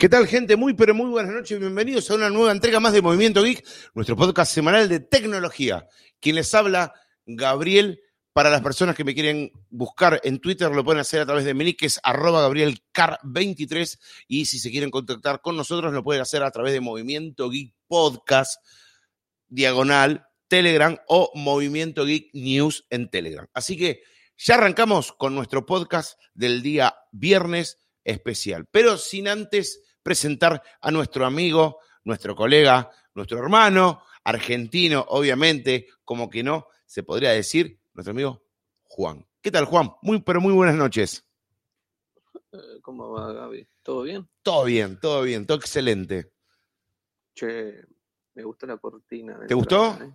¿Qué tal, gente? Muy, pero muy buenas noches. Bienvenidos a una nueva entrega más de Movimiento Geek, nuestro podcast semanal de tecnología. Quien les habla, Gabriel. Para las personas que me quieren buscar en Twitter, lo pueden hacer a través de mi nick, que es arroba gabrielcar23. Y si se quieren contactar con nosotros, lo pueden hacer a través de Movimiento Geek Podcast, diagonal, Telegram o Movimiento Geek News en Telegram. Así que ya arrancamos con nuestro podcast del día viernes especial. Pero sin antes presentar a nuestro amigo, nuestro colega, nuestro hermano, argentino, obviamente, como que no, se podría decir, nuestro amigo Juan. ¿Qué tal, Juan? Muy, pero muy buenas noches. Eh, ¿Cómo va, Gaby? ¿Todo bien? Todo bien, todo bien, todo excelente. Che, me gustó la cortina. ¿Te gustó? ¿eh?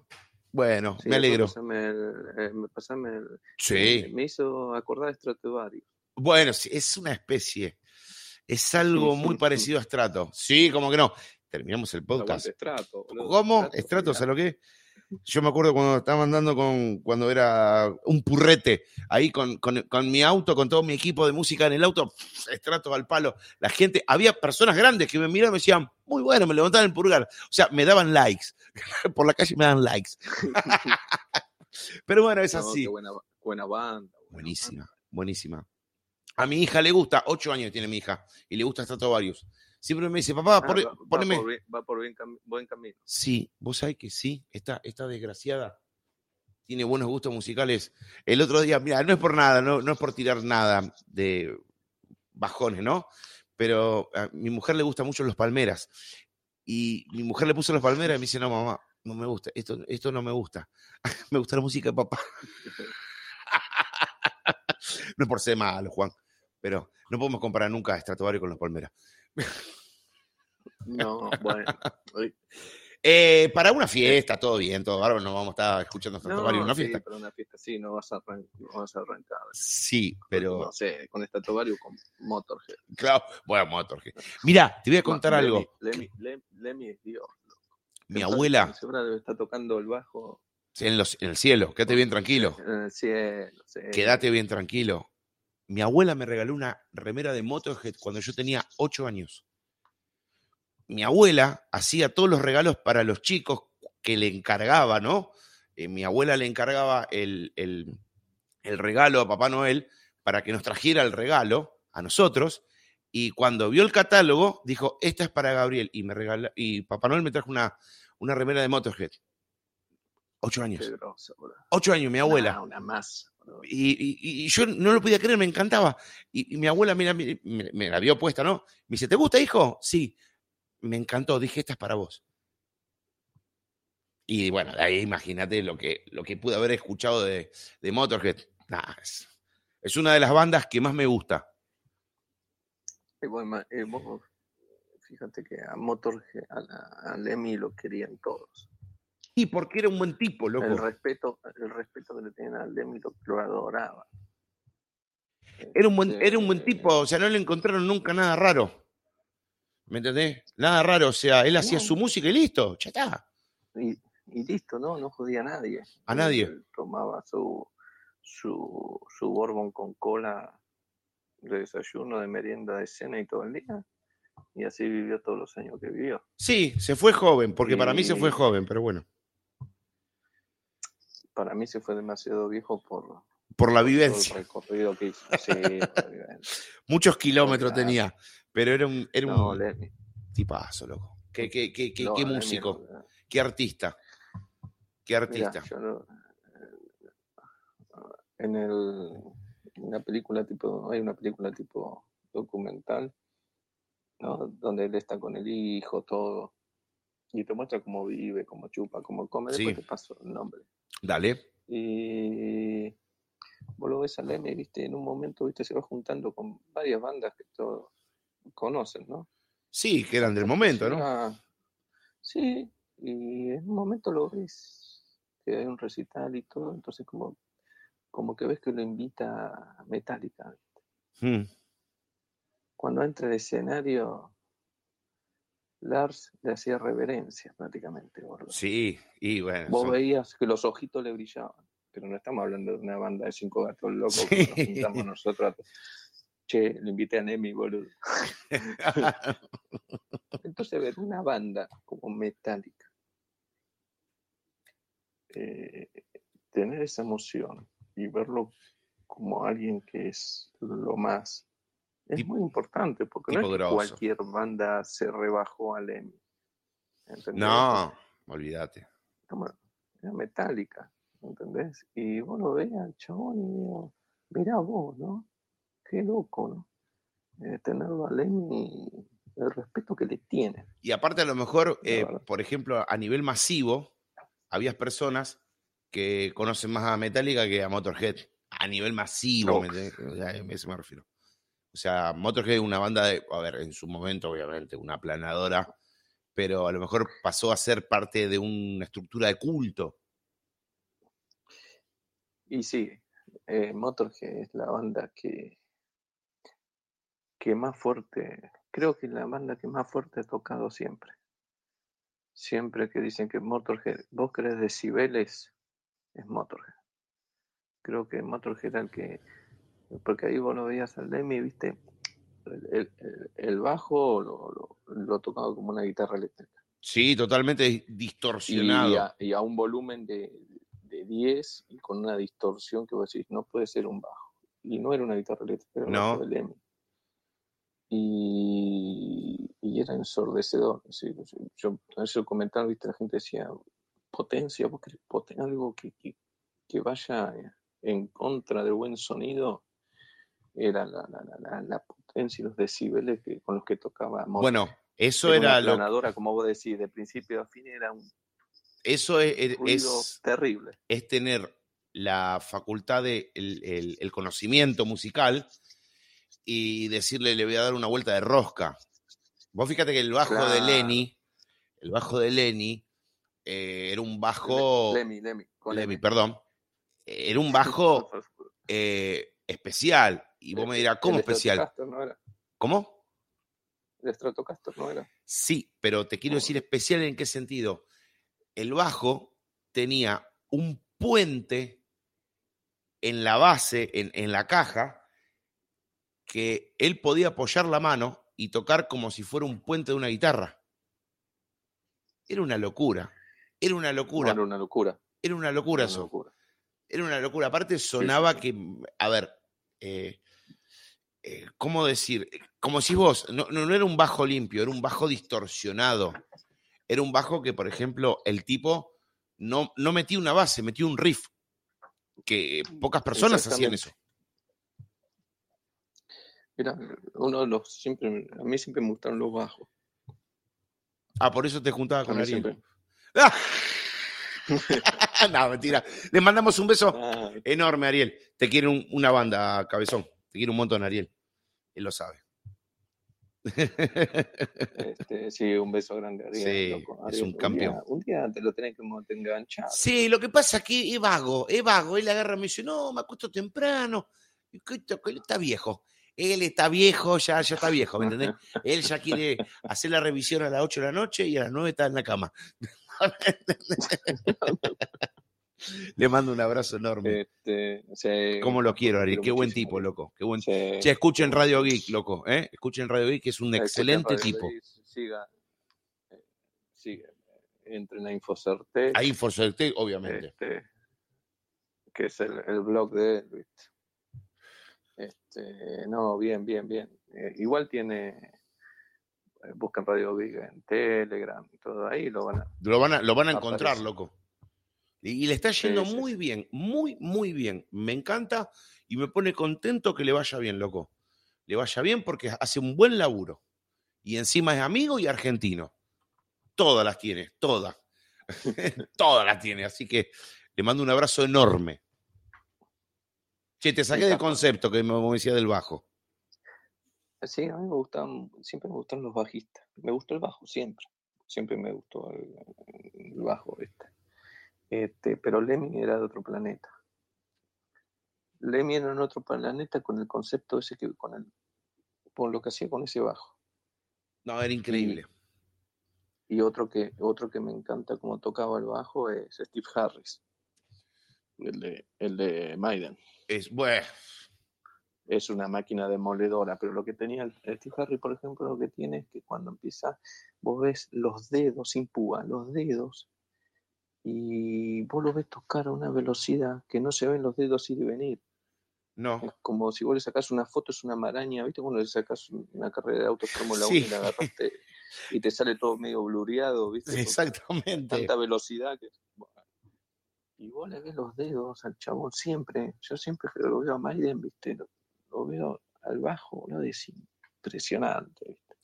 Bueno, me alegro. Pasame el, eh, pasame el, sí. Me hizo acordar de Stratovarius. Bueno, es una especie. Es algo muy parecido a Strato. Sí, como que no. Terminamos el podcast. Estrato, ¿Cómo? ¿Estrato? ¿Sabes lo que? Yo me acuerdo cuando estaba andando con, cuando era un purrete, ahí con, con, con, mi auto, con todo mi equipo de música en el auto, estrato al palo. La gente, había personas grandes que me miraban y me decían, muy bueno, me levantaban el pulgar. O sea, me daban likes. Por la calle me daban likes. Pero bueno, es así. buena, buena banda. buenísima, buenísima. A mi hija le gusta, ocho años tiene mi hija, y le gusta varios. Siempre me dice, papá, Ah, por- va, poneme. Va por, bien, va por bien cam- buen camino. Sí, vos sabés que sí, esta, esta desgraciada tiene buenos gustos musicales. El otro día, mira, no es por nada, no, no es por tirar nada de bajones, ¿no? Pero a mi mujer le gusta mucho los palmeras. Y mi mujer le puso los palmeras y me dice, no, mamá, no me gusta, esto, esto no me gusta. me gusta la música de papá. no es por ser malo, Juan, pero no podemos comparar nunca a Stratovarius con los palmeras. No, bueno. Eh, para una fiesta, todo bien, todo. Ahora no vamos a estar escuchando No, Stratovarius en una sí, fiesta. pero una fiesta sí, no vas a, vas arrancar. Sí, pero. No sé, con Stratovarius con Motorhead. Claro, bueno, Motorhead. Mira, te voy a contar Lemmy- algo. Lemmy, Lemmy- Lemmy es Dios. Mi abuela, debe estar tocando el bajo en, los, en el cielo, quédate bien tranquilo. en el cielo. sí. Quédate bien tranquilo. Mi abuela me regaló una remera de Motorhead cuando yo tenía ocho años. Mi abuela hacía todos los regalos para los chicos que le encargaba, ¿no? Eh, mi abuela le encargaba el, el- el regalo a Papá Noel para que nos trajera el regalo a nosotros. Y cuando vio el catálogo, dijo, esta es para Gabriel. Y, me regala, y Papá Noel me trajo una, una remera de Motorhead. Ocho años. Grosso. Ocho años, mi abuela. Una más. Y, y- y yo no lo podía creer, me encantaba. Y, y mi abuela mira, me, la vio puesta, ¿no? Me dice, ¿te gusta, hijo? Sí. Me encantó, dije, esta es para vos. Y bueno, de ahí imagínate lo que, lo que pude haber escuchado de, de Motorhead. Nah, es, es una de las bandas que más me gusta. Eh, vos, fíjate que a Motorhead, a, a Lemmy lo querían todos. Y porque era un buen tipo, loco. El respeto, el respeto que le tenían a Lemmy lo, lo adoraba. Era un, buen, era un buen tipo, o sea, no le encontraron nunca nada raro. ¿Me entendés? Nada raro, o sea, él hacía No. su música y listo, ya está. Y, y listo, ¿no? No jodía a nadie. A nadie. Él tomaba su, su, su bourbon con cola de desayuno, de merienda, de cena y todo el día. Y así vivió todos los años que vivió. Sí, se fue joven, porque para mí se fue joven, pero bueno, Para mí se fue demasiado viejo por, por la vivencia. recorrido que hizo. Sí, por la vivencia. Muchos kilómetros tenía, pero era un, era No, un tipazo, loco. Qué, qué, qué, qué, No, qué Lemmy músico, qué artista. ¿Qué artista? Yo en el una película tipo, hay una película tipo documental, ¿no? Donde él está con el hijo, todo, y te muestra cómo vive, cómo chupa, cómo come, después Sí. te paso el nombre. Dale. Y vos lo ves a Lemmy, viste, en un momento, viste, se va juntando con varias bandas que todos conocen, ¿no? Sí, que eran del momento, ¿no? Ah, Sí, y en un momento lo ves, que hay un recital y todo, entonces como, como que ves que lo invita Metallica. Mm. Cuando entra al escenario, Lars le hacía reverencia prácticamente. boludo. Sí, y bueno. Vos son- veías que los ojitos le brillaban, pero no estamos hablando de una banda de cinco gatos locos Sí. que nos juntamos nosotros. Che, le invité a Nemi, boludo. Entonces, ver una banda como Metallica, eh, tener esa emoción y verlo como alguien que es lo más, es Tipo- muy importante, porque no es que cualquier banda se rebajó al Emmy. ¿entendés? no, olvídate. Era Metallica, ¿entendés? Y vos lo ves al chabón y digo, mirá vos, ¿no? Qué loco, ¿no? Eh, tenerlo al Emmy, el respeto que le tiene. Y aparte, a lo mejor, eh, por ejemplo, a nivel masivo, habías personas que conocen más a Metallica que a Motorhead. A nivel masivo, No. ¿me entendés? O sea, a eso me refiero. O sea, Motorhead es una banda de, a ver, en su momento, obviamente, una aplanadora, pero a lo mejor pasó a ser parte de una estructura de culto. Y sí, eh, Motorhead es la banda que, que más fuerte, creo que es la banda que más fuerte ha tocado siempre. Siempre que dicen que Motorhead, vos crees decibeles, es Motorhead. Creo que Motorhead era el que, porque ahí vos lo veías al Lemmy, viste, el, el- el- el bajo lo, lo, lo tocaba como una guitarra eléctrica. Sí, totalmente Y distorsionado. a, y a un volumen de, de 10 y con una distorsión que vos decís, no puede ser un bajo. Y no era una guitarra eléctrica, era un No. bajo de Lemmy. Y, y era ensordecedor. decir, yo, yo eso comentaba, viste, la gente decía, potencia, vos querés poten- algo que, que, que vaya en contra del buen sonido, era la, la, la, la- la potencia y los decibeles que, con los que tocaba. Bueno, eso Era era lo como vos decís, de principio a fin era un eso es, es- ruido es- terrible. es tener la facultad de el, el- el conocimiento musical y decirle le voy a dar una vuelta de rosca. Vos fíjate que el bajo de. Lenny, el bajo de Lenny, eh, era un bajo. Lemmy, Lemmy, con Lemmy, perdón. Era un bajo eh, especial. Y vos me dirás, ¿cómo El especial? No era. ¿Cómo? El Stratocaster no era. Sí, pero te quiero Oh. decir especial en qué sentido. El bajo tenía un puente en la base, en, en la caja, que él podía apoyar la mano y tocar como si fuera un puente de una guitarra. Era una locura. Era una No, locura. era una locura. Era una locura era una eso. locura. Era una locura. Aparte sonaba que, a ver, eh, eh, ¿cómo decir? Como si vos, no, no, era un bajo limpio, era un bajo distorsionado. Era un bajo que, por ejemplo, el tipo no, no metía una base, metía un riff. Que pocas personas hacían eso. Era uno de los siempre, a mí siempre me gustaron los bajos. Ah, por eso te juntaba con Ariel. no, mentira. Le mandamos un beso enorme, Ariel. Te quiere un- una banda, cabezón. Te quiere un montón, Ariel. Él lo sabe. este, sí, un beso grande a Ariel. Sí, loco. es Ariel, un día- campeón. Un día, te lo tenés que enganchar. Sí, lo que pasa es que es vago, es vago. Él agarra y me dice, no, me acuesto temprano. Él está viejo. Él está viejo, ya, ya está viejo, ¿me entendés? Él ya quiere hacer la revisión a las 8 de la noche y a las 9 está en la cama. Le mando un abrazo enorme. Este, ¿Cómo lo quiero, quiero Qué buen tipo, loco. Qué buen Sí. Che, escuchen Radio Geek, loco, ¿eh? Escuchen Radio Geek, que es un Escuchen excelente Radio tipo. Geek, Siga, eh, siga, entren a Infocertec. Ahí Forcertec, obviamente. este, que es el, el blog de él, ¿viste? Este, no, bien, bien, bien. Eh, igual tiene, buscan Radio Big en Telegram todo ahí, lo van a, Lo van a, lo van a encontrar, Aparece. loco. Y le está yendo Sí, muy sí. bien, muy, muy bien. Me encanta y me pone contento que le vaya bien, loco. Le vaya bien porque hace un buen laburo. Y encima es amigo y argentino. Todas las tiene, todas. todas las tiene. Así que le mando un abrazo enorme. Che, te saqué del concepto que me me decía del bajo. Sí, a mí me gustan, siempre me gustan los bajistas. Me gustó el bajo, siempre. Siempre me gustó el, el bajo este. Este, pero Lemmy era de otro planeta. Lemmy era en otro planeta con el concepto ese que con el lo que hacía con ese bajo. No, era increíble. Y otro que, otro que me encanta como tocaba el bajo es Steve Harris, el de, el de Maiden. Es, bueno, Es una máquina demoledora, pero lo que tenía el Steve Harris, por ejemplo, lo que tiene es que cuando empieza, vos ves los dedos sin púa, los dedos, y vos lo ves tocar a una velocidad que no se ven los dedos ir y venir. no. Es como si vos le sacás una foto, es una maraña, ¿viste? Cuando le sacás una carrera de autos Fórmula 1 Sí. y la agarraste y te sale todo medio blureado, ¿viste? Con Exactamente. tanta velocidad que. Y vos le ves los dedos al chabón siempre. Yo siempre lo veo a Maiden, ¿viste? Lo, veo al bajo, ¿no? Es impresionante, ¿viste?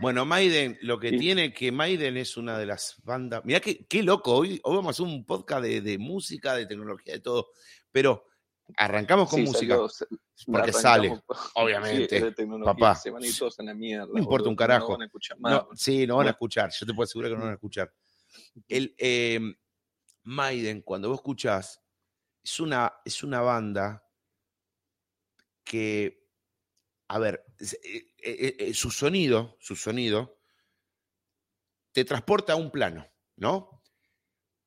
Bueno, Maiden, lo que Sí. tiene que Maiden es una de las bandas. Mirá qué, qué loco, hoy, hoy vamos a hacer un podcast de, de música, de tecnología, de todo. Pero arrancamos con Sí, música, salió- porque sale, obviamente. sí, de tecnología, papá. Se van a ir todos a la mierda. No importa un carajo. No van a escuchar más. No, sí, no van a escuchar, yo te puedo asegurar que no van a escuchar. El eh, Maiden, cuando vos escuchás, es una, es una banda que, a ver, eh, eh, eh, su sonido, su sonido, te transporta a un plano, ¿no?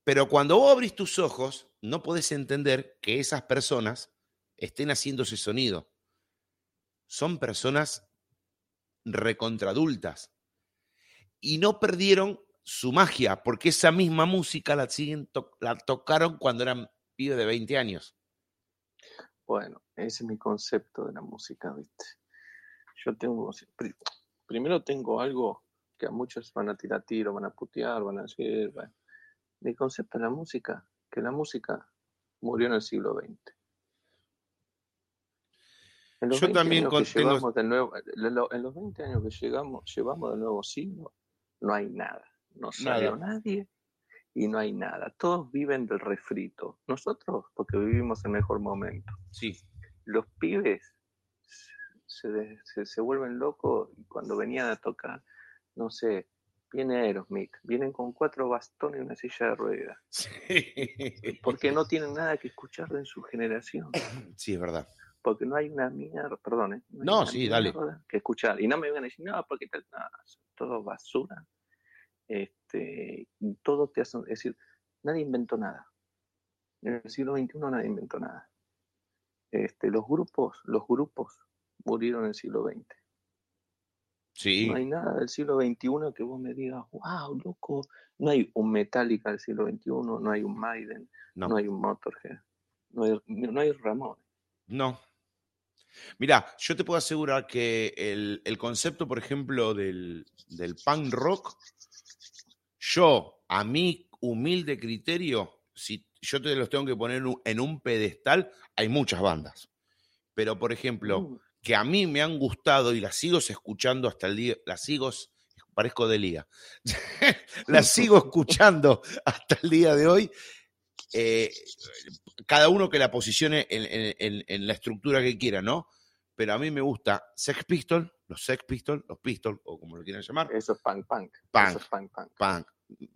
Pero cuando vos abrís tus ojos, no podés entender que esas personas estén haciendo ese sonido. Son personas recontradultas. Y no perdieron su magia, porque esa misma música la, siguen la tocaron cuando eran pibes de 20 años. Bueno, ese es mi concepto de la música, ¿viste? Yo tengo, pri- primero tengo algo que a muchos van a tirar tiro, van a putear, van a decir, bueno, mi concepto de la música, que la música murió en el siglo XX. En los Yo 20 también años con- que tengo- llevamos del nuevo, en lo- en los 20 años que llegamos, llevamos del nuevo siglo, no hay nada. No salió nadie y no hay nada. Todos viven del refrito. Nosotros, porque vivimos el mejor momento Sí, los pibes se, se, se vuelven locos y cuando venían a tocar, no sé, viene Aerosmith, vienen con cuatro bastones y una silla de ruedas, sí. porque no tienen nada que escuchar en su generación, Sí, es verdad. porque no hay una mierda, perdón, ¿eh? No, sí, dale. que escuchar. Y no me vengan a decir, no, porque tal, no, son todo basura. Este, y todo te hacen, es decir, nadie inventó nada. En el siglo XXI nadie inventó nada. Este, los grupos, los grupos murieron en el siglo XX. Sí, No hay nada del siglo XXI que vos me digas, wow, loco. No hay un Metallica del siglo XXI, no hay un Maiden, no. no, hay un Motorhead, no hay, no hay Ramón. No. Mira, yo te puedo asegurar que el, el concepto, por ejemplo, del, del punk rock, yo, a mi humilde criterio, si yo te los tengo que poner en un- pedestal, hay muchas bandas. Pero, por ejemplo, Mm, que a mí me han gustado y las sigo escuchando hasta el día, las sigo, parezco de liga, las sigo escuchando hasta el día de hoy, eh, cada uno que la posicione en, en- en- en la estructura que quiera, ¿no? Pero a mí me gusta Sex Pistols, los Sex Pistols, los Pistols, o como lo quieran llamar, Eso es punk punk. Punk. Eso es punk punk. punk,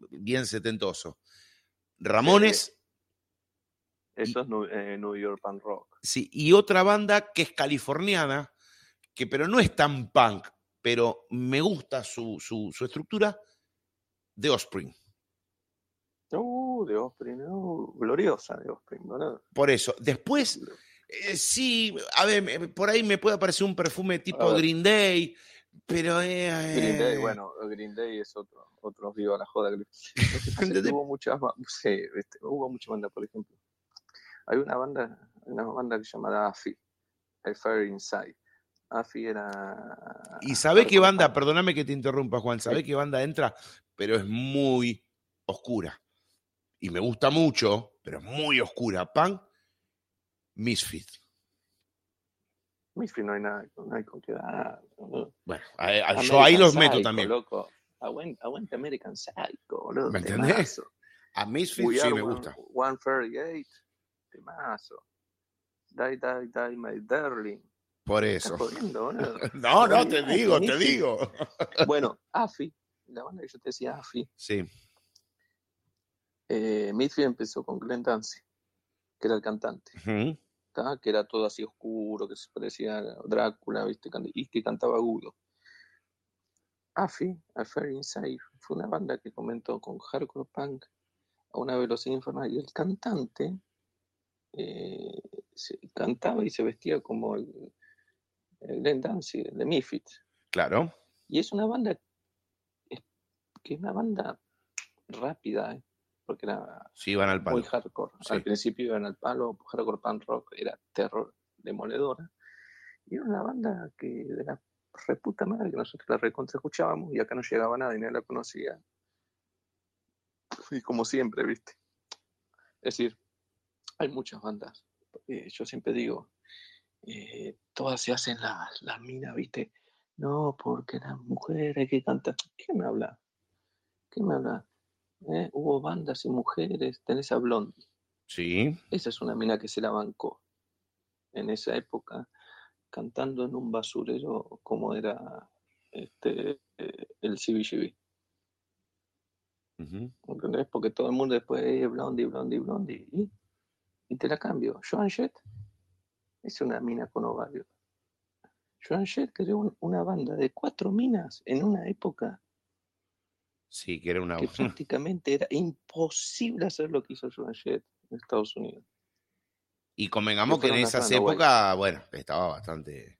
bien setentoso. Ramones, Eso es New, eh, New York Punk Rock. sí, y otra banda que es californiana, que pero no es tan punk, pero me gusta su, su, su estructura, The Offspring. Uh, de Offspring, uh, gloriosa de Offspring, ¿verdad? Por eso. Después, eh, sí, a ver, por ahí me puede aparecer un perfume tipo. Green Day, pero... eh, Green Day, eh, bueno, Green Day es otro, otro vivo a la joda. Lo que pasa es que ¿Entendés? hubo muchas, sí, este, hubo muchas bandas, por ejemplo. Hay una banda, una banda que se AFI, El Fire Inside. AFI era... ¿Y sabe qué banda? Perdóname que te interrumpa, Juan. ¿Sabe Sí. qué banda entra? Pero es muy oscura. y me gusta mucho, pero es muy oscura, punk, Misfit. Misfit no hay nada, no hay con qué dar. boludo. Bueno, a- a- American yo ahí los meto también. Loco. Aguante, aguante American Psycho, boludo. ¿Me entendés? temazo. A Misfit We sí me One- gusta. 138, temazo. Die, die, die, my darling. Por eso. jodiendo. No, no, te digo, te digo. Bueno, AFI, la banda que yo te decía, AFI, Sí, eh, Midfield empezó con Glenn Danzig, que era el cantante, ujú, ¿tá? que era todo así oscuro, que se parecía a Drácula, ¿viste? Y que cantaba agudo. AFI, A Fair Inside, fue una banda que comentó con hardcore punk a una velocidad infernal y el cantante eh, se- cantaba y se vestía como el, el Glenn Danzig, de Misfit. claro. Y es una banda que es una banda rápida, ¿eh? Porque era Sí, van al muy palo. hardcore. Sí. Al principio iban al palo, hardcore punk rock era terror demoledora. Y era una banda que de la reputa madre que nosotros la recontra escuchábamos y acá no llegaba nadie, nadie la conocía. Y como siempre, ¿viste? Es decir, hay muchas bandas. Eh, yo siempre digo, eh, todas se hacen las las minas, ¿viste? No, porque las mujeres que cantar. ¿Qué me habla? ¿Qué me habla? ¿Eh? Hubo bandas y mujeres, tenés a Blondie. Sí, Esa es una mina que se la bancó en esa época, cantando en un basurero como era este, el CBGB. ujú, ¿Entendés? Porque todo el mundo después, eh, Blondie, Blondie, Blondie. Y, y te la cambio. Joan Jett es una mina con ovario. Joan Jett creó un- una banda de cuatro minas en una época sí, que era una. que prácticamente era imposible hacer lo que hizo Joan Jett en Estados Unidos. Y convengamos que en esas épocas, bueno, estaba bastante.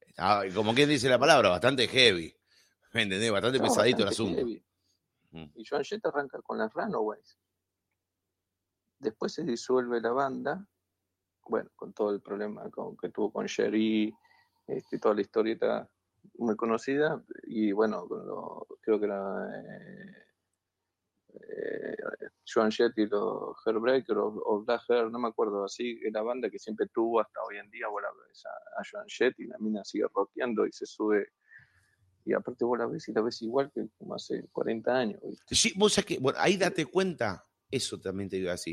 Estaba, como quien dice la palabra, bastante heavy. ¿Me entendés? Bastante Estaba pesadito el asunto. Mm. Y Joan Jett arranca con las Runaways. Después se disuelve la banda, bueno, con todo el problema con, que tuvo con Sherry, este, toda la historieta muy conocida, y bueno, lo- creo que era eh, eh, Joan Jett y los Hairbreaker o, Black Hair, no me acuerdo, así, la banda que siempre tuvo hasta hoy en día, vos la ves a, Joan Jett y la mina sigue rockeando y se sube, y aparte vos la ves y la ves igual que como hace 40 años. Sí, vos que, ahí date cuenta, eso también te digo así.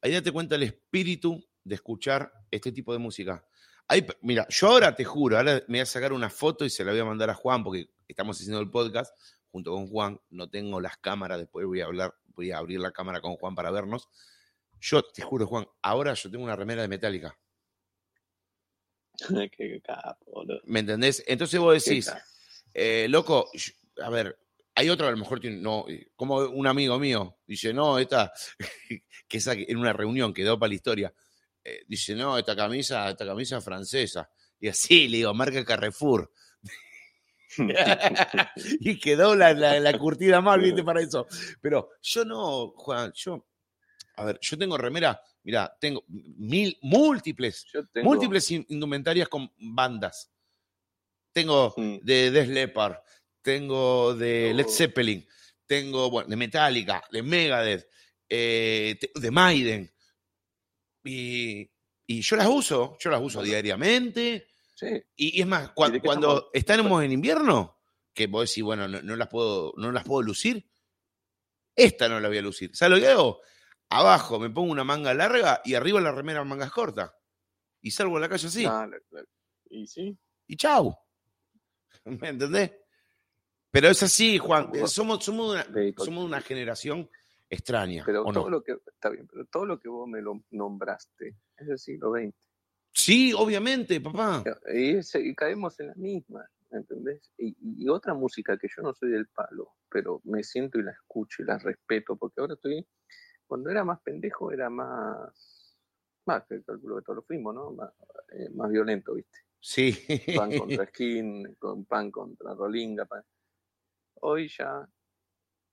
Ahí date cuenta el espíritu de escuchar este tipo de música. Ahí, mira, yo ahora te juro, ahora me voy a sacar una foto y se la voy a mandar a Juan porque estamos haciendo el podcast junto con Juan. No tengo las cámaras, después voy a hablar, voy a abrir la cámara con Juan para vernos. Yo te juro, Juan, ahora yo tengo una remera de Metallica. Qué capo. ¿Me entendés? Entonces vos decís, eh, loco, a ver, hay otro a lo mejor, tiene- no, eh, como un amigo mío, dice, no, esta, que esa que en una reunión quedó para la historia, eh, dice, no, esta camisa, esta camisa francesa. Y así, le digo, marca Carrefour. y quedó la, la, la curtida mal, viste, para eso. Pero yo no, Juan, yo, a ver, yo tengo remera, mira, tengo mil, múltiples tengo, múltiples in- indumentarias con bandas. Tengo Mm. de Def Leppard, tengo de Led. Zeppelin, tengo bueno, de Metallica, de Megadeth, eh, de Maiden. Y, y yo las uso, yo las uso diariamente. sí, Y, y es más, cua- ¿Y de qué cuando estamos? estamos en invierno, que vos decís, bueno, no, no las puedo, no las puedo lucir, esta no la voy a lucir. ¿Sabes lo que hago? Abajo me pongo una manga larga y arriba la remera mangas cortas. Y salgo a la calle así. y sí, y chau. ¿Me entendés? Pero es así, Juan. Somos, somos, una, de- somos una generación extraña. pero ¿o todo no? lo que, está bien, pero todo lo que vos me lo nombraste es del siglo XX. Sí, obviamente, papá. Y, caemos en la misma, ¿entendés? Y, y otra música que yo no soy del palo, pero me siento y la escucho y la respeto, porque ahora estoy, cuando era más pendejo era más, más que calculo que todos lo fuimos, ¿no? Más, eh, más violento, ¿viste? Sí. Pan contra Skin, con pan contra Rolinga. pan- Hoy ya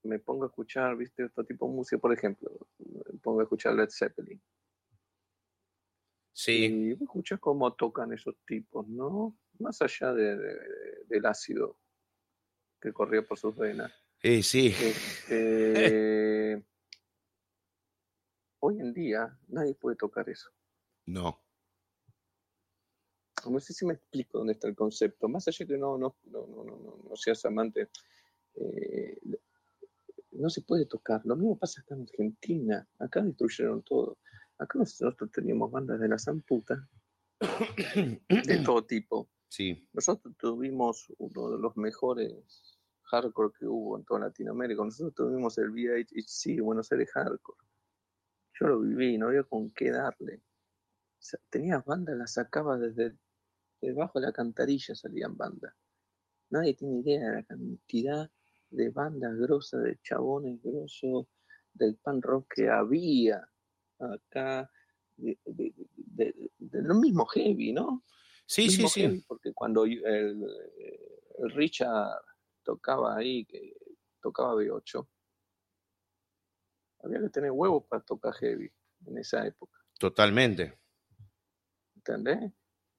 me pongo a escuchar, ¿viste? Otro tipo de música, por ejemplo, me pongo a escuchar Led Zeppelin. Sí. Y vos escuchás cómo tocan esos tipos, ¿no? Más allá de- de- del ácido que corría por sus venas. Eh, sí. Este, hoy en día nadie puede tocar eso. No. No sé si me explico dónde está el concepto. Más allá de que no, no, no, no, no, no seas amante, eh, no se puede tocar. Lo mismo pasa acá en Argentina. Acá destruyeron todo. Acá nosotros teníamos bandas de la zamputa de todo tipo. Sí. Nosotros tuvimos uno de los mejores hardcore que hubo en toda Latinoamérica. Nosotros tuvimos el VHC Buenos Aires Hardcore. Yo lo viví, no había con qué darle. tenías bandas, las sacabas desde debajo de la cantarilla, salían bandas. Nadie tiene idea de la cantidad de bandas grosas, de chabones grosos, del pan rock que había acá, de, lo mismo heavy, ¿no? Sí, sí, sí. porque cuando el, Richard tocaba ahí, que tocaba B8, había que tener huevos para tocar heavy en esa época. Totalmente. ¿Entendés?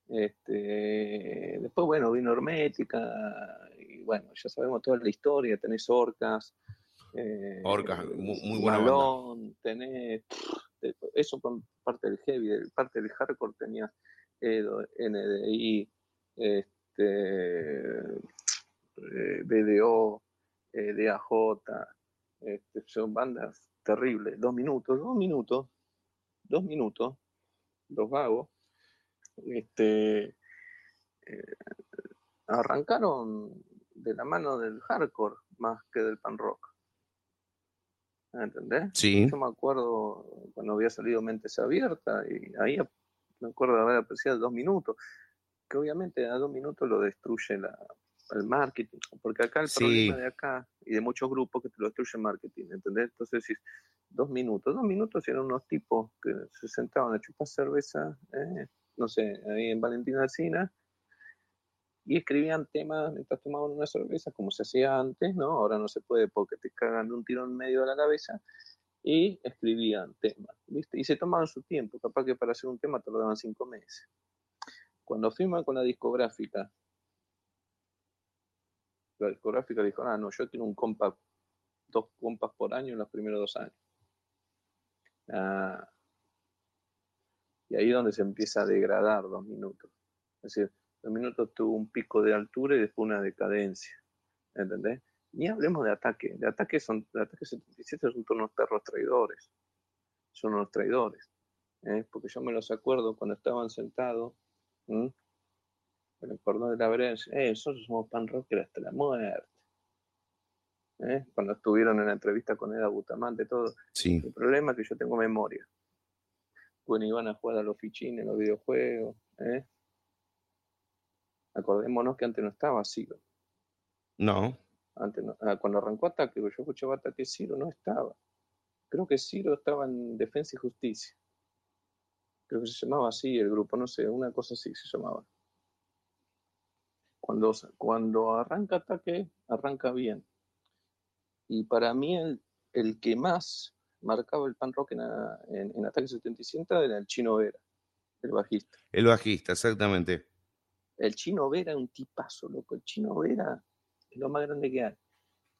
Este, después, bueno, vino Hermética, bueno, ya sabemos toda la historia, tenés Orcas. Eh, Orcas, muy, muy buena Malón, tenés, eso por parte del heavy, parte del hardcore tenía Edo, NDI, este, eh, BDO, eh, DAJ, este, son bandas terribles, dos minutos, dos minutos, dos minutos, los vagos, este, eh, arrancaron de la mano del hardcore más que del pan rock. ¿Entendés? Sí. Yo me acuerdo cuando había salido Mentes Abiertas y ahí me acuerdo de haber apreciado dos minutos, que obviamente a dos minutos lo destruye la, el marketing, porque acá el problema de acá y de muchos grupos que te lo destruye el marketing, ¿entendés? Entonces decís, dos minutos, dos minutos eran unos tipos que se sentaban a chupar cerveza, ¿eh? no sé, ahí en Valentina Alcina, y escribían temas mientras tomaban una cerveza, como se hacía antes, ¿no? Ahora no se puede porque te cagan un tiro en medio de la cabeza, y escribían temas, ¿viste? Y se tomaban su tiempo, capaz que para hacer un tema tardaban cinco meses. Cuando firman con la discográfica, la discográfica dijo, ah, no, yo quiero un compa, dos compas por año en los primeros dos años. Ah, y ahí es donde se empieza a degradar dos minutos. Es decir, dos minutos tuvo un pico de altura y después una decadencia. ¿Entendés? Ni hablemos de ataque. De ataque son, de ataque 77 son unos perros traidores. Son unos traidores. ¿eh? Porque yo me los acuerdo cuando estaban sentados en el cordón de la vereda. Eh, nosotros somos pan rocker hasta la muerte. ¿eh? Cuando estuvieron en la entrevista con Eda Butamante, todo. Sí. El problema es que yo tengo memoria bueno, iban a jugar a los fichines, los videojuegos. ¿eh? Acordémonos que antes no estaba Ciro. No. Antes ah, cuando arrancó ataque, yo escuchaba ataque, Ciro no estaba. Creo que Ciro estaba en Defensa y Justicia. Creo que se llamaba así el grupo, no sé, una cosa así se llamaba. Cuando, cuando arranca ataque, arranca bien. Y para mí el, el que más marcaba el pan rock en, en, Ataque 77 era el Chino Vera, el bajista. El bajista, exactamente. El Chino Vera es un tipazo, loco. El Chino Vera es lo más grande que hay.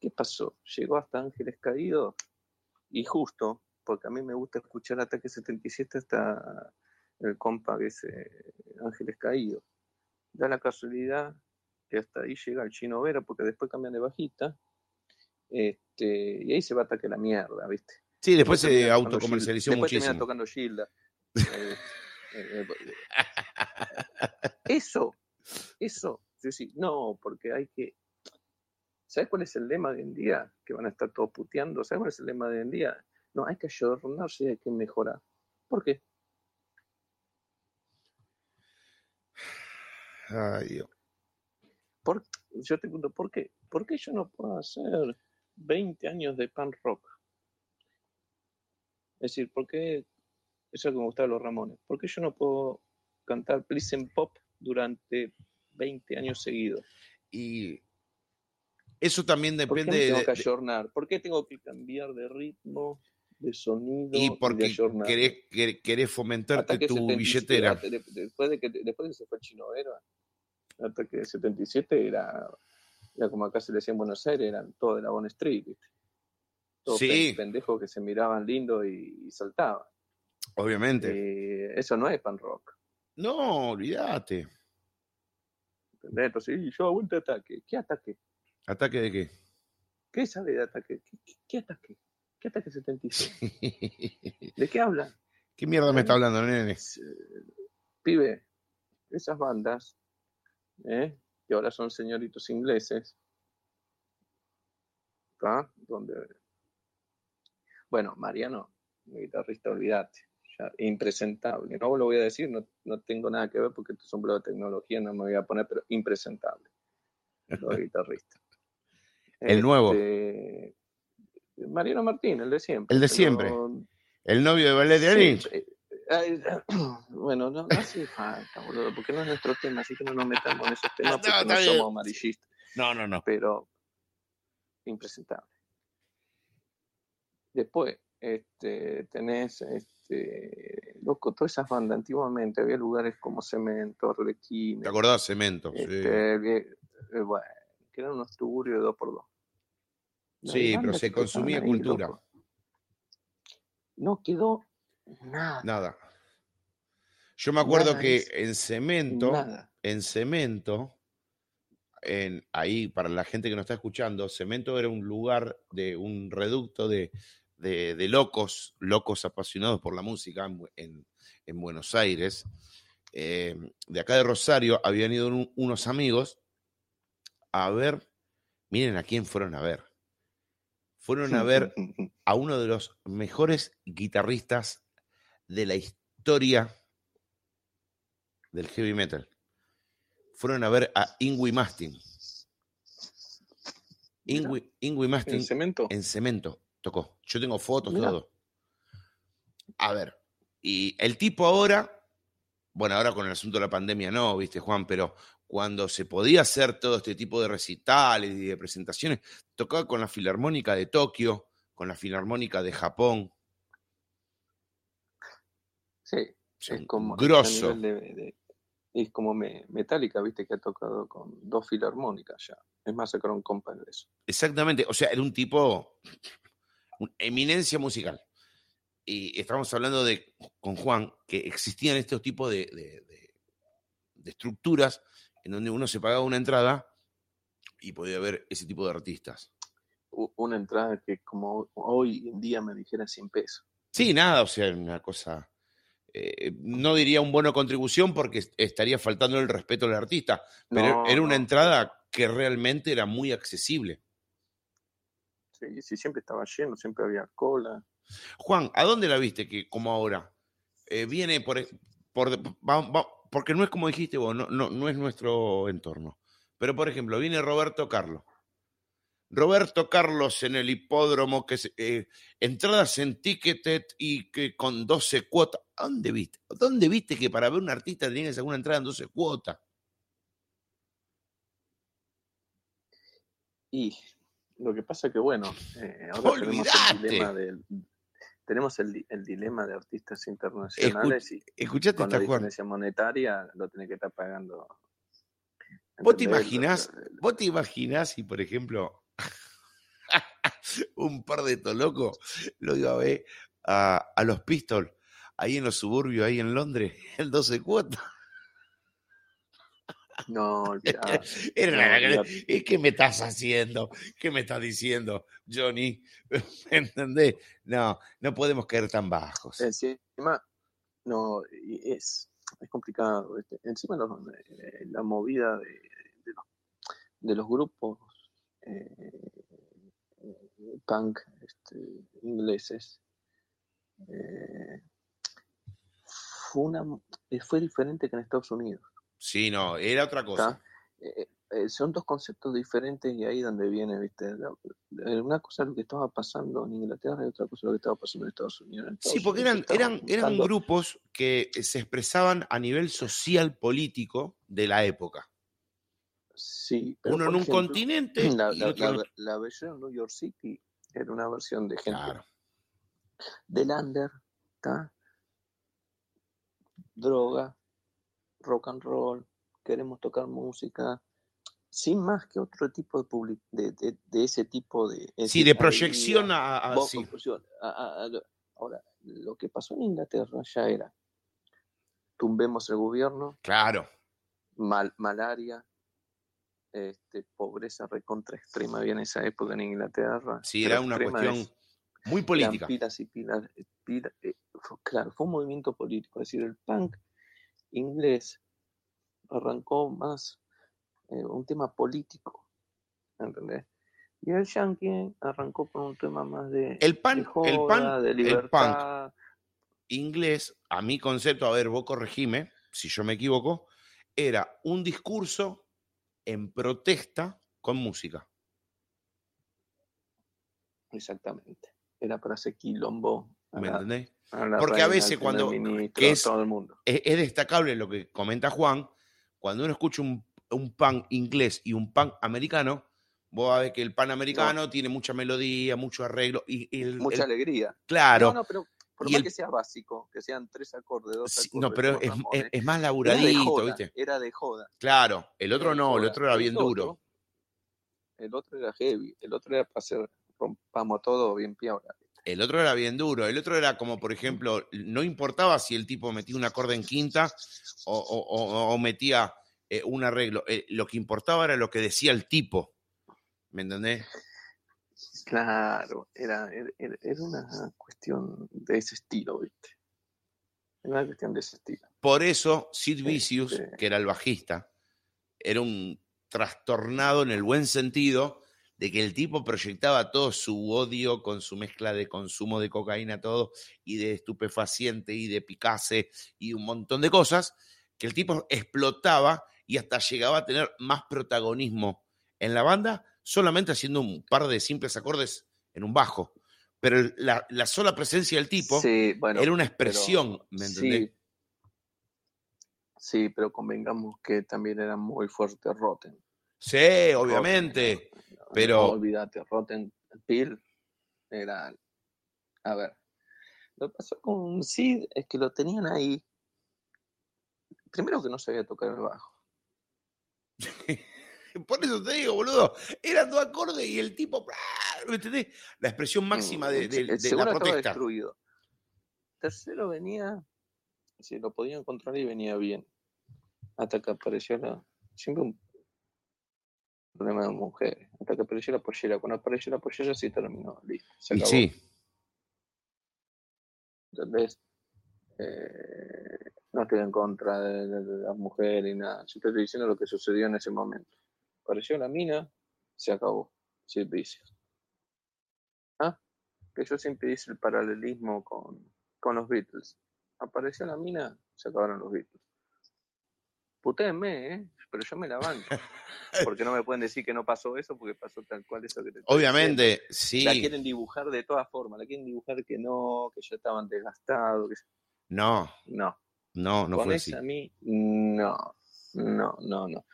¿Qué pasó? Llegó hasta Ángeles Caídos y justo, porque a mí me gusta escuchar Ataque 77 hasta el compa que es eh, Ángeles Caídos. Da la casualidad que hasta ahí llega el Chino Vera, porque después cambian de bajista. Este, y ahí se va a ataque la mierda, ¿viste? Sí, después se autocomercializó después muchísimo. Después tocando Gilda. Eh, eh, eso, eso, yo sí, no, porque hay que. ¿Sabes cuál es el lema de hoy en día? Que van a estar todos puteando. ¿Sabes cuál es el lema de hoy en día? No, hay que ayornarse y hay que mejorar. ¿Por qué? Ay, Dios. ¿Por, yo te pregunto, ¿por qué? ¿Por qué yo no puedo hacer 20 años de pan rock? Es decir, ¿por qué, eso es lo que me gusta de los Ramones, ¿por qué yo no puedo cantar Please Pop durante 20 años seguidos? Y eso también depende ¿Por qué tengo que ayornar? ¿Por qué tengo que cambiar de ritmo, de sonido? Y porque querés, querés, fomentarte tu billetera. Después de, que, después de que se fue el Chino Vera, hasta que 77 era, era como acá se le decía en Buenos Aires, eran todos de la Bon Street, ¿viste? sí. pendejos que se miraban lindo y, saltaban. Obviamente. Eh, eso no es pan rock. No, olvídate. ¿Entendés? Entonces, y yo aguante ataque. ¿Qué ataque? ¿Ataque de qué? ¿Qué sabe de ataque? ¿Qué, qué- qué ataque? ¿Qué ataque 76? ¿De qué habla? ¿Qué mierda me está hablando, nene? Eh, pibe, esas bandas, ¿eh? que ahora son señoritos ingleses, ¿tá? Donde... Bueno, Mariano, mi guitarrista, olvídate, ya, impresentable. No lo voy a decir, no, no tengo nada que ver porque esto es un blog de tecnología, no me voy a poner, pero impresentable. Los guitarristas. El nuevo. Este, Mariano Martín, el de siempre. El de pero- siempre. El novio de Ballet de eh, bueno, no, no hace falta, boludo, porque no es nuestro tema, así que no nos metamos en esos temas porque no, somos amarillistas, No, no, no. pero impresentable. Después, este, tenés, este, loco, todas esas bandas, antiguamente había lugares como Cemento, Arlequines, ¿Te acordás? Cemento. sí. este, que- eh, bueno, que eran unos tuburios de dos por dos. Sí, pero se consumía cultura. loco. No quedó nada. Nada. Yo me acuerdo Nada, que es en Cemento, Nada. en Cemento, en, ahí para la gente que nos está escuchando, Cemento era un lugar de un reducto de, de- de locos, locos apasionados por la música en, en- en Buenos Aires. Eh, de acá de Rosario habían ido un- unos amigos a ver, miren a quién fueron a ver. Fueron a ver a uno de los mejores guitarristas de la historia del heavy metal. Fueron a ver a Ingui Mastin. Ingui, Ingui Mastin ¿En cemento? en cemento tocó. Yo tengo fotos, Mirá. todo. A ver, y el tipo ahora, bueno, ahora con el asunto de la pandemia no, viste, Juan, pero cuando se podía hacer todo este tipo de recitales y de presentaciones, tocaba con la Filarmónica de Tokio, con la Filarmónica de Japón. Sí, es como a grosso. de- de- es como me- Metallica, viste, que ha tocado con dos filarmónicas ya. Es más, sacaron compa de eso. Exactamente, o sea, era un tipo, una eminencia musical. Y estamos hablando de, con Juan, que existían estos tipos de, de- de- de estructuras en donde uno se pagaba una entrada y podía ver ese tipo de artistas. Una entrada que como hoy en día me dijera 100 pesos. Sí, nada, o sea, una cosa, eh, no diría un bono contribución porque est- estaría faltando el respeto al artista, pero No, era una entrada que realmente era muy accesible. Sí, sí, siempre estaba lleno, siempre había cola. Juan, ¿a dónde la viste que como ahora? Eh, viene por, e- por va- va- porque no es como dijiste vos, no, no, no es nuestro entorno. Pero por ejemplo, viene Roberto Carlos. Roberto Carlos en el hipódromo, que se- eh, entradas en Ticketed y que con 12 cuotas. ¿A ¿Dónde viste? ¿Dónde viste que para ver un artista tenía que sacar una entrada en 12 cuotas? Y lo que pasa que, bueno, eh, ahora tenemos el dilema del, tenemos el, el dilema de artistas internacionales y Escuchate con la Juan. diferencia monetaria lo tenés que estar pagando. ¿Vos te imaginás? ¿Vos te imaginás si, por ejemplo, un par de tolocos lo iba a ver a, a los Pistols ahí en los suburbios, ahí en Londres, el 12 cuotas? No. Era. ¿Y ¿Qué me estás haciendo? ¿Qué me estás diciendo, Johnny? ¿Me entendés? No, no podemos caer tan bajos. Encima, no, es, es complicado. ¿viste? Encima los- eh, la movida de, de los, de los grupos eh, eh, punk este, ingleses eh, fue, una, fue diferente que en Estados Unidos. Sí, no, era otra cosa. ¿tá? Eh, eh, son dos conceptos diferentes y ahí donde viene, ¿viste? Una cosa es lo que estaba pasando en Inglaterra y otra cosa es lo que estaba pasando en Estados Unidos. En Sí, porque eran, eran, eran grupos que se expresaban a nivel social político de la época. Sí, pero Uno en un ejemplo, continente La, y la- otro en la- New York City era una versión de gente Claro. del under, ¿tá? droga, rock and roll, queremos tocar música, sin más que otro tipo de, public- de, de- de ese tipo de... es Sí, de proyección a, sí. a- a- Ahora, lo que pasó en Inglaterra ya era, tumbemos el gobierno, Claro. mal, malaria, este, pobreza recontra extrema había en esa época en Inglaterra. Sí, era una cuestión es- muy política. pilas y pilas, eh, eh, fue- claro, fue un movimiento político, es decir, el punk inglés arrancó más eh, un tema político, ¿entendés? Y el yankee arrancó por un tema más de, El pan, de joda, el pan, de el punk inglés, a mi concepto, a ver, vos corregime si yo me equivoco, era un discurso en protesta con música. Exactamente. Era para hacer quilombo ¿Me entendés? A Porque a veces cuando- primer ministro, que a es- todo el mundo. Es, es destacable lo que comenta Juan, cuando uno escucha un, un punk inglés y un punk americano, vos ver que el pan americano tiene mucha melodía, mucho arreglo, y, y el, Mucha el- alegría. claro, No, no, pero por Y más el- que sea básico, que sean tres acordes, dos sí, acordes, no, pero es, Ramones, es- es más era de laburadito, joda, ¿viste? Era de joda. Claro, el otro era no, el otro era El bien duro. El otro era heavy, el otro era para hacer, rompamos todo bien piola. El otro era bien duro. El otro era como, por ejemplo, no importaba si el tipo metía un acorde en quinta o, o- o- o metía eh, un arreglo. Eh, lo que importaba era lo que decía el tipo. ¿Me entendés? Claro, era, era, era- era una cuestión de ese estilo, ¿viste? Era una cuestión de ese estilo. Por eso, Sid Vicious, Este. que era el bajista, era un trastornado en el buen sentido de que el tipo proyectaba todo su odio con su mezcla de consumo de cocaína, todo, y de estupefaciente, y de picase, y un montón de cosas, que el tipo explotaba y hasta llegaba a tener más protagonismo en la banda solamente haciendo un par de simples acordes en un bajo. Pero la, la sola presencia del tipo Sí, bueno, era una pero expresión, ¿me entendés? Sí, sí, pero convengamos que también era muy fuerte Rotten. Sí, obviamente. Rotten, pero- no olvídate, Rotten Pill era. A ver, lo que pasó con Sid es que lo tenían ahí. Primero que no sabía tocar el bajo. Por eso te digo, boludo. Eran dos acordes y el tipo. ¿Me entendés? La expresión máxima de, Mm, de- de segundo la protesta. destruido. Tercero venía, si lo podían encontrar y venía bien. Hasta que apareció la. Siempre un problema de mujeres. Hasta que apareció la pollera. Cuando apareció la pollera sí terminó. Listo. Se Y acabó. sí, ¿Entendés? Eh, no estoy en contra de, de- de las mujeres y nada. Yo te estoy diciendo lo que sucedió en ese momento. Apareció la mina, se acabó. Sin vicios. ¿Ah? Que yo siempre hice el paralelismo con, con los Beatles. Apareció la mina, se acabaron los Beatles. Putéenme, ¿eh? Pero yo me la banco. Porque no me pueden decir que no pasó eso, porque pasó tal cual eso que te obviamente, La sí. quieren dibujar de todas formas. La quieren dibujar que no, que ya estaban desgastados. Que... No, No. no, no con fue así. a mí, no. No, no, no.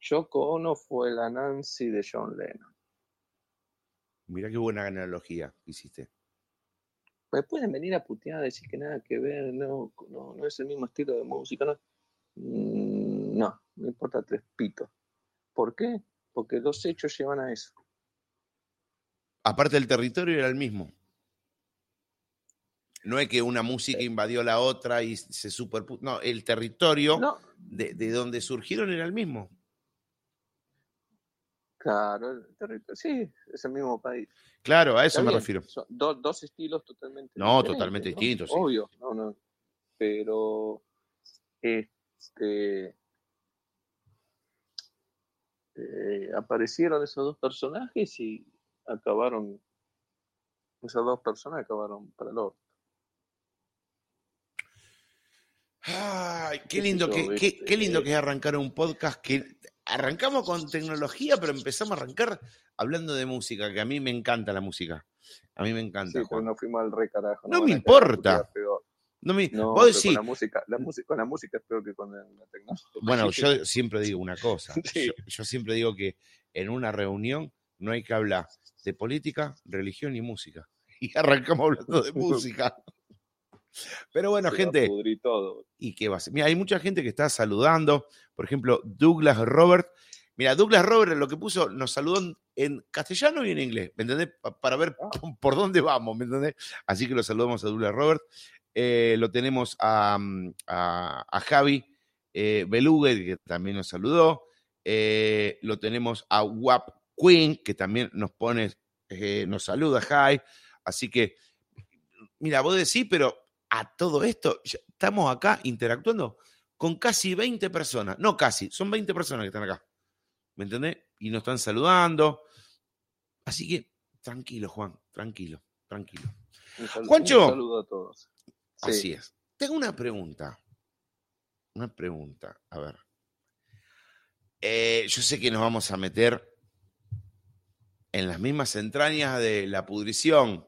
Yoko Ono fue la Nancy de John Lennon. Mirá qué buena analogía que hiciste. Me pueden venir a putear, a decir que nada que ver, no, no, no es el mismo estilo de música, no. Mm, No, me importa tres pitos. ¿Por qué? Porque los hechos llevan a eso. Aparte, el territorio era el mismo. No es que una música invadió la otra y se superpuso. No, el territorio No, de, de donde surgieron era el mismo. claro, el territorio, sí, es el mismo país. Claro, a eso Está me bien, refiero. son do- dos estilos totalmente No, diferentes, totalmente ¿no? distintos, sí. Obvio, no, no. Pero este eh, aparecieron esos dos personajes y acabaron esas dos personas acabaron para el orto. Ay, qué lindo, que, qué, ¿viste? qué lindo que es arrancar un podcast que arrancamos con tecnología, pero empezamos a arrancar hablando de música, que a mí me encanta la música. A mí me encanta. Sí, pero Juan. no fuimos al re carajo. No me importa. peor. No me- No, vos pero decís, con la música, la música, con la música es peor que con la, tecnología. bueno, yo siempre digo una cosa. Sí. Yo, yo siempre digo que en una reunión no hay que hablar de política, religión y música. Y arrancamos hablando de música. Pero bueno, Se gente, todo. ¿y qué va a ser? Mira, hay mucha gente que está saludando. Por ejemplo, Douglas Robert. Mira, Douglas Robert lo que puso nos saludó en castellano y en inglés, ¿me entendés? Para ver Ah. por dónde vamos, ¿me entendés? Así que lo saludamos a Douglas Robert. Eh, lo tenemos a, mm, a- a Javi eh, Belugue, que también nos saludó. Eh, lo tenemos a Wap Queen, que también nos pone, nos saluda, Jai. Así que, mira, vos decís, pero a todo esto, estamos acá interactuando con casi 20 personas. No casi, son 20 personas que están acá. ¿Me entendés? Y nos están saludando. Así que, tranquilo, Juan, tranquilo, tranquilo. Un Juancho. Un saludo a todos. Sí. Así es. Tengo una pregunta. Una pregunta. A ver. Eh, yo sé que nos vamos a meter en las mismas entrañas de la pudrición,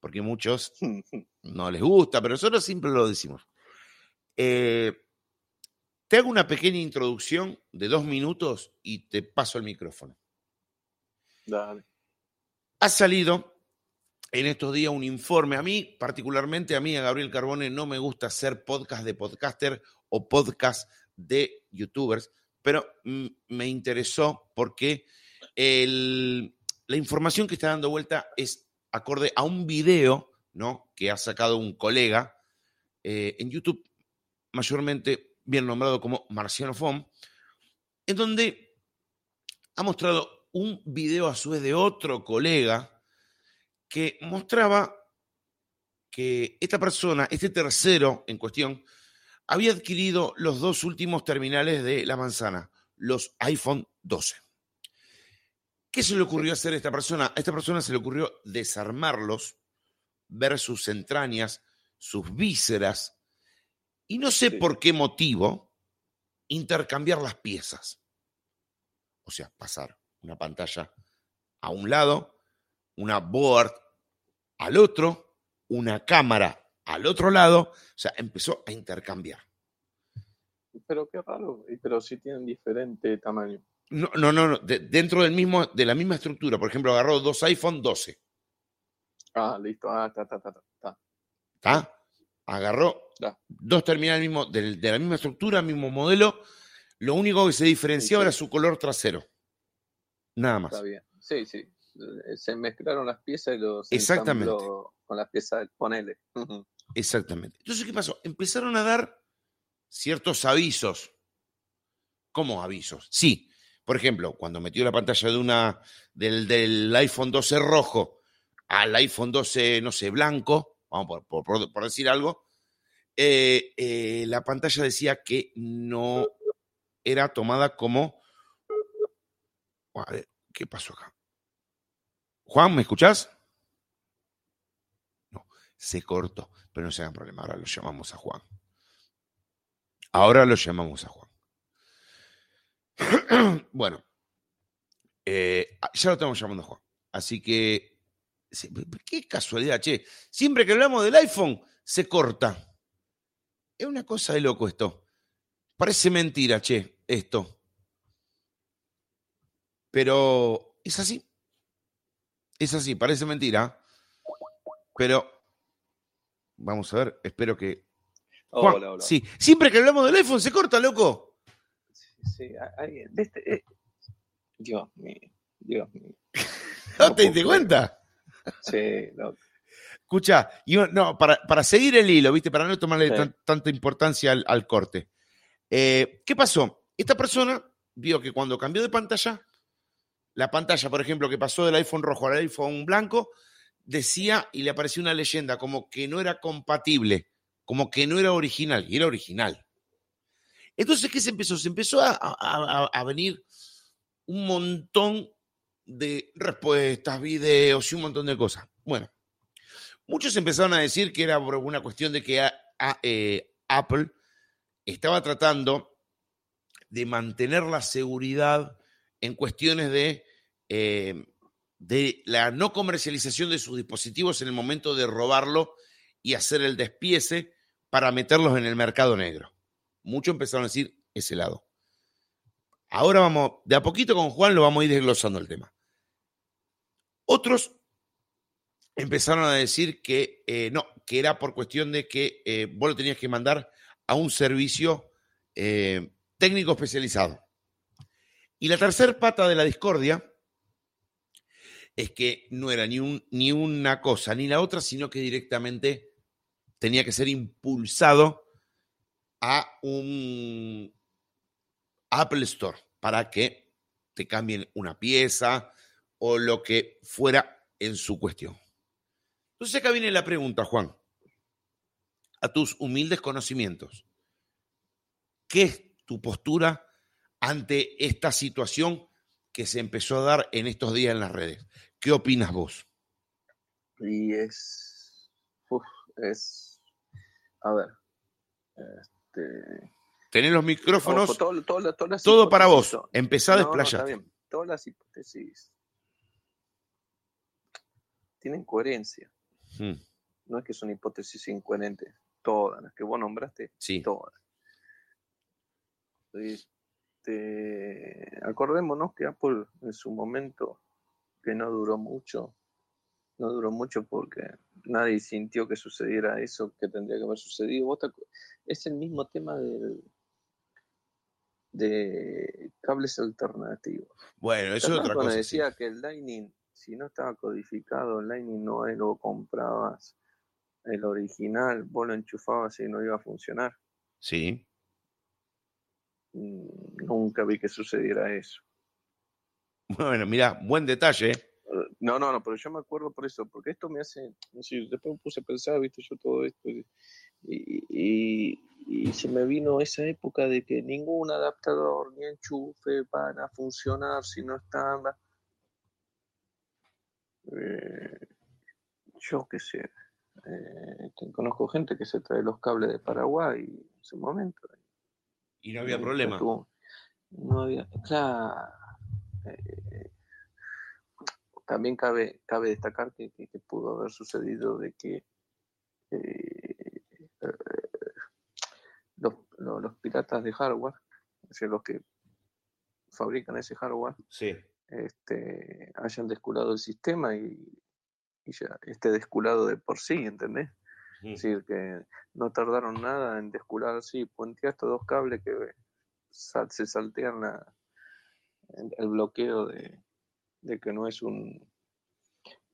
porque muchos no les gusta, pero nosotros siempre lo decimos. Eh, te hago una pequeña introducción de dos minutos y te paso el micrófono. Dale. Ha salido en estos días un informe. A mí, particularmente a mí, a Gabriel Carbone, no me gusta hacer podcast de podcaster o podcast de youtubers, pero me interesó porque el- la información que está dando vuelta es acorde a un video ¿no? que ha sacado un colega eh, en YouTube, mayormente bien nombrado como Marciano Fom, en donde ha mostrado un video a su vez de otro colega que mostraba que esta persona, este tercero en cuestión, había adquirido los dos últimos terminales de la manzana, los iPhone 12. ¿Qué se le ocurrió hacer a esta persona? A esta persona se le ocurrió desarmarlos, ver sus entrañas, sus vísceras, y no sé por qué motivo, intercambiar las piezas. O sea, pasar una pantalla a un lado, una board al otro, una cámara al otro lado, o sea, empezó a intercambiar. Pero qué raro. Pero sí tienen diferente tamaño. No, no, no, no, de- dentro del mismo, de la misma estructura. Por ejemplo, agarró dos iPhone 12, Ah, listo. Ah, está, está, está. está. ¿está? Agarró dos terminales mismo, del- de, la misma estructura, mismo modelo. Lo único que se diferenciaba Sí, sí. era su color trasero. Nada más. Está bien. Sí, sí. Eh, Se mezclaron las piezas y los Exactamente. con las piezas del ponele. Exactamente. Entonces, ¿qué pasó? Empezaron a dar ciertos avisos. ¿Cómo avisos? Sí. Por ejemplo, cuando metió la pantalla de una, del, del iPhone 12 rojo al iPhone 12, no sé, blanco, vamos por- por decir algo, eh, eh, la pantalla decía que no era tomada como... A ver, ¿qué pasó acá? Juan, ¿me escuchás? No, se cortó, pero no se hagan problema, ahora lo llamamos a Juan. Ahora lo llamamos a Juan. bueno, eh, ya lo estamos llamando a Juan. Así que, qué casualidad, che. Siempre que hablamos del iPhone, se corta. Es una cosa de loco esto. Parece mentira, che, esto. Pero es así. Es así, parece mentira. Pero vamos a ver, espero que. Juan, Hola, hola. Sí, siempre que hablamos del iPhone se corta, loco. Sí, sí, hay- de este, eh, Dios mío, Dios mío. ¿No te diste cuenta? Sí, no, Escucha, no, para, para seguir el hilo, ¿viste? Para no tomarle Sí. tan- tanta importancia al, al corte. Eh, ¿Qué pasó? Esta persona vio que cuando cambió de pantalla, la pantalla, por ejemplo, que pasó del iPhone rojo al iPhone blanco, decía y le apareció una leyenda como que no era compatible, como que no era original, y era original. Entonces, ¿qué se empezó? Se empezó a, venir un montón de respuestas, videos y un montón de cosas. Bueno, muchos empezaron a decir que era por una cuestión de que eh, Apple estaba tratando de mantener la seguridad en cuestiones de, eh, de la no comercialización de sus dispositivos en el momento de robarlo y hacer el despiece para meterlos en el mercado negro. Muchos empezaron a decir ese lado. Ahora vamos, de a poquito con Juan lo vamos a ir desglosando el tema. Otros empezaron a decir que eh, no, que era por cuestión de que eh, vos lo tenías que mandar a un servicio eh, técnico especializado. Y la tercera pata de la discordia es que no era ni, un, ni una cosa ni la otra, sino que directamente tenía que ser impulsado a un Apple Store para que te cambien una pieza o lo que fuera en su cuestión. Entonces acá viene la pregunta, Juan, a tus humildes conocimientos. ¿Qué es tu postura ante esta situación que se empezó a dar en estos días en las redes? ¿Qué opinas vos? Y es. es. A ver. Este, Tenés los micrófonos. todo, para vos. Empezá a desplayar. Todas las hipótesis tienen coherencia. Hmm. No es que son hipótesis incoherentes. Todas las que vos nombraste, sí. todas. Este, acordémonos que Apple en su momento, que no duró mucho, no duró mucho porque nadie sintió que sucediera eso que tendría que haber sucedido. Es el mismo tema del, de cables alternativos. Bueno, eso es otra cosa. decía que el Lightning, si no estaba codificado, el Lightning no lo comprabas el original, vos lo enchufabas y no iba a funcionar. Sí. Nunca vi que sucediera eso. Bueno, mira, buen detalle. ¿eh? No, no, no, pero yo me acuerdo por eso, porque esto me hace, después me puse a pensar, viste, yo todo esto, y, se me vino esa época de que ningún adaptador ni enchufe van a funcionar si no están. Eh, yo qué sé, eh, conozco gente que se trae los cables de Paraguay en su momento. Y no había problema. no había, claro. Eh, también cabe, cabe destacar que, pudo haber sucedido de que eh, los, piratas de hardware, es los que fabrican ese hardware, este, hayan desculado el sistema y, ya esté desculado de por sí, ¿entendés? Es decir, que no tardaron nada en descular, sí, estos dos cables que se saltean el bloqueo de, de que no es un,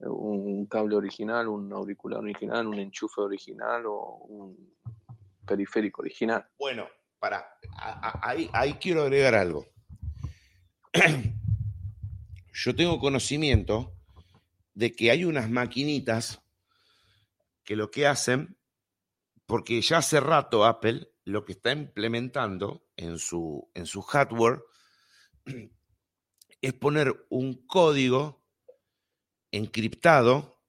un cable original, un auricular original, un enchufe original o un periférico original. Bueno, para, ahí, ahí quiero agregar algo. Yo tengo conocimiento de que hay unas maquinitas que lo que hacen, porque ya hace rato Apple lo que está implementando en su, en su hardware es poner un código encriptado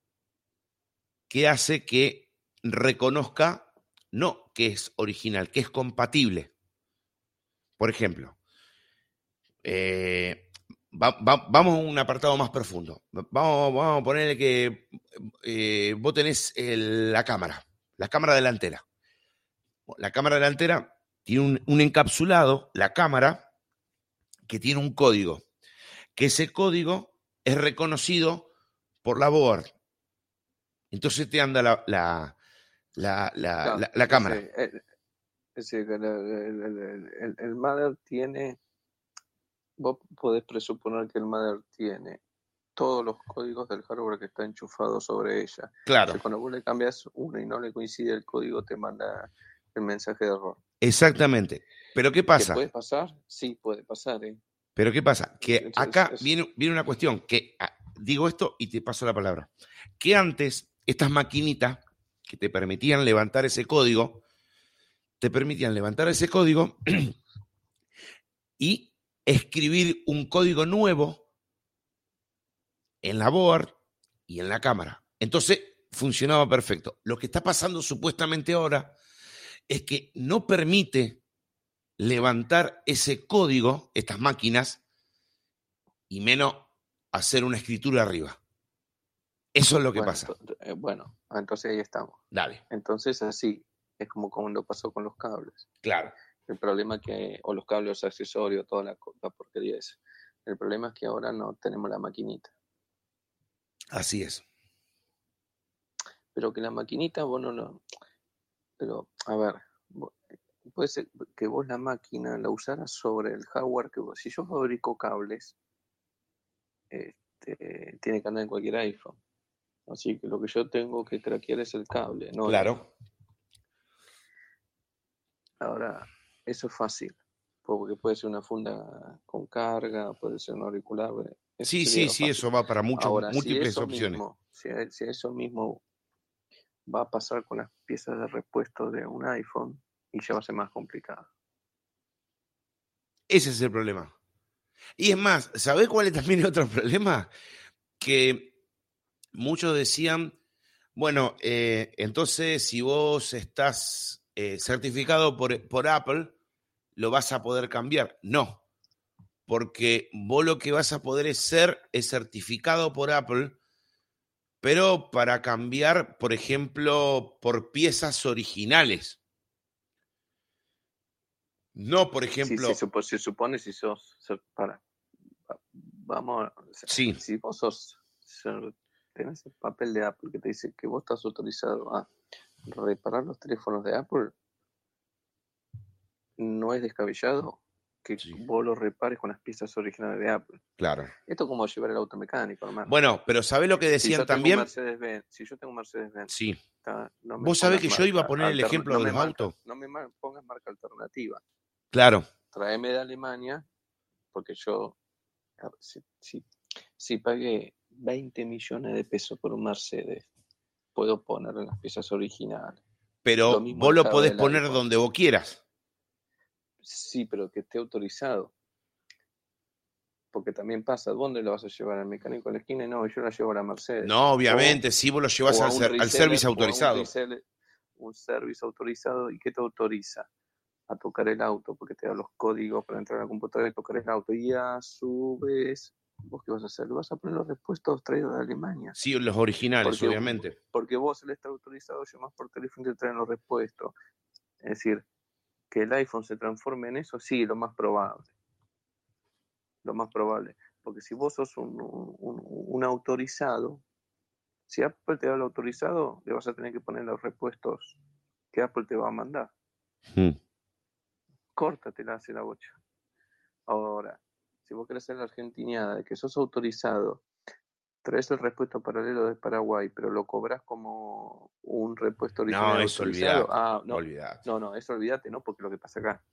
que hace que reconozca, no que es original, que es compatible. Por ejemplo, eh, vamos a un apartado más profundo. Vamos, vamos a ponerle que eh, vos tenés la cámara, la cámara delantera. La cámara delantera tiene un encapsulado, la cámara, que tiene un código que ese código es reconocido por la board. Entonces te anda la, la, la, la, cámara. el, el, mother tiene, vos podés presuponer que el mother tiene todos los códigos del hardware que está enchufado sobre ella. Claro. cuando vos le cambias uno y no le coincide el código, te manda el mensaje de error. Exactamente. Pero ¿qué pasa? ¿Puede pasar? Sí, puede pasar. ¿eh? Pero ¿qué pasa? Que acá viene, viene una cuestión, que ah, digo esto y te paso la palabra, que antes estas maquinitas que te permitían levantar ese código, te permitían levantar ese código y escribir un código nuevo en la board y en la cámara. Entonces funcionaba perfecto. Lo que está pasando supuestamente ahora es que no permite levantar ese código, estas máquinas, y menos hacer una escritura arriba. Eso es lo que pasa. Eh, bueno, entonces ahí estamos. Dale. Entonces así, es como cuando pasó con los cables. Claro. El problema que, o los cables accesorios, toda la, porquería esa. El problema es que ahora no tenemos la maquinita. Así es. Pero que la maquinita, bueno, no. Pero, a ver, puede ser que vos la máquina la usaras sobre el hardware que vos. Si yo fabrico cables, este, tiene que andar en cualquier iPhone. Así que lo que yo tengo que traquear es el cable, ¿no? Claro. Ahora, eso es fácil, porque puede ser una funda con carga, puede ser un auricular. Sí, sí, sí, eso va para Ahora, múltiples si opciones. Mismo, si, si eso mismo va a pasar con las piezas de repuesto de un iPhone y ya va a ser más complicado. Ese es el problema. Y es más, ¿sabés cuál es también el otro problema? Que muchos decían, bueno, eh, entonces si vos estás eh, certificado por, por Apple, lo vas a poder cambiar. No, porque vos lo que vas a poder es ser es certificado por Apple, pero para cambiar, por ejemplo, por piezas originales. No, por ejemplo. Sí, se, supo- se supone si sos. so- para. va- Vamos. Sí. Si vos sos. Tenés el papel de Apple que te dice que vos estás autorizado a reparar los teléfonos de Apple, no es descabellado que Sí. vos los repares con las piezas originales de Apple. Claro. Esto es como llevar el auto mecánico, hermano. Bueno, pero ¿sabés lo que si decían un también? Si yo tengo un Mercedes-Benz, Sí. está- no me Vos sabés que yo iba a marca poner el ejemplo no de los marca- autos. No me pongas marca alternativa. Claro. Tráeme de Alemania, porque yo, si, si, si pagué 20 millones de pesos por un Mercedes, puedo ponerle las piezas originales. Pero Lo vos lo podés poner iPhone. donde vos quieras. Sí, pero que esté autorizado. Porque también pasa, ¿dónde lo vas a llevar? ¿Al mecánico de la esquina? No, yo la llevo a la Mercedes. No, obviamente, si vos lo llevas al, ser- al reseller, service o a un autorizado. reseller, Un service autorizado. ¿Y qué te autoriza? A tocar el auto, porque te da los códigos para entrar a la computadora y tocar el auto. Y a su vez, ¿vos qué vas a hacer? Vas a poner los repuestos traídos de Alemania. Sí, los originales, Porque- obviamente. Porque vos al estar autorizado llamas por teléfono y te traen los repuestos. Es decir, que el iPhone se transforme en eso, sí, lo más probable. Lo más probable. Porque si vos sos un, un- un autorizado, si Apple te da el autorizado, le vas a tener que poner los repuestos que Apple te va a mandar. Mm. Córtatela, hace la bocha. Ahora, si vos querés hacer la argentiniada de que sos autorizado, traes el repuesto paralelo de Paraguay, pero lo cobras como un repuesto original No, eso olvidate. Ah, no, olvidate. no, no, eso olvídate, ¿no? Porque lo que pasa acá.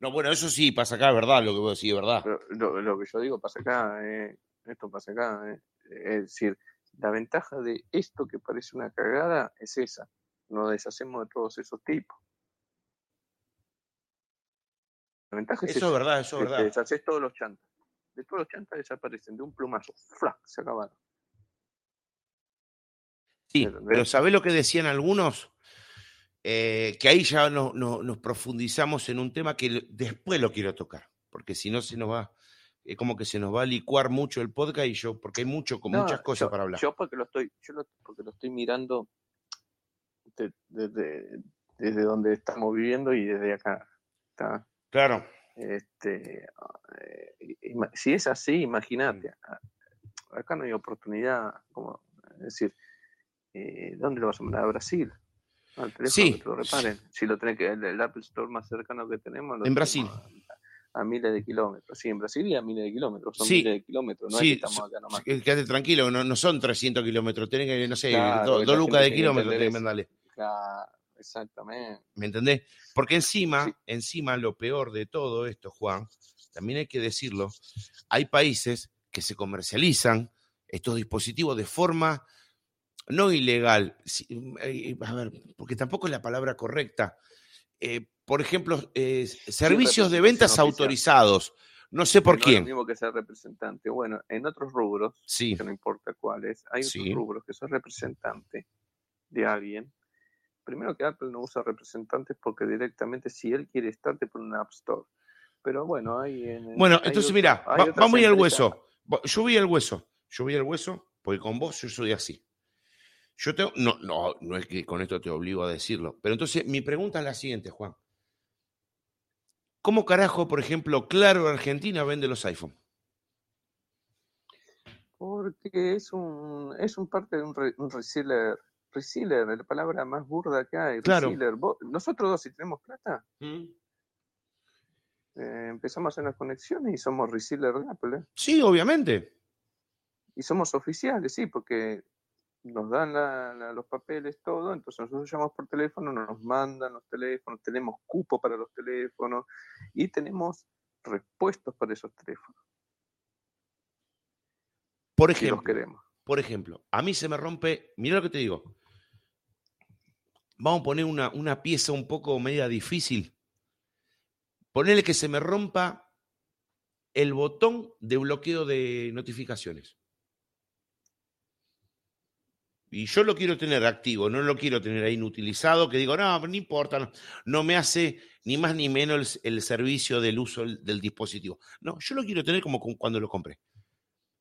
No, bueno, eso sí pasa acá, ¿verdad? Lo que vos decís, ¿verdad? Pero Lo, lo que yo digo pasa acá, eh, esto pasa acá. eh. Es decir, la ventaja de esto que parece una cagada es esa. Nos deshacemos de todos esos tipos. La ventaja es Eso esa. es verdad, eso es que te verdad. deshaces todos los chantas. De todos los chantas desaparecen de un plumazo. ¡Flac! Se acabaron. Sí, pero ¿sabés lo que decían algunos? Eh, que ahí ya no- no- nos profundizamos en un tema que después lo quiero tocar, porque si no se nos va, es como que se nos va a licuar mucho el podcast y yo, porque hay mucho, con No, muchas cosas yo, para hablar. Yo porque lo estoy, yo lo- porque lo estoy mirando de- desde, desde donde estamos viviendo y desde acá. Claro, Este, eh, ima- si es así, imagínate. a- Acá no hay oportunidad, como es decir, eh, ¿dónde lo vas a mandar? A Brasil. Al teléfono Sí. que te lo reparen. Si lo tenés que, el, el Apple Store más cercano que tenemos. lo En Brasil. A, a miles de kilómetros. Sí, en Brasil y a miles de kilómetros. Son Sí. miles de kilómetros. No es sí, que estamos acá nomás. quédate tranquilo, no, no son 300 kilómetros, tenés que, no sé, Claro, dos lucas de kilómetros tenés que mandarle. Claro, exactamente. ¿Me entendés? Porque encima, Sí. encima lo peor de todo esto, Juan, también hay que decirlo, hay países que se comercializan estos dispositivos de forma no ilegal, sí, eh, a ver, porque tampoco es la palabra correcta. Eh, por ejemplo, eh, servicios de ventas autorizados. No sé por no es quién. lo mismo que ser representante. Bueno, en otros rubros, Sí, que no importa cuáles, hay Sí. otros rubros que sos representante de alguien. Primero que Apple no usa representantes porque directamente si él quiere estar te pone una App Store. Pero bueno, hay en... Bueno, hay entonces otro- mira, va- vamos a ir al hueso. Yo voy al hueso. Yo voy al hueso, porque con vos yo soy así. Yo tengo, no, no, no es que con esto te obligo a decirlo. Pero entonces mi pregunta es la siguiente, Juan. ¿Cómo carajo, por ejemplo, Claro Argentina vende los iPhone? Porque es un, es un parte de un, re- un reseller, reseller, la palabra más burda que hay. Claro. Reseller. Vos- nosotros dos, si tenemos plata, ¿Mm? eh, empezamos a hacer las conexiones y somos reseller de Apple. ¿eh? Sí, obviamente. Y somos oficiales, sí, porque nos dan la- la- los papeles, todo, entonces nosotros llamamos por teléfono, nos mandan los teléfonos, tenemos cupo para los teléfonos y tenemos repuestos para esos teléfonos, Por si los ejemplo, queremos. por ejemplo, a mí se me rompe, mira lo que te digo. Vamos a poner una, una pieza un poco media difícil. Ponerle que se me rompa el botón de bloqueo de notificaciones. Y yo lo quiero tener activo, no lo quiero tener ahí inutilizado, que digo, no, no importa, no, no me hace ni más ni menos el, el servicio del uso del, del dispositivo. No, yo lo quiero tener como cu- cuando lo compré.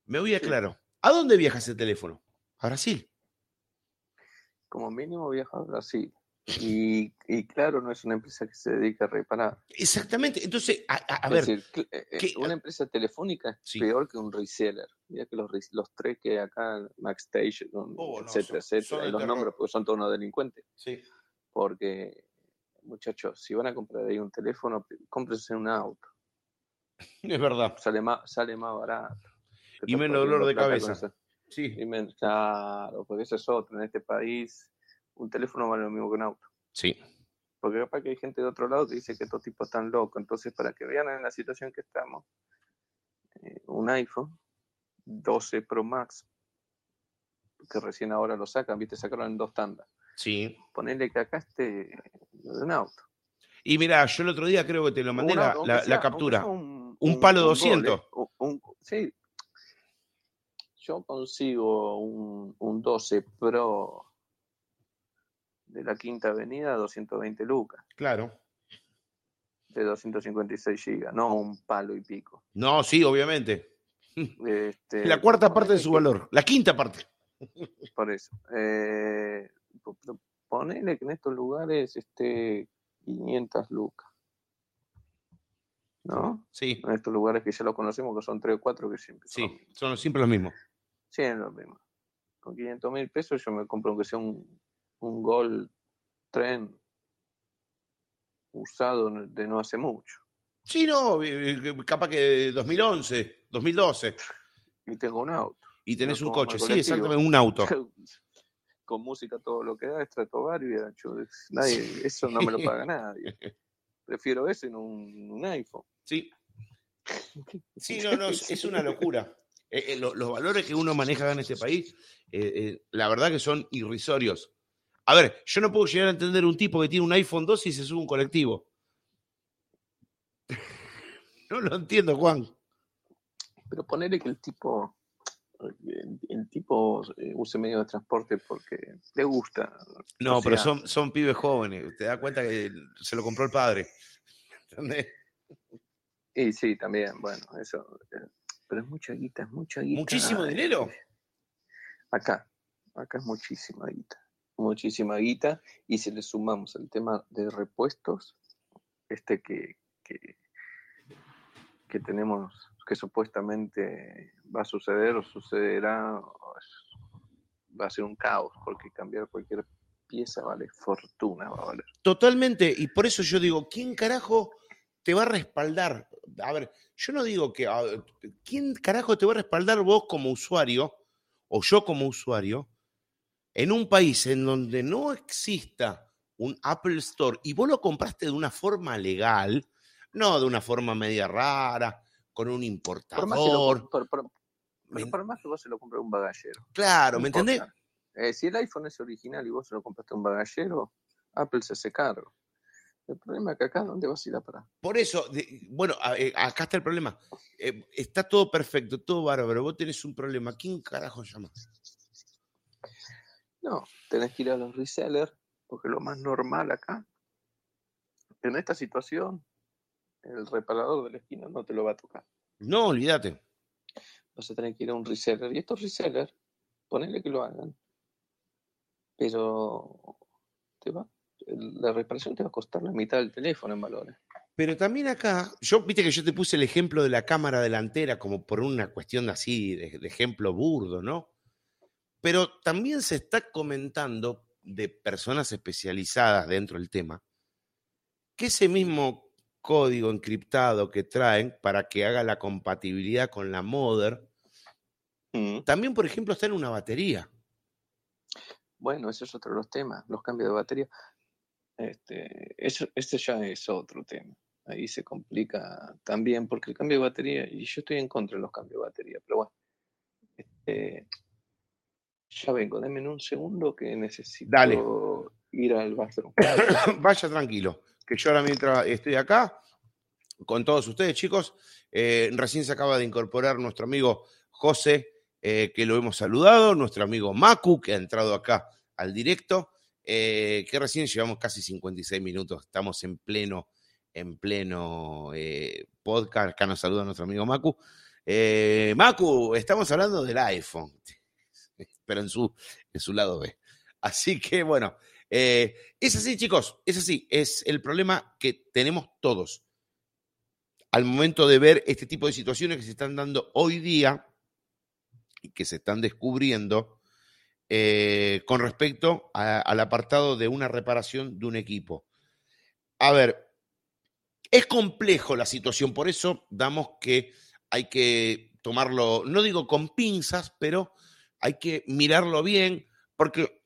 Me voy a claro. ¿A dónde viaja ese teléfono? A Brasil. Como mínimo viaja a Brasil. Y, y claro, no es una empresa que se dedica a reparar. Exactamente. Entonces, a, a- a es ver, decir, eh, eh, ¿qué- una empresa telefónica es Sí. peor que un reseller. Mira que los, los tres que acá, MaxStation, Oh, no, etcétera, son- etcétera, son los terror. nombres porque son todos unos delincuentes. sí. Porque, muchachos, si van a comprar ahí un teléfono, cómprense un auto. es verdad. Sale más, sale más barato. Y menos dolor de cabeza. Sí. Claro, porque eso es otro. En este país, un teléfono vale lo mismo que un auto. Sí. Porque capaz que hay gente de otro lado que dice que estos tipos están locos. Entonces, para que vean en la situación que estamos, eh, un iPhone 12 Pro Max, que recién ahora lo sacan, viste, sacaron en dos tandas. Sí. Ponerle que acá esté de un auto. Y mira, yo el otro día creo que te lo mandé la, captura. Un, Un palo 200. ¿eh? Un- un- sí. Yo consigo un, un 12 Pro de la Quinta Avenida a 220 lucas, Claro. de 256 gigas, no un palo y pico. No, sí, obviamente. Este, La cuarta parte de su valor. La quinta parte. Por eso. Eh, po- po- ponele que en estos lugares esté 500 lucas. ¿No? Sí. En estos lugares que ya lo conocemos, que son 3 o 4 que siempre son Sí. Son siempre los mismos. Sí, es lo mismo. Con 500 mil pesos yo me compro aunque sea un, un Gol tren usado de no hace mucho. Sí, no, eh, eh, capaz que 2011, 2012. Y tengo un auto. Y tenés No un coche. Sí, exactamente, un auto. Con música todo lo que da, Stratovario y ancho. Es- Nadie, eso no me lo paga nadie. Prefiero eso en un, un iPhone. Sí. Sí, no, no, es, es una locura. Eh, eh, lo- los valores que uno maneja en este país, eh, la verdad que son irrisorios. A ver, yo no puedo llegar a entender un tipo que tiene un iPhone 2 y se sube un colectivo. No lo entiendo, Juan. Pero ponerle que el tipo el, tipo use medio de transporte porque le gusta. No, O pero son, son pibes jóvenes. Te das cuenta que se lo compró el padre. ¿Entendés? Y sí, también, bueno, eso. Pero es mucha guita, es mucha guita. Muchísimo dinero. Acá, acá es muchísima guita. Muchísima guita. Y si le sumamos el tema de repuestos, este que, que, que tenemos, que supuestamente va a suceder o sucederá, va a ser un caos, porque cambiar cualquier pieza vale fortuna, va a valer. Totalmente. Y por eso yo digo, ¿quién carajo te va a respaldar? A ver, yo no digo que. a ¿Quién carajo te va a respaldar vos como usuario o yo como usuario en un país en donde no exista un Apple Store y vos lo compraste de una forma legal, no de una forma media rara, con un Por más que, lo, importador? por, más que vos se lo compres a un bagallero. Claro, ¿me entendés? importa. Eh, si el iPhone es original y vos se lo compraste a un bagallero, Apple se hace cargo. El problema es que acá, ¿dónde vas a ir a parar? Por eso, de- bueno, eh, acá está el problema. Eh, está todo perfecto, todo bárbaro. Vos tenés un problema. ¿Quién carajo llama? No, tenés que ir a los resellers, porque lo más normal acá, en esta situación, el reparador de la esquina no te lo va a tocar. No, olvídate. Vas a tener que ir a un reseller. Y estos resellers, ponele que lo hagan, pero te va, la reparación te va a costar la mitad del teléfono en valores. Pero también acá, yo, viste que yo te puse el ejemplo de la cámara delantera como por una cuestión así, de, de ejemplo burdo, ¿no? Pero también se está comentando de personas especializadas dentro del tema, que ese mismo código encriptado que traen para que haga la compatibilidad con la Mother, Mm. también, por ejemplo, está en una batería. Bueno, ese es otro de los temas, los cambios de batería. Este, eso, este ya es otro tema. Ahí se complica también, porque el cambio de batería, y yo estoy en contra de los cambios de batería, pero bueno. Este, ya vengo, denme en un segundo que necesito Dale. ir al bathroom. Vaya tranquilo, que yo ahora mientras estoy acá con todos ustedes, chicos, eh, recién se acaba de incorporar nuestro amigo José, eh, que lo hemos saludado, nuestro amigo Macu, que ha entrado acá al directo, eh, que recién llevamos casi 56 minutos, estamos en pleno, en pleno eh, podcast, acá nos saluda nuestro amigo Macu. Eh, Macu, estamos hablando del iPhone, pero en su, en su lado B. Así que bueno, eh, es así, chicos, es así, es el problema que tenemos todos al momento de ver este tipo de situaciones que se están dando hoy día y que se están descubriendo eh, con respecto al apartado de una reparación de un equipo. A ver, es complejo la situación, por eso damos que hay que tomarlo, no digo con pinzas, pero hay que mirarlo bien, porque,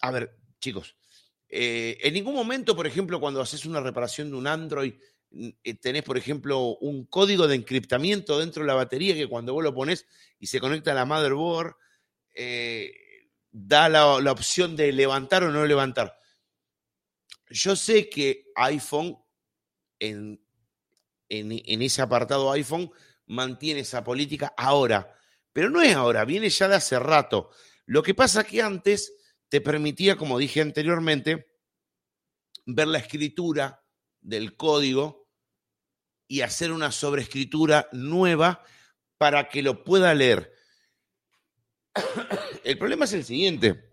a ver, chicos, eh, en ningún momento, por ejemplo, cuando haces una reparación de un Android, mm, eh, tenés, por ejemplo, un código de encriptamiento dentro de la batería que cuando vos lo pones y se conecta a la motherboard, da la, opción de levantar o no levantar. Yo sé que iPhone, en, en, ese apartado iPhone, mantiene esa política ahora, pero no es ahora, viene ya de hace rato. Lo que pasa que antes te permitía, como dije anteriormente, ver la escritura del código y hacer una sobreescritura nueva para que lo pueda leer. El problema es el siguiente,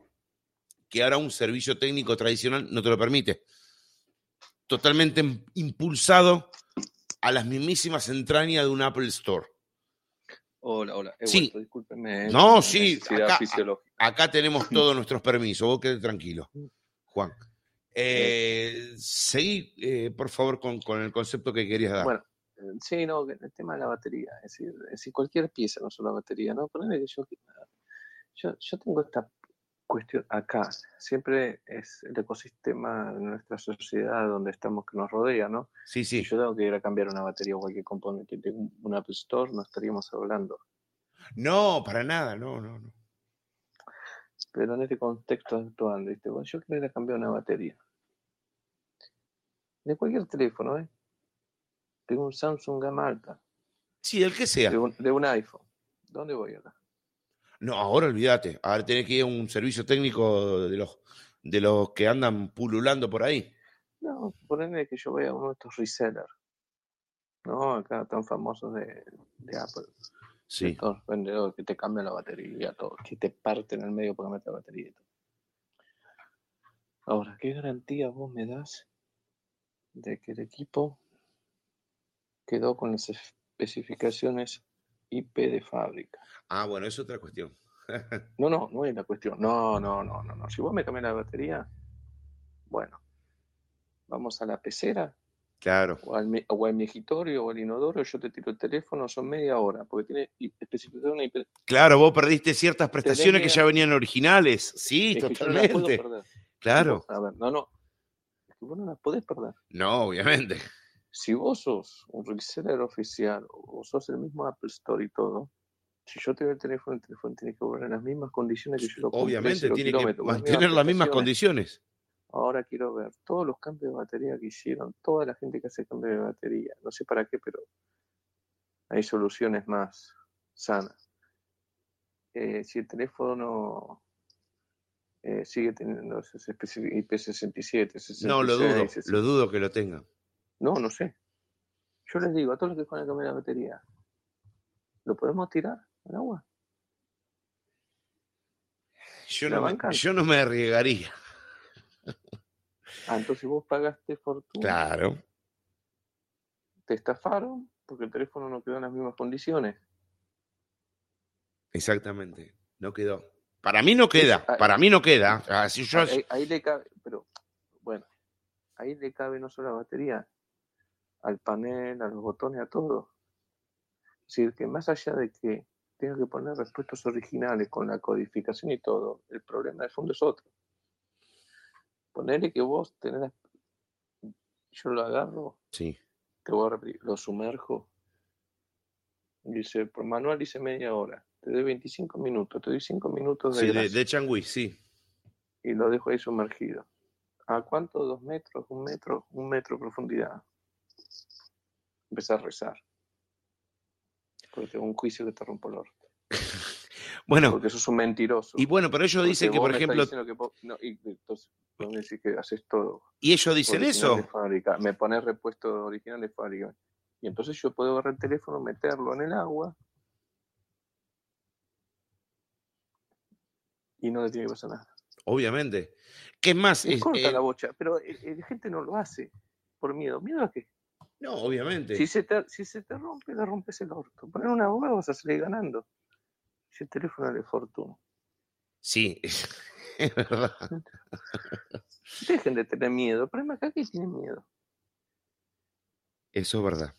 que ahora un servicio técnico tradicional no te lo permite. Totalmente im- impulsado a las mismísimas entrañas de un Apple Store. Hola, hola. He Sí. discúlpenme. eh, No, sí, acá-. Acá tenemos todos nuestros permisos, vos quedate tranquilo, Juan. Eh, seguí, eh, por favor, con, con el concepto que querías dar. Bueno, sí, no, el tema de la batería, es decir, es decir, cualquier pieza, no solo la batería, ¿no? Ponele que yo, yo, yo tengo esta cuestión acá, siempre es el ecosistema de nuestra sociedad donde estamos que nos rodea, ¿no? sí, Si sí. yo tengo que ir a cambiar una batería o cualquier componente de un Apple Store, no estaríamos hablando. No, para nada, no, no, no. Pero en este contexto actual, ¿viste? Bueno, yo quiero ir a cambiar una batería. De cualquier teléfono, ¿eh? Tengo un Samsung gama alta, Sí, el que sea. de un, de un iPhone. ¿Dónde voy acá? No, ahora olvídate. Ahora tenés que ir a un servicio técnico de los, de los que andan pululando por ahí. No, ponele que yo vea uno de estos resellers, ¿no? Acá tan famosos de, de Apple. Sí. Estos vendedores que te cambian la batería, todo, que te parten en el medio para cambiarte la batería y todo. Ahora, ¿qué garantía vos me das de que el equipo quedó con las especificaciones IP de fábrica? Ah, bueno, es otra cuestión. No, no, no es la cuestión. No, no, no, no, no. Si vos me cambias la batería, bueno, vamos a la pecera Claro. o al, o al mejitorio o al inodoro, yo te tiro el teléfono, son media hora, porque tiene especificación IP. Claro, vos perdiste ciertas prestaciones que ya venían originales. Sí, Es que yo no las puedo totalmente. perder. Claro. A ver, no, no. Es que vos no las podés perder. No, obviamente. Si vos sos un reseller oficial o sos el mismo Apple Store y todo, si yo te doy el teléfono, el teléfono tiene que volver en las mismas condiciones que yo lo Obviamente tiene que mantener las mismas condiciones. Ahora quiero ver todos los cambios de batería que hicieron, toda la gente que hace cambio de batería. No sé para qué, pero hay soluciones más sanas. Eh, si el teléfono eh, sigue teniendo esos especi- IP67, 66, No, lo dudo. 60. Lo dudo que lo tenga. No, no sé. Yo les digo a todos los que van a cambiar la batería, ¿lo podemos tirar al agua? Yo ¿La no, me, yo no me arriesgaría. Ah, entonces vos pagaste fortuna, Claro. te estafaron porque el teléfono no quedó en las mismas condiciones. Exactamente. No quedó. Para mí no queda, ah, para mí no queda. Ah, si yo- Ahí, ahí le cabe, pero bueno, ahí le cabe no solo la batería, al panel, a los botones, a todo. Es decir, que más allá de que tenga que poner respuestos originales con la codificación y todo, el problema de fondo es otro. Ponerle que vos tenés, yo lo agarro, Sí, te voy a repetir, lo sumerjo. Dice, por manual dice media hora, te doy 25 minutos, te doy 5 minutos de, sí, de, de Changui, sí. y lo dejo ahí sumergido. ¿A cuánto? ¿Dos metros? ¿Un metro? Un metro de profundidad. Empezar a rezar. Porque tengo un juicio que te rompo el orto. Bueno, Porque sos un mentiroso. y bueno, pero ellos dicen que, por me ejemplo, diciendo que vos- no, y entonces vos me decís que haces todo. y ellos dicen original eso. Me pones repuestos originales de fábrica. Y entonces yo puedo agarrar el teléfono, meterlo en el agua. Y no le tiene que pasar nada. Obviamente. ¿Qué más? Es Es- corta eh, la bocha, pero eh, eh, la gente no lo hace por miedo. ¿Miedo a qué? No, obviamente. Si se, te, si se te rompe, le rompes el orto. Poner una abogado vas a salir ganando. Si el teléfono de fortuna. Sí, es verdad. Dejen de tener miedo. El problema acá es que tienen miedo. Eso es verdad.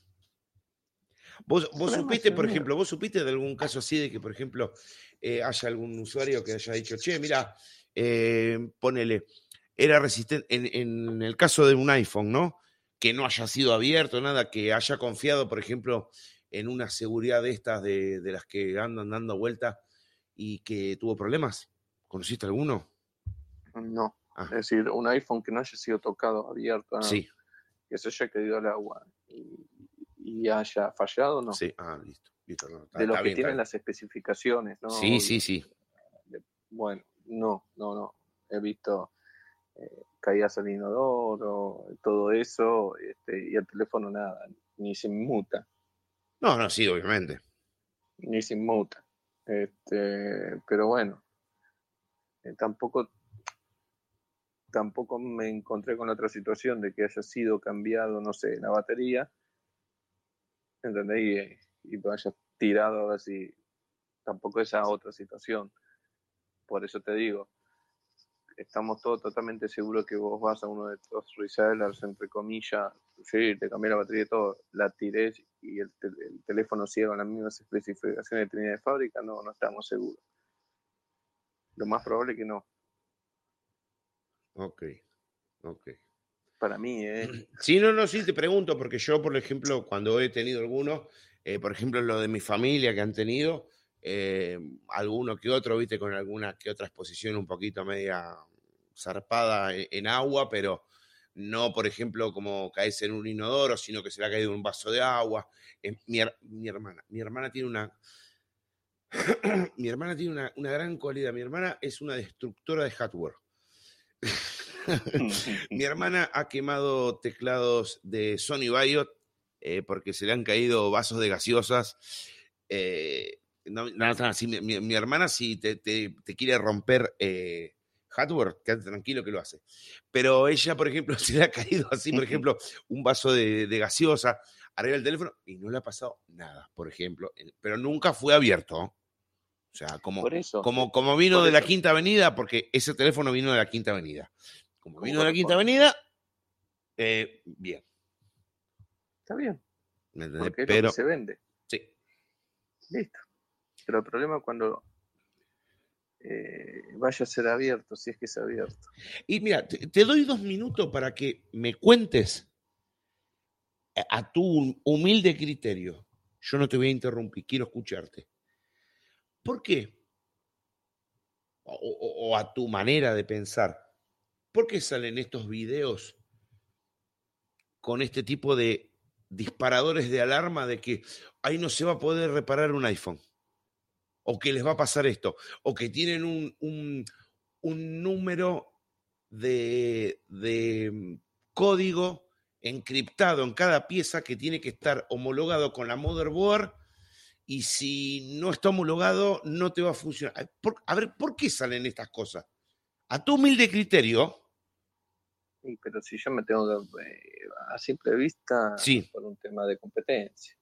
Vos, vos supiste, por miedo. ejemplo, vos supiste de algún caso así de que, por ejemplo, eh, haya algún usuario que haya dicho, che, mira, eh, ponele, era resistente, en, en el caso de un iPhone, ¿no? Que no haya sido abierto, nada, que haya confiado, por ejemplo, en una seguridad de estas, de, de las que andan dando vueltas y que tuvo problemas. ¿Conociste alguno? No. Ah. Es decir, un iPhone que no haya sido tocado, abierto, nada, Sí, que se haya caído al agua y, y haya fallado, no. sí. Ah, listo. listo no, está- de lo que bien, tienen las especificaciones, ¿no? Sí, sí, sí. Bueno, no, no, no. He visto eh, caídas al inodoro, todo eso, este, y el teléfono nada, ni se inmuta, No, no, sí, obviamente. ni se inmuta. Este, pero bueno, eh, tampoco, tampoco me encontré con otra situación de que haya sido cambiado, no sé, la batería, ¿entendés? Y, y lo haya tirado ahora sí, tampoco esa otra situación. Por eso te digo, estamos todos totalmente seguros que vos vas a uno de estos resellers, entre comillas, sí, te cambié la batería y todo, la tiré y el, tel- el teléfono sigue con las mismas especificaciones que tenía de fábrica, no, no estamos seguros. Lo más probable es que no. Ok, ok. Para mí, ¿eh? Sí, no, no, sí, te pregunto, porque yo, por ejemplo, cuando he tenido algunos, eh, por ejemplo, lo de mi familia que han tenido, eh, alguno que otro, viste, con alguna que otra exposición un poquito media zarpada en, en agua, pero no, por ejemplo, como caerse en un inodoro, sino que se le ha caído un vaso de agua. Mi hermana, mi hermana tiene una... mi hermana tiene una, una gran cualidad. Mi hermana es una destructora de hardware. Mi hermana ha quemado teclados de Sony Biot eh, porque se le han caído vasos de gaseosas. Eh, no, no, no, sí, mi, hermana si te, te- te quiere romper eh, hardware, quédate tranquilo que lo hace. Pero ella, por ejemplo, se le ha caído así, por ejemplo, un vaso de, de gaseosa arriba del teléfono y no le ha pasado nada, por ejemplo. Pero nunca fue abierto. O sea, como, eso. como, como vino de la. Quinta Avenida, porque ese teléfono vino de la Quinta Avenida. Como vino de la Quinta. Avenida, eh, bien. Está bien, ¿me entendés? porque es lo Pero que se vende. sí, Listo. Pero el problema es cuando eh, vaya a ser abierto, si es que es abierto. Y mira, te, doy dos minutos para que me cuentes a- a tu humilde criterio. Yo no te voy a interrumpir, quiero escucharte. ¿Por qué? O- o a tu manera de pensar. ¿Por qué salen estos videos con este tipo de disparadores de alarma de que ahí no se va a poder reparar un iPhone? O que les va a pasar esto. O que tienen un, un- un número de, de mm, código encriptado en cada pieza que tiene que estar homologado con la motherboard y si no está homologado no te va a funcionar. Por- a ver, ¿por qué salen estas cosas? A tu humilde criterio, Sí, pero si yo me tengo que, eh, a simple vista, Sí. por un tema de competencia.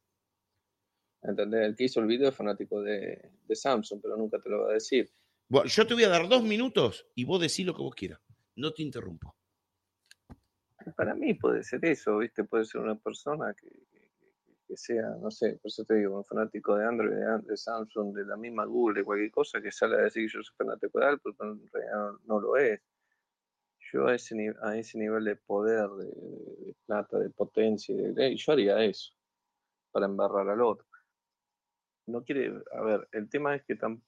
¿Entendés? El que hizo el video es fanático de, de Samsung, pero nunca te lo va a decir. Bueno, yo te voy a dar dos minutos y vos decís lo que vos quieras. No te interrumpo. Para mí puede ser eso, ¿viste? Puede ser una persona que, que- que sea, no sé, por eso te digo, un fanático de Android, de, de Samsung, de la misma Google, de cualquier cosa, que sale a decir que yo soy fanático de Apple, pero en realidad no, no lo es. Yo a ese, ni- a ese nivel de poder, de, de plata, de potencia, de, de- yo haría eso para embarrar al otro. No quiere, a ver, el tema es que tam-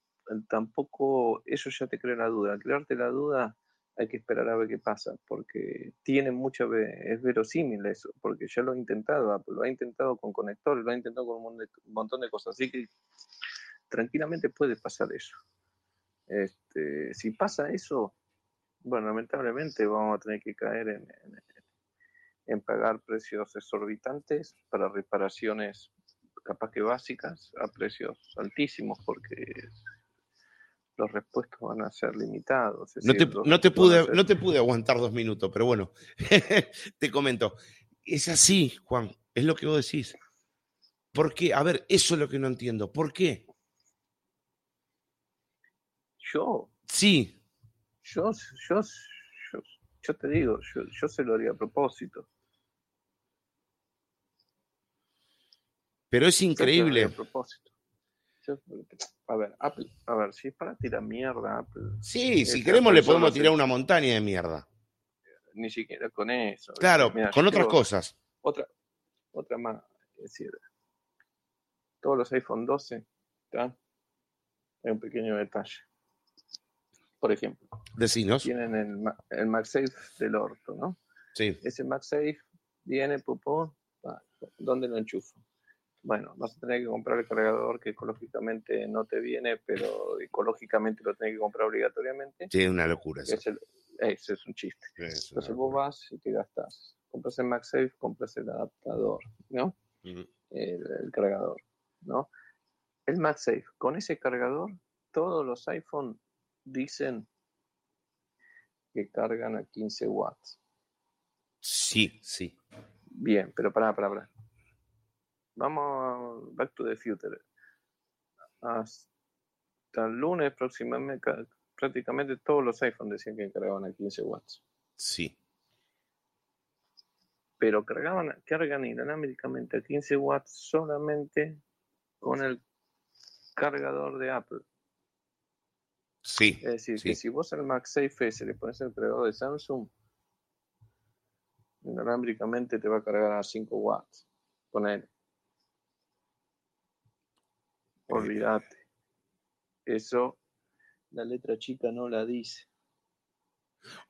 tampoco eso ya te crea la duda. Al crearte la duda hay que esperar a ver qué pasa, porque tiene mucha, es verosímil eso, porque ya lo ha intentado lo ha intentado con conectores, lo ha intentado con un mon- un montón de cosas, así que tranquilamente puede pasar eso. Este, si pasa eso, bueno, lamentablemente vamos a tener que caer en- en pagar precios exorbitantes para reparaciones capaz que básicas a precios altísimos porque los repuestos van a ser limitados. No te, decir, los no, te pude, ser- no te pude aguantar dos minutos, pero bueno, te comento. Es así, Juan, es lo que vos decís. ¿Por qué? A ver, eso es lo que no entiendo. ¿Por qué? Yo, Sí, yo, yo, yo, yo te digo, yo, yo se lo haría a propósito. Pero es increíble. a propósito. Yo- a ver, Apple, a ver, si es para tirar mierda, Apple, Sí, si Ese queremos le podemos tirar una montaña de mierda. ni siquiera con eso. Claro, Mira, con otras cosas. Otra, otra más, es decir, todos los iPhone 12, ¿tá? Hay un pequeño detalle. Por ejemplo, Decinos. tienen el, el MagSafe del orto, ¿no? Sí, Ese MagSafe viene, ah, ¿dónde lo enchufo? Bueno, vas a tener que comprar el cargador que ecológicamente no te viene, pero ecológicamente lo tenés que comprar obligatoriamente. sí, es una locura eso. es el- es un chiste. Es Entonces vos vas y te gastas. Compras el MagSafe, compras el adaptador, ¿no? El, el cargador, ¿no? El MagSafe, con ese cargador, todos los iPhone dicen que cargan a 15 watts. Sí, sí. Bien, pero pará, pará, pará. Vamos a Back to the Future. Hasta el lunes próximamente, ca- prácticamente todos los iPhone decían que cargaban a 15 watts. Sí. Pero cargaban, cargan inalámbricamente a 15 watts solamente con el cargador de Apple. Sí. Es decir, Sí. que si vos al MagSafe ese le pones el cargador de Samsung, inalámbricamente te va a cargar a 5 watts. Con él. Olvídate. Eso la letra chica no la dice.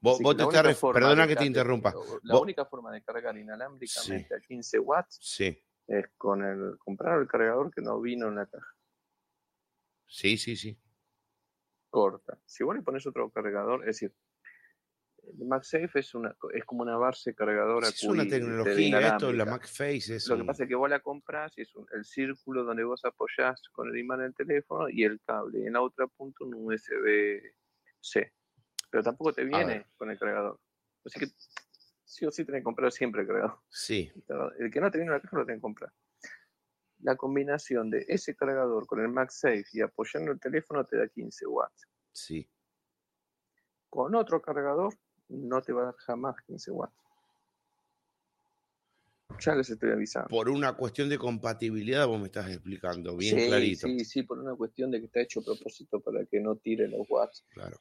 Vos, te estás Perdona que te interrumpa. La Vos- única forma de cargar inalámbricamente a 15 watts Sí, es con el comprar el cargador que no vino en la caja. sí, sí, sí. corta. Si vos le pones otro cargador, es decir, el MagSafe es, una, es como una base cargadora. Es una tecnología, esto, la. MagFace es Lo que pasa es que vos la compras y es un- el círculo donde vos apoyás con el imán el teléfono y el cable. Y en la otra punta un USB-C. Pero tampoco te viene con el cargador. Así que sí o sí tenés que comprar siempre el cargador. Sí, El que no te viene en la caja lo tenés que comprar. La combinación de ese cargador con el MagSafe y apoyando el teléfono te da 15 watts. sí. Con otro cargador no te va a dar jamás 15 watts. Ya les estoy avisando. Por una cuestión de compatibilidad, vos me estás explicando bien sí, clarito. sí, sí, por una cuestión de que está hecho a propósito para que no tire los watts. Claro.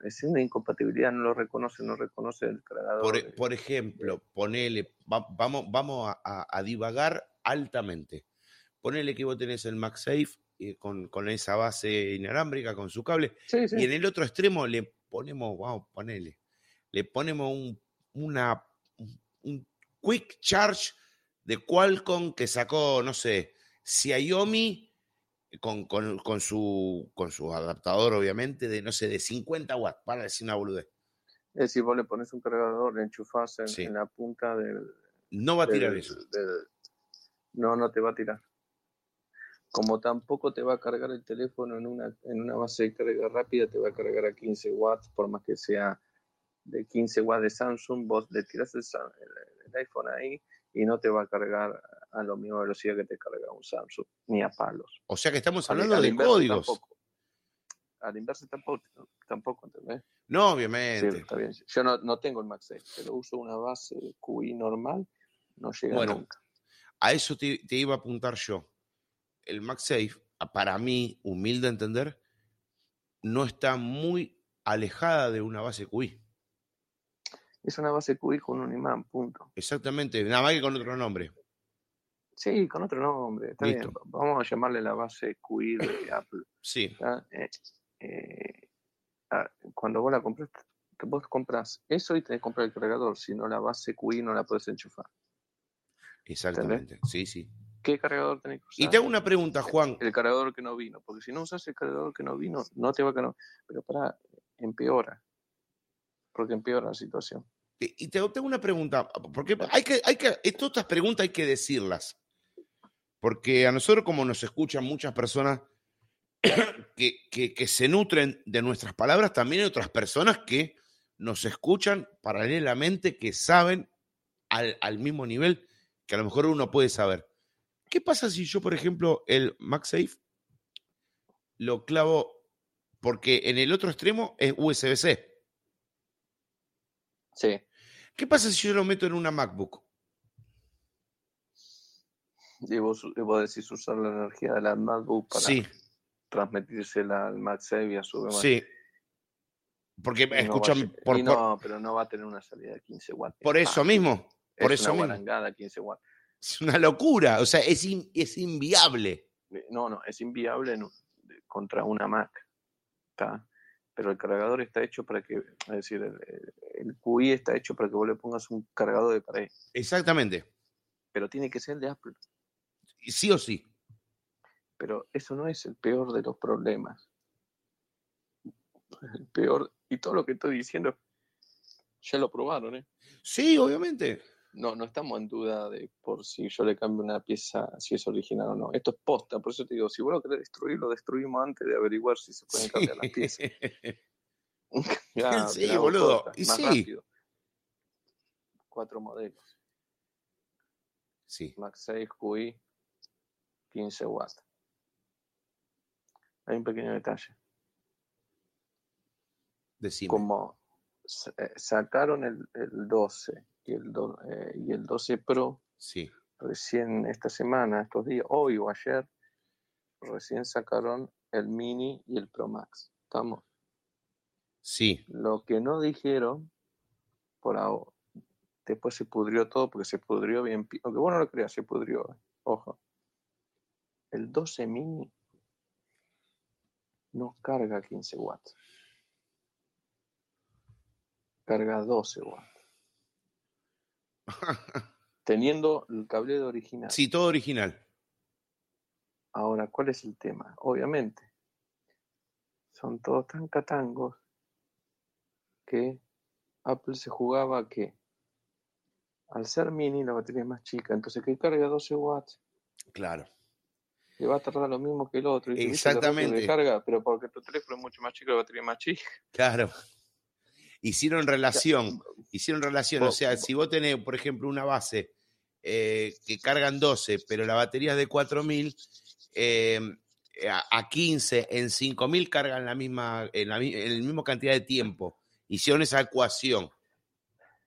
Es una incompatibilidad, no lo reconoce, no reconoce el cargador. Por, por ejemplo, ponele, va- vamos, vamos a, a- a divagar altamente. Ponele que vos tenés el MagSafe eh, con, con esa base inalámbrica, con su cable, Sí, sí. y en el otro extremo le ponemos, vamos, ponele, le ponemos un, una, un quick charge de Qualcomm que sacó, no sé, Xiaomi con, con, con su, con su adaptador, obviamente, de, no sé, de 50 watts, para decir una boludez. Es decir, vos le pones un cargador, le enchufás en, Sí. en la punta del, No va a tirar del- eso. del- No, no te va a tirar. Como tampoco te va a cargar el teléfono en una, en una base de carga rápida, te va a cargar a 15 watts, por más que sea de 15 watts de Samsung, vos le tirás el, Sa- el- el iPhone ahí y no te va a cargar a la misma velocidad que te carga un Samsung, ni a palos. O sea que estamos Al- hablando al de inverso códigos. tampoco. a la inversa tampoco, tampoco ¿entendés? No, Sí, obviamente. está bien. Yo no, no tengo el MagSafe, pero uso una base QI normal, no llega Bueno. nunca. A eso te, te iba a apuntar yo. El MagSafe, a- para mí, humilde entender, no está muy alejada de una base QI. Es una base QI con un imán, punto. Exactamente, más que con otro nombre. Sí, con otro nombre, está Listo. bien. Vamos a llamarle la base QI de Apple. Sí. Eh, eh, ah, cuando vos la compras, que vos compras eso y tenés que comprar el cargador, si no la base QI no la podés enchufar. exactamente. Sí, sí. ¿Qué cargador tenés que usar? Y te hago una pregunta, Juan. El cargador que no vino, porque si no usas el cargador que no vino, no te va a. Pero para, empeora. Porque empeora la situación. Y te tengo una pregunta, porque hay que, hay que, estas preguntas hay que decirlas. Porque a nosotros, como nos escuchan muchas personas que, que, que se nutren de nuestras palabras, también hay otras personas que nos escuchan paralelamente, que saben al, al mismo nivel que a lo mejor uno puede saber. ¿Qué pasa si yo, por ejemplo, el MagSafe lo clavo porque en el otro extremo es USB-C? Sí. ¿Qué pasa si yo lo meto en una MacBook? Y vos, vos decís usar la energía de la MacBook para Sí, transmitírsela al MagSafe y a su demás. sí. Porque, no escúchame, por, por- no, pero no va a tener una salida de 15 watts. por eso Ah, mismo, por es eso una mismo. guarangada 15 watts. Es una locura, o sea, es, in- es inviable. No, no, es inviable en contra una Mac. ¿tá? Pero el cargador está hecho para que, es decir, el, el QI está hecho para que vos le pongas un cargador de pared. Exactamente. Pero tiene que ser de Apple. Sí o sí. Pero eso no es el peor de los problemas. El peor, y todo lo que estoy diciendo, ya lo probaron, ¿eh? Sí, obviamente. No, no estamos en duda de por si yo le cambio una pieza, si es original o no. Esto es posta, por eso te digo, si vos lo querés destruir, lo destruimos antes de averiguar si se pueden cambiar las piezas. Ya, Sí, boludo, corta, y más sí. rápido. Cuatro modelos. Sí, Max 6 QI, 15 watts. Hay un pequeño detalle. decime. Como eh, sacaron el, el 12 y el, do- eh, y el 12 Pro Sí, recién esta semana, estos días, hoy o ayer, recién sacaron el Mini y el Pro Max. Estamos. sí. Lo que no dijeron, por ahora, después se pudrió todo porque se pudrió bien. Aunque vos no lo creas, se pudrió. eh. Ojo. El 12 mini no carga 15 watts. Carga 12 watts. Teniendo el cableado original. sí, todo original. Ahora, ¿cuál es el tema? Obviamente, son todos tan catangos que Apple se jugaba a que al ser mini la batería es más chica, entonces que carga 12 watts, Claro. le va a tardar lo mismo que el otro. Y dice, "¿Viste lo rápido que Exactamente. carga, pero porque tu teléfono es mucho más chico, la batería es más chica. Claro. Hicieron relación, hicieron relación. O sea, si vos tenés, por ejemplo, una base eh, que cargan 12, pero la batería es de 4000, eh, a, a 15, en 5000 cargan la misma, en la, mi- en la misma cantidad de tiempo. Hicieron esa ecuación.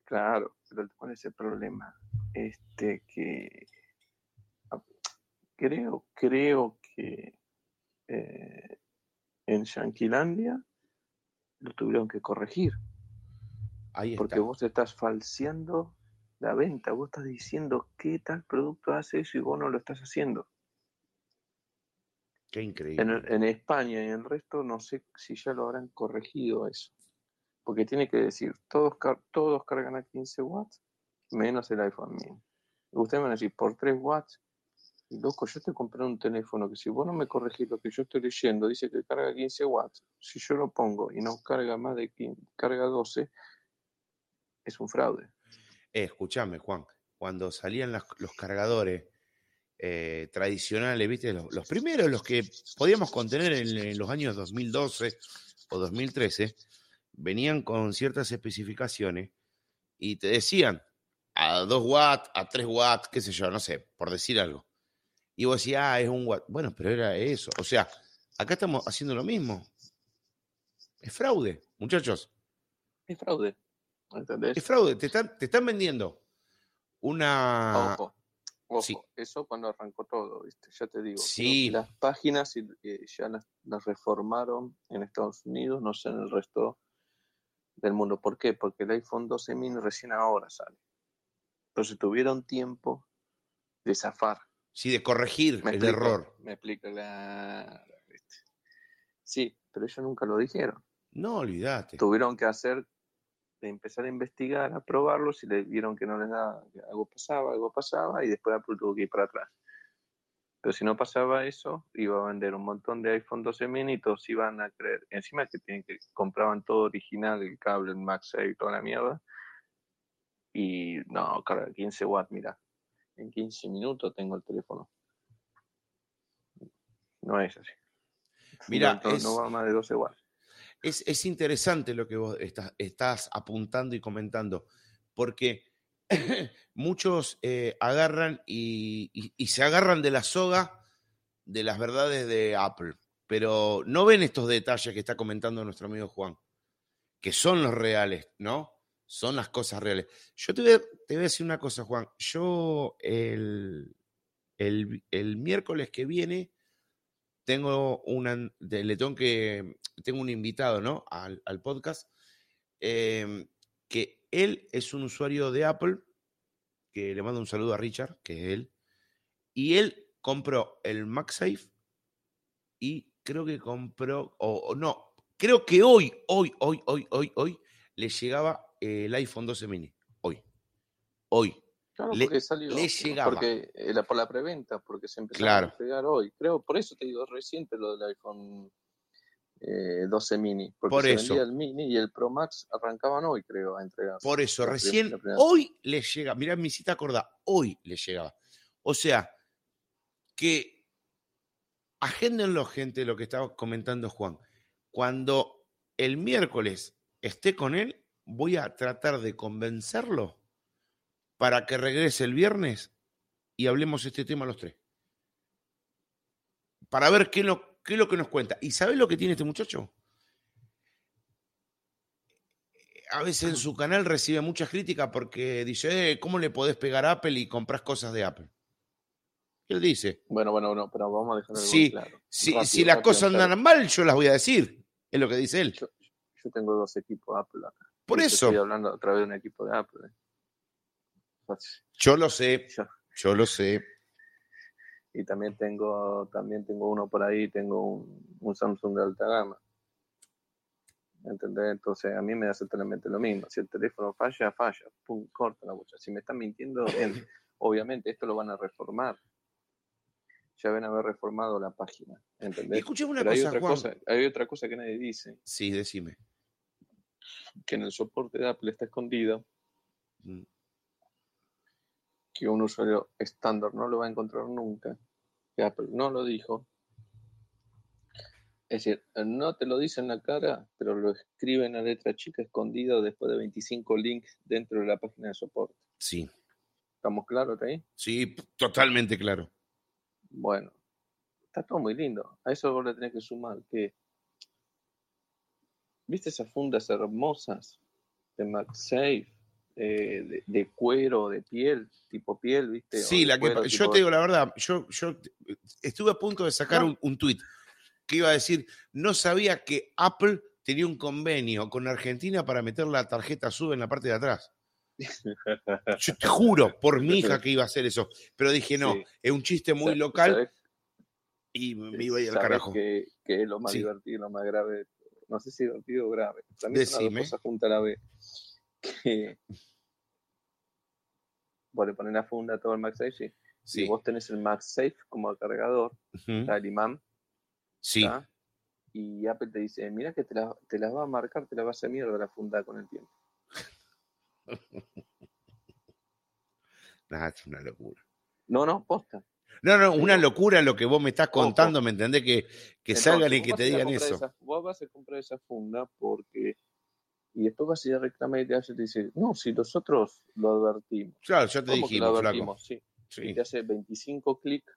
Claro, pero ¿cuál es el problema? Este que ah, creo, creo que eh, en Yanquilandia lo tuvieron que corregir. Ahí está. Porque vos estás falseando la venta, vos estás diciendo qué tal producto hace eso y vos no lo estás haciendo. Qué increíble. En, en España y en el resto no sé si ya lo habrán corregido eso. Porque tiene que decir, todos, car- todos cargan a 15 watts, menos el iPhone mini. Ustedes van a decir, por 3 watts, loco, yo te compré un teléfono que si vos no me corregís lo que yo estoy leyendo, dice que carga 15 watts. Si yo lo pongo y no carga más de 15, carga 12, es un fraude. Eh, escuchame, Juan, cuando salían las- los cargadores eh, tradicionales, ¿viste? Los, los primeros, los que podíamos contener en, en los años 2012 o 2013, venían con ciertas especificaciones y te decían a 2 watts, a 3 watts, qué sé yo, no sé, por decir algo. Y vos decías, ah, es un watt. Bueno, pero era eso. O sea, acá estamos haciendo lo mismo. Es fraude, muchachos. Es fraude. ¿Entendés? Es fraude. Te están, te están vendiendo una. Ojo, ojo, Sí. eso cuando arrancó todo, ¿viste? Ya te digo. Sí. Las páginas eh, ya las, las reformaron en Estados Unidos, no sé en el resto del mundo. ¿Por qué? Porque el iPhone 12 mini recién ahora sale. Entonces tuvieron tiempo de zafar. Sí, de corregir Me el explico, error. Me explico la... ¿viste? Sí, pero ellos nunca lo dijeron. No, olvídate. Tuvieron que hacer, de empezar a investigar, a probarlo, si le vieron que no les daba, algo pasaba, algo pasaba, y después Apple tuvo que ir para atrás. Pero si no pasaba eso, iba a vender un montón de iPhone 12 mini y todos iban a creer. Encima que, tienen que compraban todo original, el cable, el MagSafe, toda la mierda. Y no, carga 15 watts, mira. En 15 minutos tengo el teléfono. No es así. Mira, no- es- no va más de 12 watts. Es, es interesante lo que vos estás, apuntando y comentando, porque muchos eh, agarran y se agarran de la soga de las verdades de Apple, pero no ven estos detalles que está comentando nuestro amigo Juan, que son los reales, ¿no? Son las cosas reales. Yo te voy a, te voy a decir una cosa, Juan. Yo el, el, el miércoles que viene tengo una, le tengo que, tengo un invitado, ¿no? Al, al podcast, eh, que él es un usuario de Apple, que le mando un saludo a Richard, que es él, y él compró el MagSafe y creo que compró, o no, creo que hoy, hoy, hoy, hoy, hoy, hoy, le llegaba el iPhone 12 mini, hoy, hoy. Claro, Le- porque salió. le llegaba. Porque, eh, la- por la preventa, porque se Claro. a entregar hoy. Creo, por eso te digo, reciente lo del iPhone eh, 12 mini. Porque Por se eso. vendía el mini y el Pro Max arrancaban hoy, creo, a entregarse. Por eso, La recién la hoy le llega, mirá mi cita acordada, hoy le llegaba. O sea, que agéndenlo, gente, lo que estaba comentando Juan. Cuando el miércoles esté con él, voy a tratar de convencerlo para que regrese el viernes y hablemos este tema los tres. Para ver qué, lo, qué es lo que nos cuenta. ¿Y sabes lo que tiene este muchacho? a veces en su canal recibe muchas críticas porque dice, eh, ¿cómo le podés pegar a Apple y compras cosas de Apple? Él dice, Bueno, bueno, no, pero vamos a dejar algo Sí, claro. si, Rápido, si las cosas claro. andan mal, yo las voy a decir. Es lo que dice él. Yo, yo tengo dos equipos Apple acá. Por eso, Estoy hablando a través de un equipo de Apple. eh. Yo lo sé, Yo- yo lo sé. y también tengo también tengo uno por ahí tengo un, un Samsung de alta gama ¿entendés? entonces a mí me da exactamente lo mismo si el teléfono falla falla pum corta la bocha si me están mintiendo bien. obviamente esto lo van a reformar ya ven haber reformado la página ¿entendés? Escúchame una Pero hay cosa, otra Juan. cosa hay otra cosa que nadie dice Sí, decime. que en el soporte de Apple está escondido Mm, que un usuario estándar no lo va a encontrar nunca, que Apple no lo dijo. Es decir, no te lo dice en la cara, pero lo escribe en la letra chica escondida después de 25 links dentro de la página de soporte. Sí, ¿Estamos claros ahí? sí, totalmente claro. Bueno, está todo muy lindo. A eso vos le tenés que sumar que. ¿Viste esas fundas hermosas de MagSafe? Eh, de, de cuero, de piel, tipo piel, ¿viste? Sí, la que, yo tipo- te digo la verdad, yo, yo estuve a punto de sacar un, un tuit que iba a decir, no sabía que Apple tenía un convenio con Argentina para meter la tarjeta SUB en la parte de atrás. Yo te juro, por mi hija que iba a hacer eso, pero dije, no, Sí. es un chiste muy local ¿sabés- y me iba a ir al carajo. Que, que es lo más Sí. divertido lo más grave. No sé si divertido o grave. También son las Decime. dos cosas juntas a la vez. Que vos le pones la funda a todo el MagSafe, sí. Y vos tenés el MagSafe como cargador, ujú, está el imán, sí. ¿tá? y Apple te dice, mira que te la, te las va a marcar, te la va a hacer mierda la funda con el tiempo. Nah, es una locura. No, no, posta. No, no, una locura lo que vos me estás Ojo. contando, ¿me entendés? Que, que Entonces, salgan y que te digan eso. esa- vos vas a comprar esa funda porque... Y después vas a ir a reclamar y te hace decir, no, si nosotros lo advertimos. Claro, ya te ¿Cómo que lo dijimos, flaco. advertimos? Sí. Y Sí. te hace 25 clics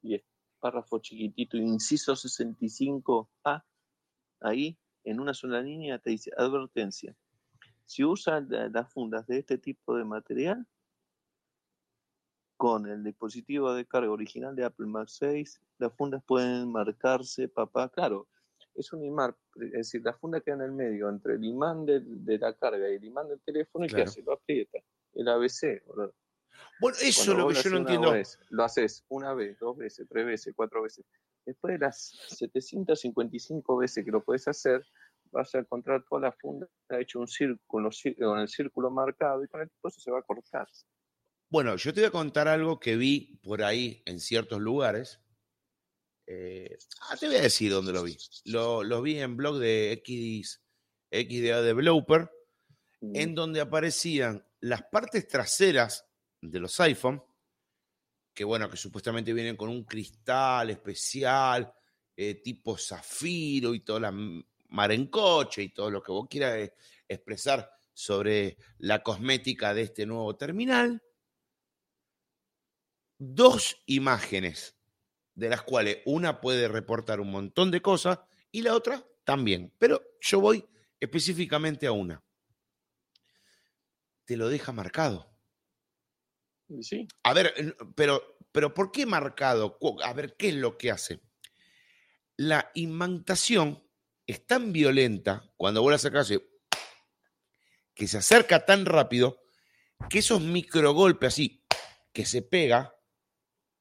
y es párrafo chiquitito, inciso 65A, ahí, en una sola línea te dice advertencia. Si usan las fundas de este tipo de material, con el dispositivo de carga original de Apple Mac 6, las fundas pueden marcarse, papá, claro, es un imán, es decir, la funda queda en el medio entre el imán de, la carga y el imán del teléfono y que hace? Lo aprieta, el ABC. Bueno, eso es lo que yo no entiendo. lo haces una vez, dos veces, tres veces, cuatro veces. Después de las 755 veces que lo puedes hacer, vas a encontrar toda la funda ha hecho un círculo, con el círculo marcado y con el tiempo se va a cortar. Bueno, yo te voy a contar algo que vi por ahí en ciertos lugares. Eh, ah, te voy a decir dónde lo vi. Lo, vi en blog de X, XDA Developer, en donde aparecían las partes traseras de los iPhone, que bueno, que supuestamente vienen con un cristal especial, eh, tipo zafiro y toda la mar en coche y todo lo que vos quieras eh, expresar sobre la cosmética de este nuevo terminal. Dos imágenes, de las cuales una puede reportar un montón de cosas y la otra también. Pero yo voy específicamente a una. Te lo deja marcado. Sí. A ver, pero, pero ¿por qué marcado? A ver, ¿qué es lo que hace? La imantación es tan violenta cuando vos la sacás que se acerca tan rápido que esos microgolpes así que se pega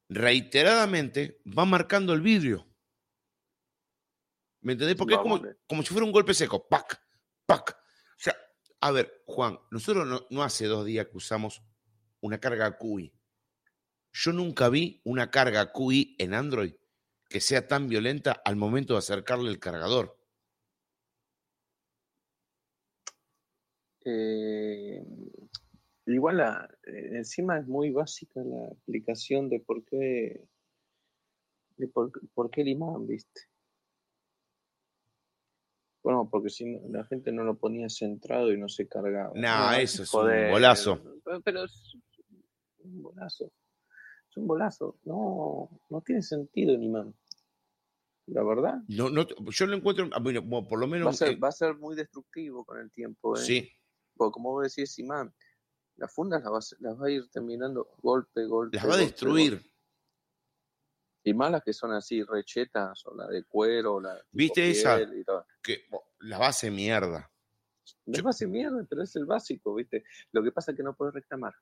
reiteradamente van marcando el vidrio. ¿Me entendés? Porque es como, como, si fuera un golpe seco. ¡Pac! ¡Pac! O sea, a ver, Juan, nosotros no, no hace dos días que usamos una carga QI. Yo nunca vi una carga QI en Android que sea tan violenta al momento de acercarle el cargador. Eh, igual la, eh, encima es muy básica la aplicación de por qué de por, qué el imán, ¿viste? Bueno, porque si la gente no lo ponía centrado y no se cargaba. no, eso es un bolazo. Pero, es un bolazo. Es un bolazo. No, no tiene sentido el imán. La verdad. No, no, yo lo encuentro, ah, por lo menos. Va a ser, va a ser muy destructivo con el tiempo. ¿eh? Sí, porque como vos decís, Imán, las fundas las va, a ir terminando golpe, golpe. Las va a destruir. Y malas que son así, rechetas, o la de cuero, la ¿Viste esa? Que la base mierda. La base mierda, pero es el básico, ¿viste? Lo que pasa es que no puedes reclamar.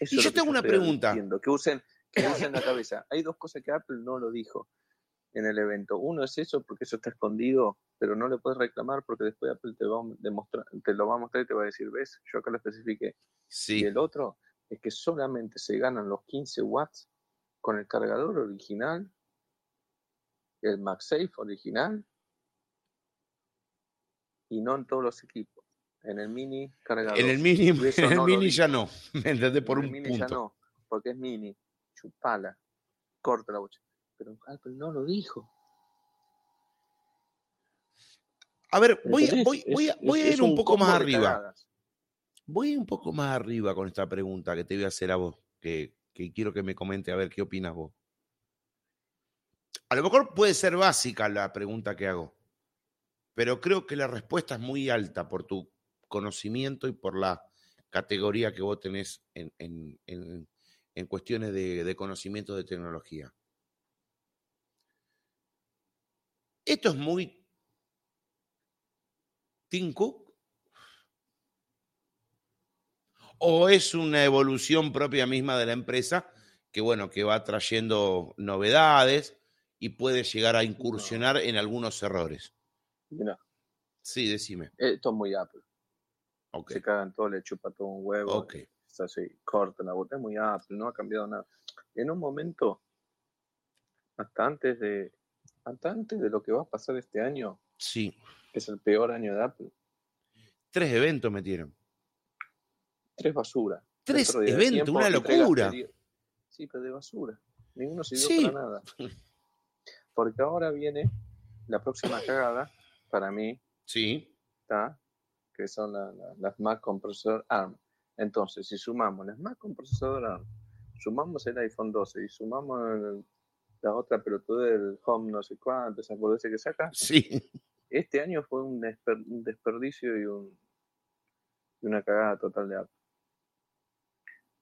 y yo tengo una pregunta. Que usen, que usen la cabeza. Hay dos cosas que Apple no lo dijo en el evento. Uno es eso, porque eso está escondido, pero no le puedes reclamar porque después Apple te, va a demostrar, te lo va a mostrar y te va a decir, ves, yo acá lo especifique Sí. Y el otro es que solamente se ganan los 15 watts con el cargador original, el MagSafe original, y no en todos los equipos. En el mini cargador. En el mini, en el mini ya no, ¿me entendés? Por en un el mini punto. ya no, porque es mini, chupala, corta la bocha pero Apple no lo dijo. A ver, voy, voy, voy, voy a ir un, poco más arriba. Voy a ir un poco más arriba con esta pregunta que te voy a hacer a vos, que, que quiero que me comente a ver qué opinas vos. A lo mejor puede ser básica la pregunta que hago, pero creo que la respuesta es muy alta por tu conocimiento y por la categoría que vos tenés en, en, en, en cuestiones de, de, conocimiento de tecnología. Esto es muy Tim Cook. ¿O es una evolución propia misma de la empresa que, bueno, que va trayendo novedades y puede llegar a incursionar en algunos errores? Mira. Sí, decime. Esto es muy Apple. Okay. Se cagan todo, le chupa todo un huevo. Ok. Es así, corta la bota. Es muy Apple, no ha cambiado nada. En un momento, hasta antes de, antes de lo que va a pasar este año, sí. que es el peor año de Apple. Tres eventos metieron. Tres basura. Tres eventos, una locura. Sí, pero de basura. Ninguno sirvió para nada. Porque ahora viene la próxima cagada, para mí. Sí. ¿está? Que son las Mac con procesador ARM. Entonces, si sumamos las Mac con procesador ARM, sumamos el iPhone 12 y sumamos el la otra pelotuda del home no sé cuánto, esa boludeces que saca. Sí. este año fue un, desperdicio y, un, y una cagada total de Apple.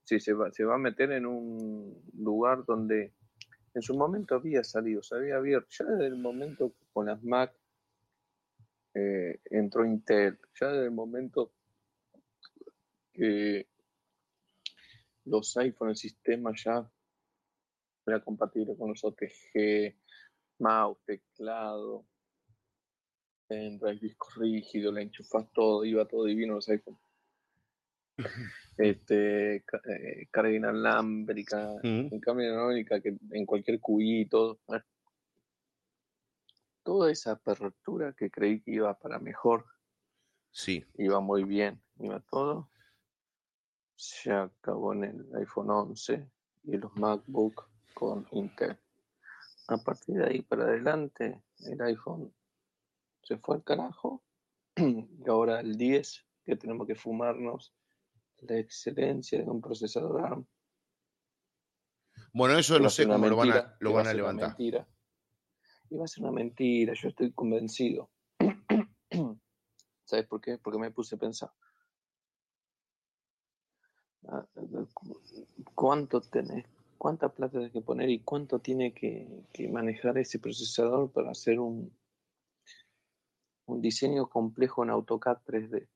Sí, se va, se va a meter en un lugar donde en su momento había salido, se había abierto, ya desde el momento con las Mac eh, entró Intel, ya desde el momento que los iPhone, el sistema ya era compatible con los OTG, mouse, teclado, en disco rígido, le enchufas todo, iba todo divino los iPhone. Este, eh, carga inalámbrica, en cambio inalámbrica que en cualquier cubito, toda esa apertura que creí que iba para mejor, sí. iba muy bien, iba todo, se acabó en el iPhone 11 y los MacBook con Intel. A partir de ahí para adelante, el iPhone se fue al carajo y ahora el 10, que tenemos que fumarnos la excelencia de un procesador ARM. Bueno, eso no sé cómo lo van a, lo van a, levantar. Mentira. Y va a ser una mentira, yo estoy convencido. ¿Sabes por qué? Porque me puse a pensar. Ah, ¿Cuánto tenés? ¿Cuánta plata tenés que poner y cuánto tiene que, que manejar ese procesador para hacer un, un diseño complejo en AutoCAD 3D?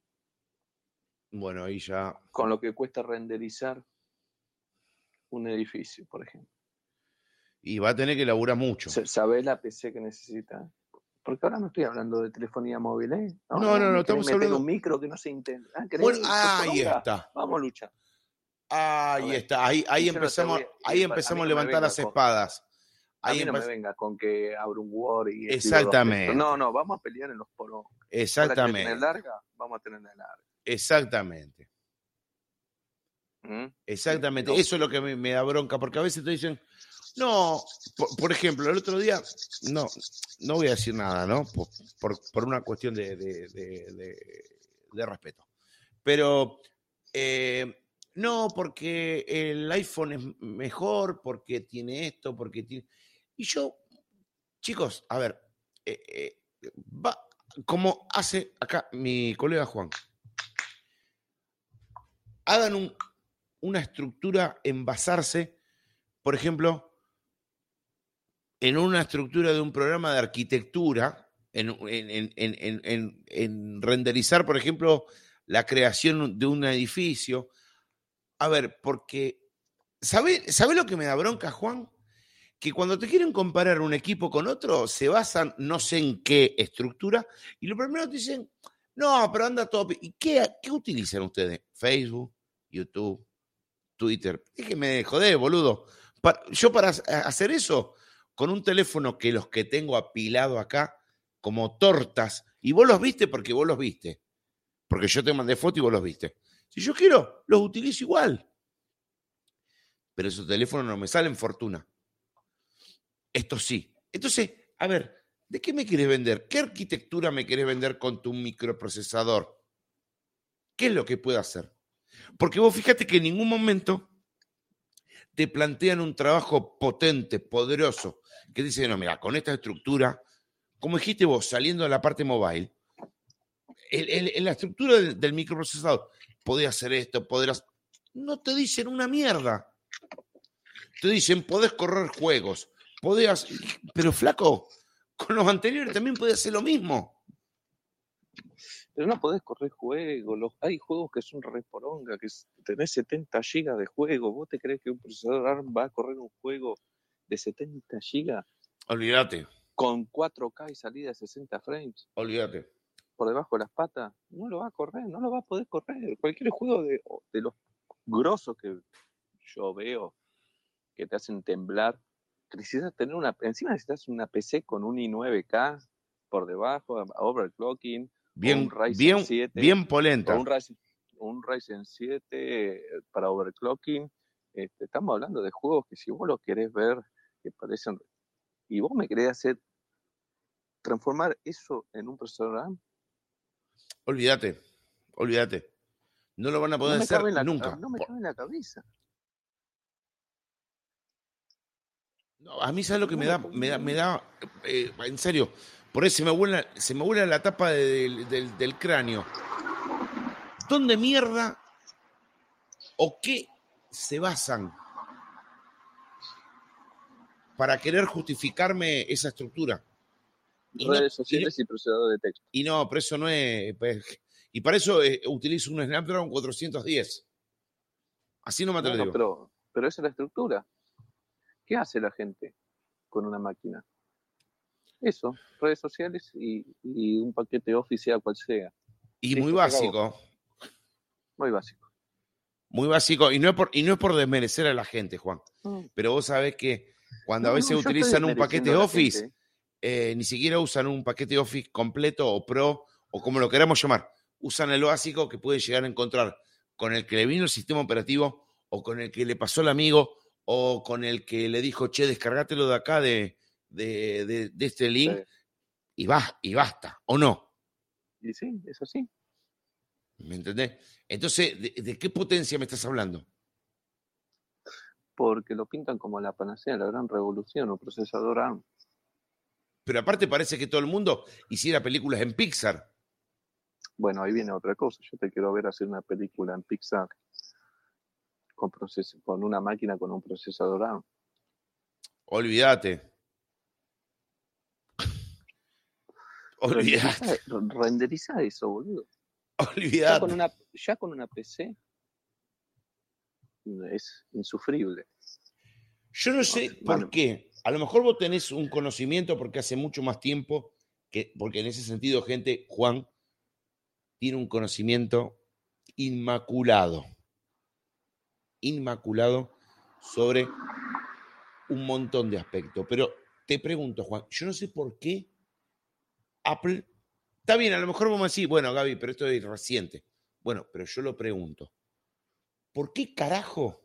Bueno, ahí ya. Con lo que cuesta renderizar un edificio, por ejemplo. Y va a tener que laburar mucho. ¿Sabés la PC que necesita? Porque ahora no estoy hablando de telefonía móvil, ¿eh? No, no, no, estamos hablando de un micro que no se intenta. Ah, ahí está. Vamos a luchar. Ahí está. Ahí, ahí empezamos, ahí empezamos a, levantar las espadas. Ahí no me venga con que abro un Word y... Exactamente. No, no, vamos a pelear en los poros. Exactamente. Tener larga, vamos a tener larga. Exactamente. ¿Mm? Exactamente. Eso es lo que me, da bronca, porque a veces te dicen, no, por, ejemplo, el otro día, no, no voy a decir nada, ¿no? Por, por, una cuestión de, de, respeto. Pero, eh, no, porque el iPhone es mejor, porque tiene esto, porque tiene... Y yo, chicos, a ver, eh, eh, va, como hace acá mi colega Juan, hagan una estructura en basarse, por ejemplo, en una estructura de un programa de arquitectura, en, renderizar, por ejemplo, la creación de un edificio. A ver, porque, ¿sabe, ¿sabe lo que me da bronca, Juan? Que cuando te quieren comparar un equipo con otro, se basan no sé en qué estructura, y lo primero te dicen, no, pero anda todo. ¿Y qué, qué utilizan ustedes? Facebook, YouTube, Twitter. Déjeme de joder, boludo. yo para hacer eso, con un teléfono que los que tengo apilado acá, como tortas, y vos los viste porque vos los viste. Porque yo te mandé foto y vos los viste. Si yo quiero, los utilizo igual. Pero esos teléfonos no me salen fortuna. Esto sí. Entonces, a ver, ¿de qué me quieres vender? ¿Qué arquitectura me quieres vender con tu microprocesador? ¿Qué es lo que puedo hacer? Porque vos fíjate que en ningún momento te plantean un trabajo potente, poderoso, que dice, no, mira, con esta estructura, como dijiste vos, saliendo de la parte mobile, en la estructura del, microprocesador, podés hacer esto, podrás... No te dicen una mierda. Te dicen, podés correr juegos, podés... Pero flaco, con los anteriores también podés hacer lo mismo. Pero no podés correr juegos, los, hay juegos que son reporonga, que tenés 70 gigas de juego. ¿Vos te crees que un procesador ARM va a correr un juego de 70 gigas? Olvídate. Con 4K y salida de 60 frames. Olvídate. Por debajo de las patas, no lo va a correr, no lo va a poder correr. Cualquier juego de, de los grosos que yo veo que te hacen temblar, necesitas tener una, encima necesitas una PC con un i9K por debajo, overclocking, Bien, bien, 7, bien polenta. Un Ryzen, un Ryzen 7 para overclocking. Este, estamos hablando de juegos que si vos lo querés ver, que parecen... Y vos me querés hacer transformar eso en un procesador. Olvídate, olvídate. No lo van a poder hacer nunca. No me cabe en la cabeza. No, a mí, ¿sabes lo que me da? Me da, me da eh, en serio, Por eso se me vuela, se me vuela la tapa del, del- del cráneo. ¿Dónde mierda o qué se basan para querer justificarme esa estructura? Y no- Redes y- sociales y procesador de texto. Y no, pero eso no es. pues, y para eso eh, utilizo un Snapdragon 410. Así no me Bueno, digo. pero, pero esa es la estructura. ¿Qué hace la gente con una máquina? Eso, redes sociales y, y un paquete Office, sea cual sea. y listo, muy básico. Muy básico. Muy básico. Y no, es por, y no es por desmerecer a la gente, Juan. Mm. Pero vos sabés que cuando a No, veces no, utilizan un paquete Office, gente. Eh, ni siquiera usan un paquete Office completo o Pro o como lo queramos llamar. Usan el básico que pueden llegar a encontrar con el que le vino el sistema operativo o con el que le pasó el amigo o con el que le dijo, che, descargátelo de acá de, de, de- de este link Sí. y, va, y basta, ¿o no? Y sí, es así. ¿Me entendés? Entonces, ¿de, qué potencia me estás hablando? Porque lo pintan como la panacea, la gran revolución, un procesador ARM. Pero aparte parece que todo el mundo hiciera películas en Pixar. Bueno, ahí viene otra cosa. Yo te quiero ver hacer una película en Pixar con, una máquina con un procesador ARM. Olvídate. Olvídate. Renderiza, renderiza eso, boludo. Ya con, Olvídate. una, ya con una PC es insufrible. Yo no sé por qué. A lo mejor vos tenés un conocimiento porque hace mucho más tiempo que, porque en ese sentido, gente, Juan tiene un conocimiento inmaculado. Inmaculado sobre un montón de aspectos. Pero te pregunto, Juan, yo no sé por qué Apple. Está bien, a lo mejor vamos a decir, bueno, Gaby, pero esto es reciente. Bueno, pero yo lo pregunto. ¿Por qué carajo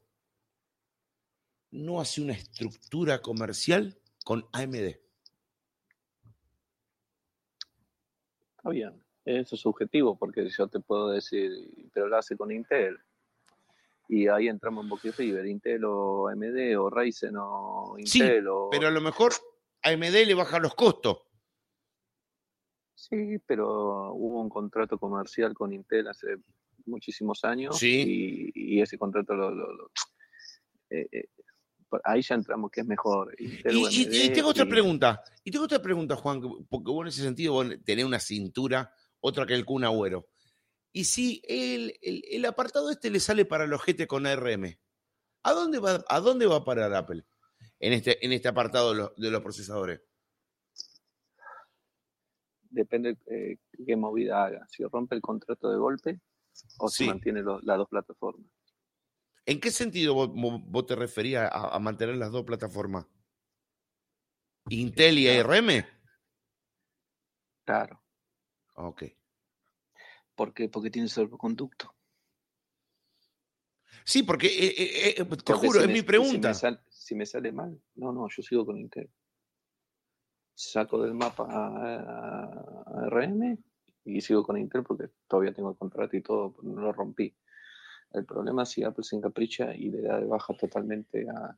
no hace una estructura comercial con AMD? Está bien. Eso es subjetivo, porque yo te puedo decir, pero lo hace con Intel. Y ahí entramos en Boca River, Intel o AMD o Ryzen o Sí, Intel o... Pero a lo mejor AMD le baja los costos. Sí, pero hubo un contrato comercial con Intel hace muchísimos años Sí. y, y ese contrato lo... lo- lo- eh, eh, ahí ya entramos que es mejor. Y, tengo otra pregunta. Y tengo otra pregunta, Juan, que- porque vos en ese sentido vos tenés una cintura, otra que el Kun Agüero. Y si el, el- el apartado este le sale para los GT con ARM, ¿a dónde va, a dónde va a parar Apple en este, en este apartado de los, de los procesadores? Depende eh, qué movida haga. Si rompe el contrato de golpe o Sí. si mantiene las dos plataformas. ¿En qué sentido vos, te referías a, a mantener las dos plataformas? ¿Intel y. ARM? Claro. Ok. ¿Por qué? Porque tiene salvoconducto. Sí, porque eh, eh, eh, te Porque juro, si es me- mi si pregunta. me, sal- si me sale mal, no, no, yo sigo con Intel. Saco del mapa a, a RM y sigo con Intel porque todavía tengo el contrato y todo, no lo rompí. El problema es si Apple se encapricha y le da de baja totalmente a,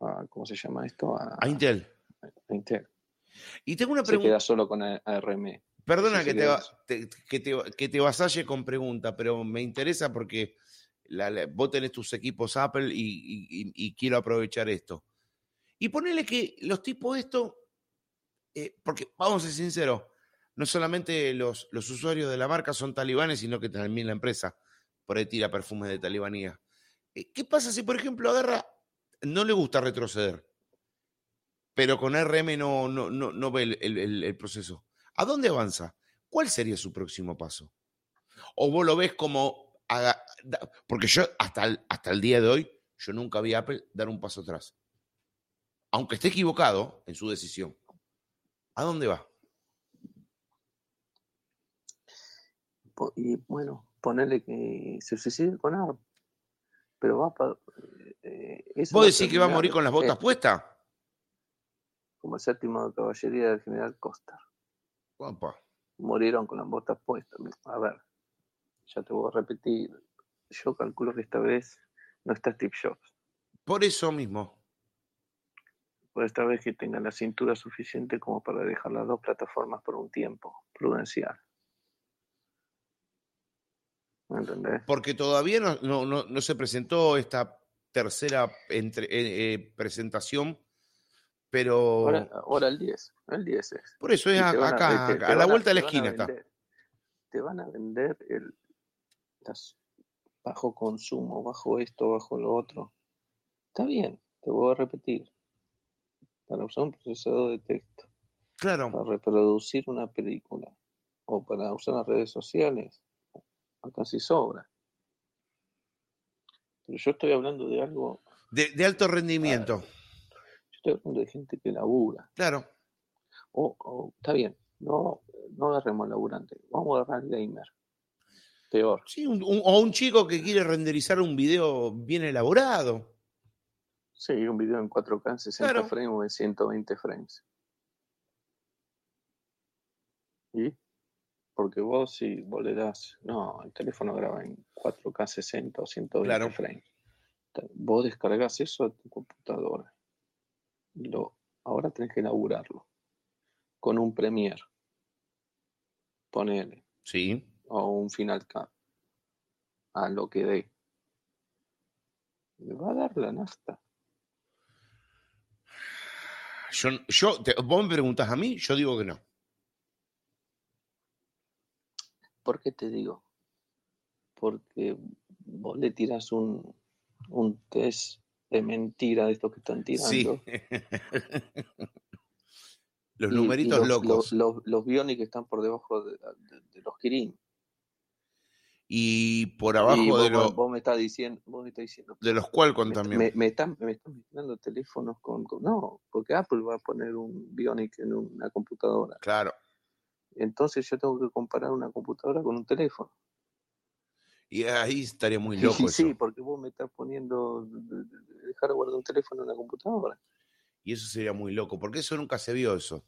a- ¿cómo se llama esto? A, A Intel. a Intel. Y tengo una Se pregunta. queda solo con ARM. Perdona que, te, va- eso. te- que, te, que te vasalle con pregunta, pero me interesa porque la- la- vos tenés tus equipos Apple y, y- y- y quiero aprovechar esto. Y ponele que los tipos esto, eh, porque vamos a ser sinceros, no solamente los, usuarios de la marca son talibanes, sino que también la empresa por ahí tira perfumes de talibanía. Eh, ¿Qué pasa si, por ejemplo, agarra, no le gusta retroceder, pero con RM no, ve el- proceso? ¿A dónde avanza? ¿Cuál sería su próximo paso? ¿O vos lo ves como... porque yo hasta el, hasta el día de hoy, yo nunca vi a Apple dar un paso atrás. Aunque esté equivocado en su decisión. ¿A dónde va? Y bueno, ponerle que se suicide con ARM. Pero va para. ¿Vos decís que va a morir con las botas puestas? Como el séptimo de caballería del general Costa. Opa. Murieron con las botas puestas. A ver, ya te voy a repetir. Yo calculo que esta vez no está Steve Jobs. Por eso mismo. por esta vez que tenga la cintura suficiente como para dejar las dos plataformas por un tiempo prudencial. Porque todavía no, no, no, no se presentó esta tercera entre, eh, eh, presentación, pero... Ahora, ahora el 10, el 10 es. por eso es acá, a- acá, te- te a la a- vuelta de la esquina está. Te van a vender el las bajo consumo, bajo esto, bajo lo otro. Está bien, te voy a repetir. Para usar un procesador de texto, Claro, para reproducir una película o para usar las redes sociales, sí sobra. Pero yo estoy hablando de algo, de, de alto rendimiento. yo estoy hablando de gente que labura. Claro, O, o, está bien, no, no agarremos laburante, vamos a agarrar gamer. Peor. sí, un- un- o un chico que quiere renderizar un video bien elaborado. Sí, un video en 4K en 60 Claro. frames o en 120 frames. ¿Y? Porque vos si vos le das, no, el teléfono graba en 4K 60 o 120 Claro. frames. Vos descargas eso a tu computadora. Lo, ahora tenés que elaborarlo con un Premiere. Ponele. Sí, o un Final Cut. A lo que dé. Le va a dar la nafta. yo, yo te- vos me preguntás a mí, yo digo que no. ¿Por qué te digo? Porque vos le tiras un, un test de mentira de estos que están tirando. Sí. Los y- y numeritos los, locos. Los, los, los Bionic están por debajo de, de- de los Kirin. y por y abajo vos, de, los vos me estás diciendo, vos me estás diciendo, de los me, también. me, me están, me están mezclando teléfonos con, con- No, porque Apple va a poner un Bionic en una computadora. Claro. Entonces yo tengo que comparar una computadora con un teléfono. Y ahí estaría muy loco sí, eso. porque vos me estás poniendo el hardware de un teléfono en una computadora. Y eso sería muy loco, porque eso nunca se vio eso.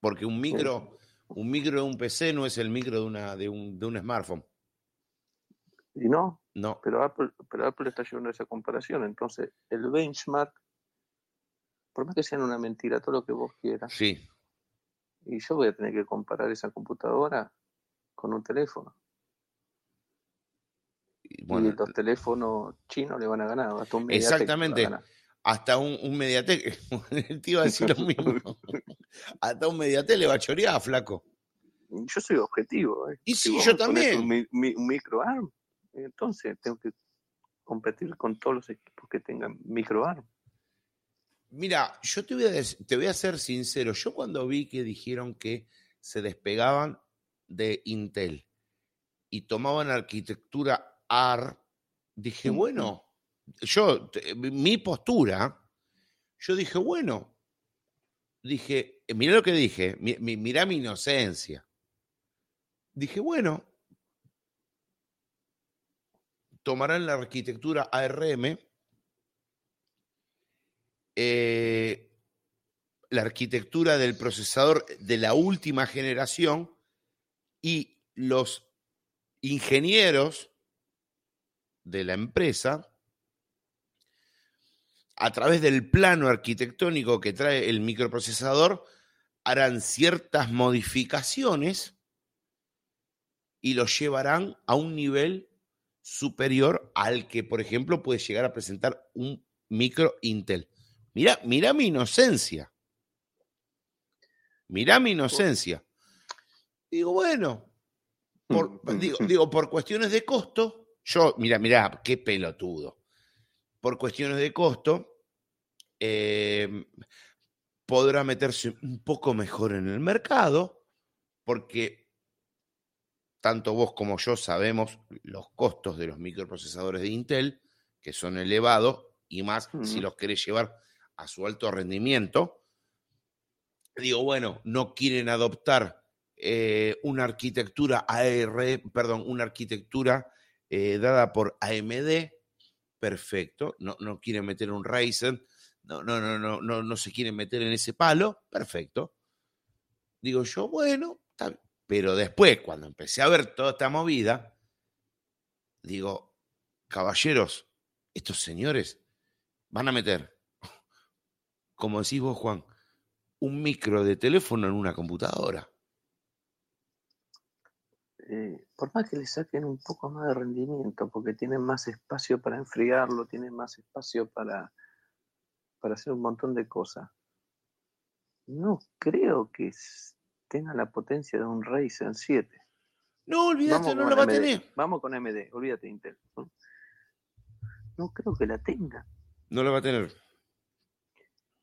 Porque un micro, un micro de un PC no es el micro de una, de un, de un smartphone. Y no, No. pero Apple, pero Apple está llevando esa comparación. Entonces, el benchmark, por más que sean una mentira, todo lo que vos quieras, Sí. y yo voy a tener que comparar esa computadora con un teléfono. Y y Bueno, los teléfonos chinos le van a ganar, hasta un va Exactamente. ganar. hasta un, un Mediatek, te iba a decir lo mismo. hasta un Mediatek le va a chorear, flaco. Yo soy objetivo. ¿eh? Y Si sí, yo también. Un, mi- un micro ARM, entonces tengo que competir con todos los equipos que tengan micro ARM. Mira, yo te voy, a, te voy a ser sincero. Yo cuando vi que dijeron que se despegaban de Intel y tomaban arquitectura AR, dije, bueno, yo, mi postura, yo dije, bueno, dije, eh, mirá lo que dije, mi, mi- mirá mi inocencia. Dije, bueno, tomarán la arquitectura ARM, eh, la arquitectura del procesador de la última generación y los ingenieros de la empresa, a través del plano arquitectónico que trae el microprocesador, harán ciertas modificaciones y los llevarán a un nivel superior al que, por ejemplo, puede llegar a presentar un micro Intel. Mira, mira mi inocencia. Mira mi inocencia. Digo, bueno, por, digo, digo, por cuestiones de costo, yo, mira, mira, qué pelotudo. Por cuestiones de costo, eh, podrá meterse un poco mejor en el mercado, porque tanto vos como yo sabemos los costos de los microprocesadores de Intel, que son elevados, y más si los querés llevar a su alto rendimiento. Digo, bueno, no quieren adoptar eh, una arquitectura AR, perdón, una arquitectura eh, dada por AMD, perfecto. No, no quieren meter un Ryzen, no, no, no, no, no, no se quieren meter en ese palo, perfecto. Digo yo, bueno, está bien. Pero después, cuando empecé a ver toda esta movida, digo, caballeros, estos señores van a meter, como decís vos, Juan, un micro de teléfono en una computadora. Eh, por más que le saquen un poco más de rendimiento, porque tienen más espacio para enfriarlo, tienen más espacio para, para hacer un montón de cosas. No creo que tenga la potencia de un Ryzen 7. No, olvídate, no lo va a tener. Vamos con MD, olvídate Intel. No creo que la tenga. No lo va a tener.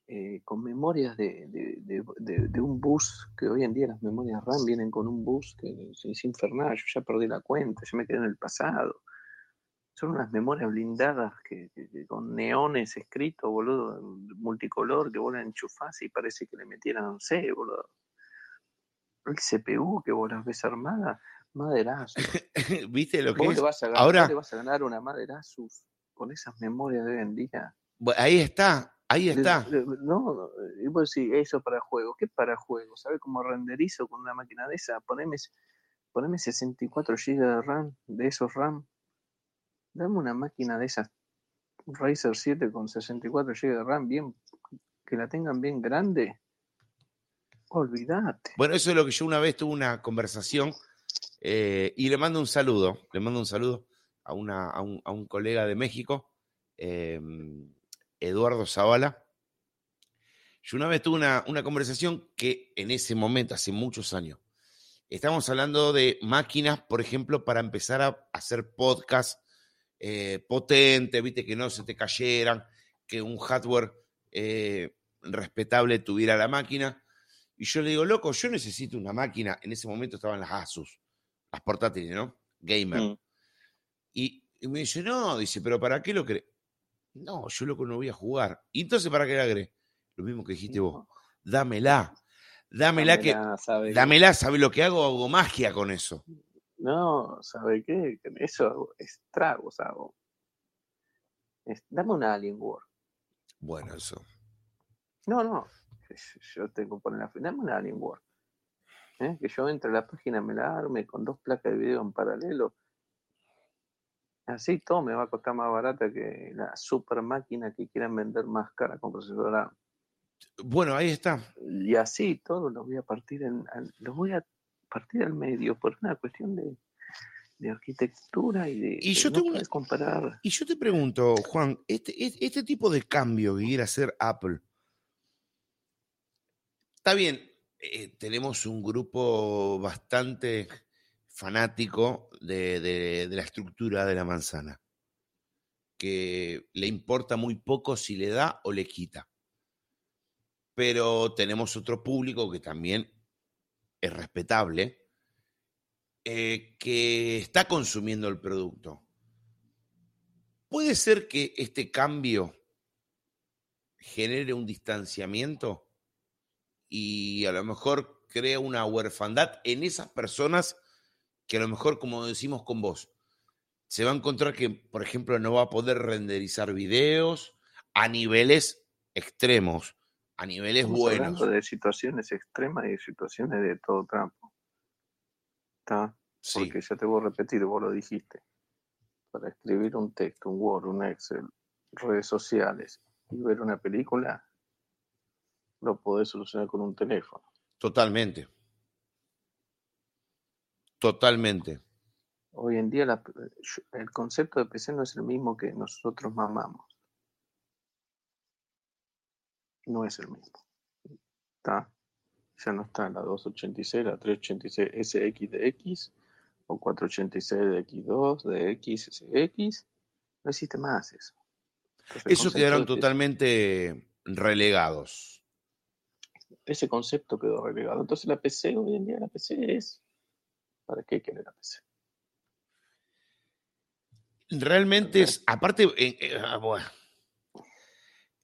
Eh, con memorias de, un bus, que hoy en día las memorias RAM vienen con un bus que es infernal, yo ya perdí la cuenta, yo me quedé en el pasado. Son unas memorias blindadas que, con neones escritos, boludo, multicolor, que vos la enchufás y parece que le metieran, no sé, boludo. El CPU que vos las ves armada, maderazo. ¿Viste lo que es? vas a ganar, Ahora... vas a ganar una maderazo con esas memorias de hoy en día. Ahí está, Ahí está. No, y vos decís, eso para juegos. ¿Qué para juegos? ¿Sabes cómo renderizo con una máquina de esa? Poneme, poneme 64 GB de RAM, de esos RAM. Dame una máquina de esas, un Razer 7 con 64 GB de RAM, bien, que la tengan bien grande. Olvídate. Bueno, eso es lo que yo una vez tuve una conversación eh, y le mando un saludo, le mando un saludo a, una, a, un, a un colega de México. Eh, Eduardo Zavala. Yo una vez tuve una, conversación que en ese momento, hace muchos años, estábamos hablando de máquinas, por ejemplo, para empezar a hacer podcast eh, potente, viste, que no se te cayeran, que un hardware eh, respetable tuviera la máquina. Y yo le digo, loco, yo necesito una máquina. En ese momento estaban las Asus, las portátiles, ¿no? Gamer. Mm. Y, y, me dice, no, dice, pero ¿para qué lo crees? No, yo loco no voy a jugar. ¿Y entonces para qué la agregué? Lo mismo que dijiste vos. Dámela. Dámela, que. Sabe dámela, ¿sabe lo que hago? Hago magia con eso. No, ¿sabe qué? Eso estragos hago. dame una Alien War. Bueno, eso. No, no. Yo tengo que poner la. Dame una Alien War. ¿Eh? Que yo entre a la página, me la arme con dos placas de video en paralelo Así todo me va a costar más barata que la super máquina que quieran vender más cara con procesador Bueno, ahí está. Y así todo lo voy a partir en, lo voy a partir al medio por una cuestión de, arquitectura y de y yo comparar. Y yo te pregunto, Juan, este, este tipo de cambio que quiere hacer Apple, está bien, eh, tenemos un grupo bastante fanático de, la estructura de la manzana, que le importa muy poco si le da o le quita. Pero tenemos otro público que también es respetable, eh, que está consumiendo el producto. ¿Puede ser que este cambio genere un distanciamiento y a lo mejor crea una huerfandad en esas personas que a lo mejor, como decimos con vos, se va a encontrar que, por ejemplo, no va a poder renderizar videos a niveles extremos, a niveles buenos. de situaciones extremas y de situaciones de todo trampo. ¿Está? Porque ya te voy a repetir, vos lo dijiste. Para escribir un texto, un Word, un Excel, redes sociales y ver una película, lo podés solucionar con un teléfono. Totalmente. Totalmente. Hoy en día el concepto de PC no es el mismo que nosotros mamamos. No es el mismo. ¿Está? Ya no está la 286, la 386 SX de X o 486 de X2, de X, SX. No existe más eso. eso quedaron totalmente relegados. Ese concepto quedó relegado. Entonces la PC, hoy en día la PC es ¿Para qué quiere la PC? Realmente es, aparte, eh, eh, ah,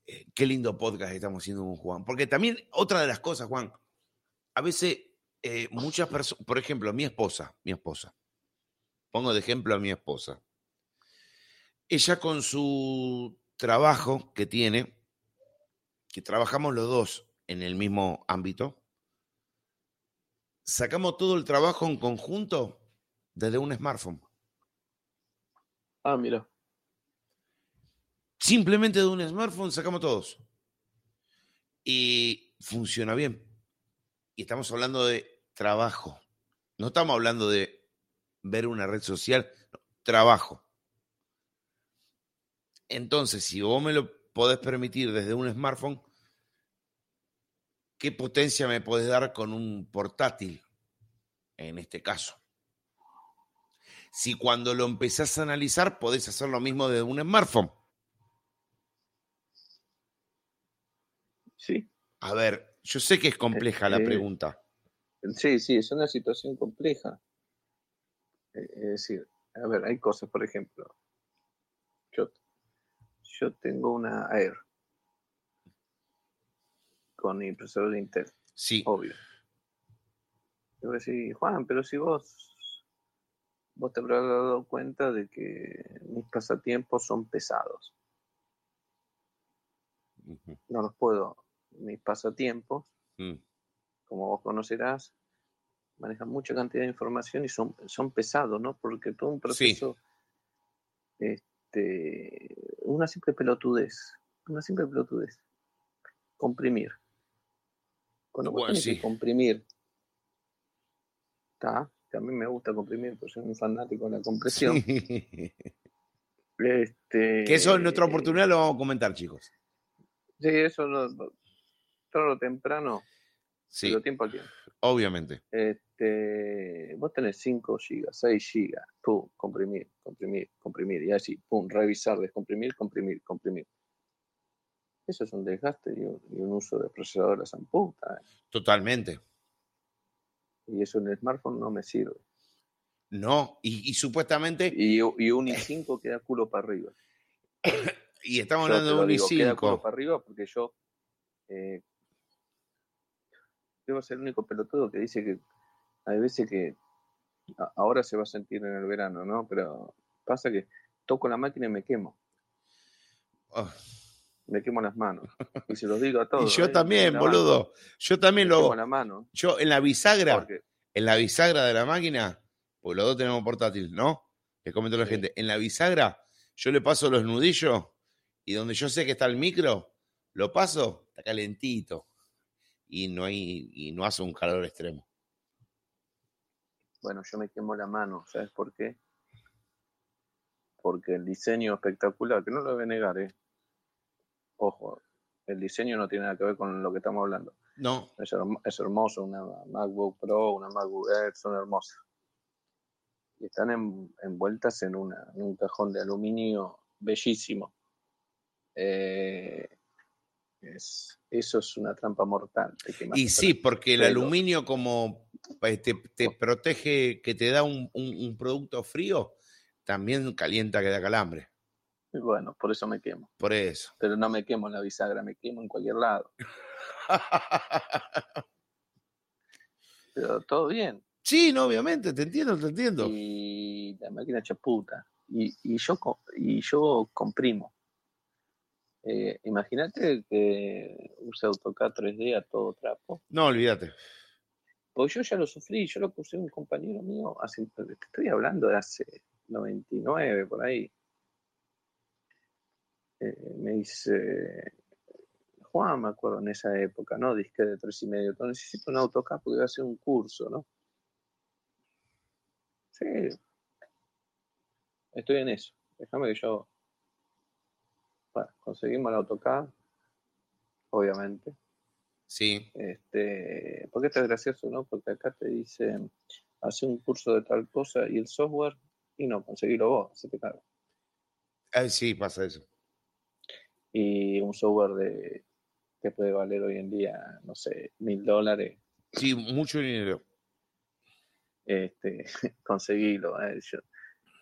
eh, qué lindo podcast estamos haciendo con Juan. Porque también, otra de las cosas, Juan, a veces muchas personas, por ejemplo, mi esposa, mi esposa, pongo de ejemplo a mi esposa. Ella con su trabajo que tiene, que trabajamos los dos en el mismo ámbito, sacamos todo el trabajo en conjunto desde un smartphone. Ah, mira. Simplemente de un smartphone sacamos todos. Y funciona bien. Y estamos hablando de trabajo. No estamos hablando de ver una red social, no, trabajo. Entonces, si vos me lo podés permitir desde un smartphone, ¿qué potencia me podés dar con un portátil? En este caso. Si cuando lo empezás a analizar podés hacer lo mismo desde un smartphone. Sí. A ver, yo sé que es compleja la Este, pregunta. Sí, sí, es una situación compleja. Eh, Es decir, a ver, hay cosas, por ejemplo, yo, yo tengo una Air con impresor de Intel, Sí, obvio. Yo voy a decir, Juan, pero si vos, vos te habrás dado cuenta de que mis pasatiempos son pesados. No los puedo, mis pasatiempos, mm, como vos conocerás, manejan mucha cantidad de información y son, son pesados, ¿no? Porque todo un proceso, este, una simple pelotudez, una simple pelotudez, comprimir. Cuando vos Bueno, tenés sí. que comprimir, ¿está? Que a mí me gusta comprimir, porque soy un fanático de la compresión. Sí. Este, Que eso en otra oportunidad lo vamos a comentar, chicos. Sí, eso no, tarde o temprano, Sí, pero tiempo al tiempo. obviamente. Este, vos tenés 5 gigas, 6 gigas, pum, comprimir, comprimir, comprimir, y así, pum, revisar, descomprimir, comprimir, comprimir. Eso es un desgaste y un, y un uso de procesador a san puta, ¿eh? Totalmente. Y eso en el smartphone no me sirve. No, y, y supuestamente, Y, y un i5 queda culo para arriba. y estamos Yo hablando de un digo, queda culo i5. para arriba porque yo eh, debo ser el único pelotudo que dice que hay veces que a- ahora se va a sentir en el verano, ¿no? Pero pasa que toco la máquina y me quemo, Oh, me quemo las manos. Y se los digo a y todos. yo ¿eh? también, boludo. Yo también Me lo hago. la mano. Yo en la bisagra, en la bisagra de la máquina, porque los dos tenemos portátil, ¿no? Les comento a la Sí. gente. En la bisagra, yo le paso los nudillos y donde yo sé que está el micro, lo paso, está calentito. Y no hay, y no hace un calor extremo. bueno, yo me quemo la mano, ¿sabes por qué? Porque el diseño espectacular, que no lo voy a negar, ¿eh? Ojo, el diseño no tiene nada que ver con lo que estamos hablando. No, Es, hermo- es hermoso, una MacBook Pro, una MacBook Air, son hermosas. Y están en- envueltas en, una, en un cajón de aluminio bellísimo. Eh, es- eso es una trampa mortal. Y sí, porque el Pero- aluminio como eh, te, te protege, que te da un, un- un producto frío, también calienta que da calambre. Y bueno, por eso me quemo. Por eso. Pero no me quemo en la bisagra, me quemo en cualquier lado. Pero todo bien. sí, no, obviamente, te entiendo, te entiendo. Y la máquina chaputa. Y, y, yo, y yo comprimo. Eh, Imagínate que use AutoCAD 3D a todo trapo. No, olvídate. Pues yo ya lo sufrí, yo lo puse un compañero mío, hace, te estoy hablando de hace 99 por ahí. Eh, me dice, Juan, me acuerdo en esa época, ¿no? Disque de tres y medio, "Todo, necesito un AutoCAD porque voy a hacer un curso, ¿no? Sí, estoy en eso. Déjame que yo, bueno, conseguimos el AutoCAD, obviamente. Sí, Este, porque esto es gracioso, ¿no? Porque acá te dicen, hace un curso de tal cosa y el software, y no, conseguilo vos, se te caga. Ah, sí, pasa eso. Y un software de que puede valer hoy en día, no sé, mil dólares, Sí, mucho dinero. este, conseguilo. eh, yo-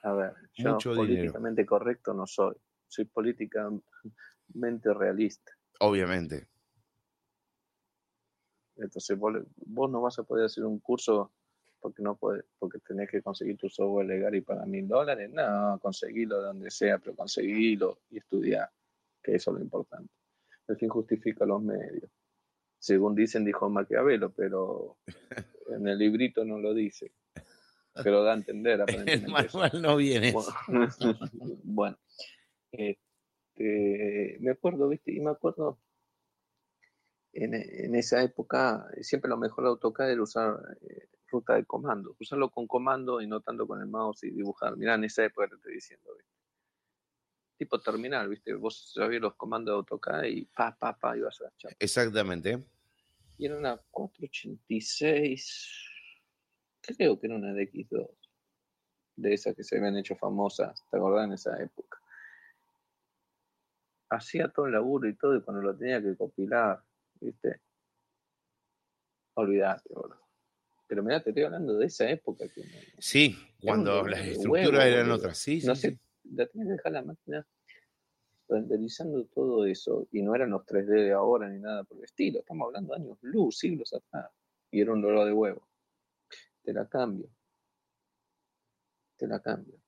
a ver, yo Mucho dinero. políticamente correcto no soy, soy políticamente realista. Obviamente. Entonces vos, vos no vas a poder hacer un curso porque no puedes, porque tenés que conseguir tu software legal y pagar mil dólares. No, conseguilo de donde sea, pero conseguilo y estudiar, que eso es lo importante. El fin justifica los medios. Según dicen, dijo Maquiavelo, pero en el librito no lo dice. Pero da a entender El eso. manual no viene. Bueno, bueno, este, me acuerdo, ¿viste? Y me acuerdo, en, en esa época, siempre lo mejor de AutoCAD era usar eh, ruta de comando, usarlo con comando y no tanto con el mouse y dibujar. Mirá, en esa época te estoy diciendo, ¿viste? Tipo terminal, ¿viste? Vos sabías los comandos de AutoCAD y pa, pa, pa, ibas a la chapa. Exactamente. Y era una 486, creo que era una DX2, de esas que se habían hecho famosas, ¿te acordás en esa época? Hacía todo el laburo y todo, y cuando lo tenía que compilar, ¿viste? Olvídate, boludo. Pero mira, te estoy hablando de esa época. Que Sí, cuando las huevo, estructuras eran boludo. otras. Sí, sí, no sí. sé, la tenías que dejar la máquina renderizando todo eso, y no eran los 3D de ahora ni nada por el estilo, estamos hablando de años luz, siglos atrás, y era un dolor de huevo. Te la cambio. Te la cambio.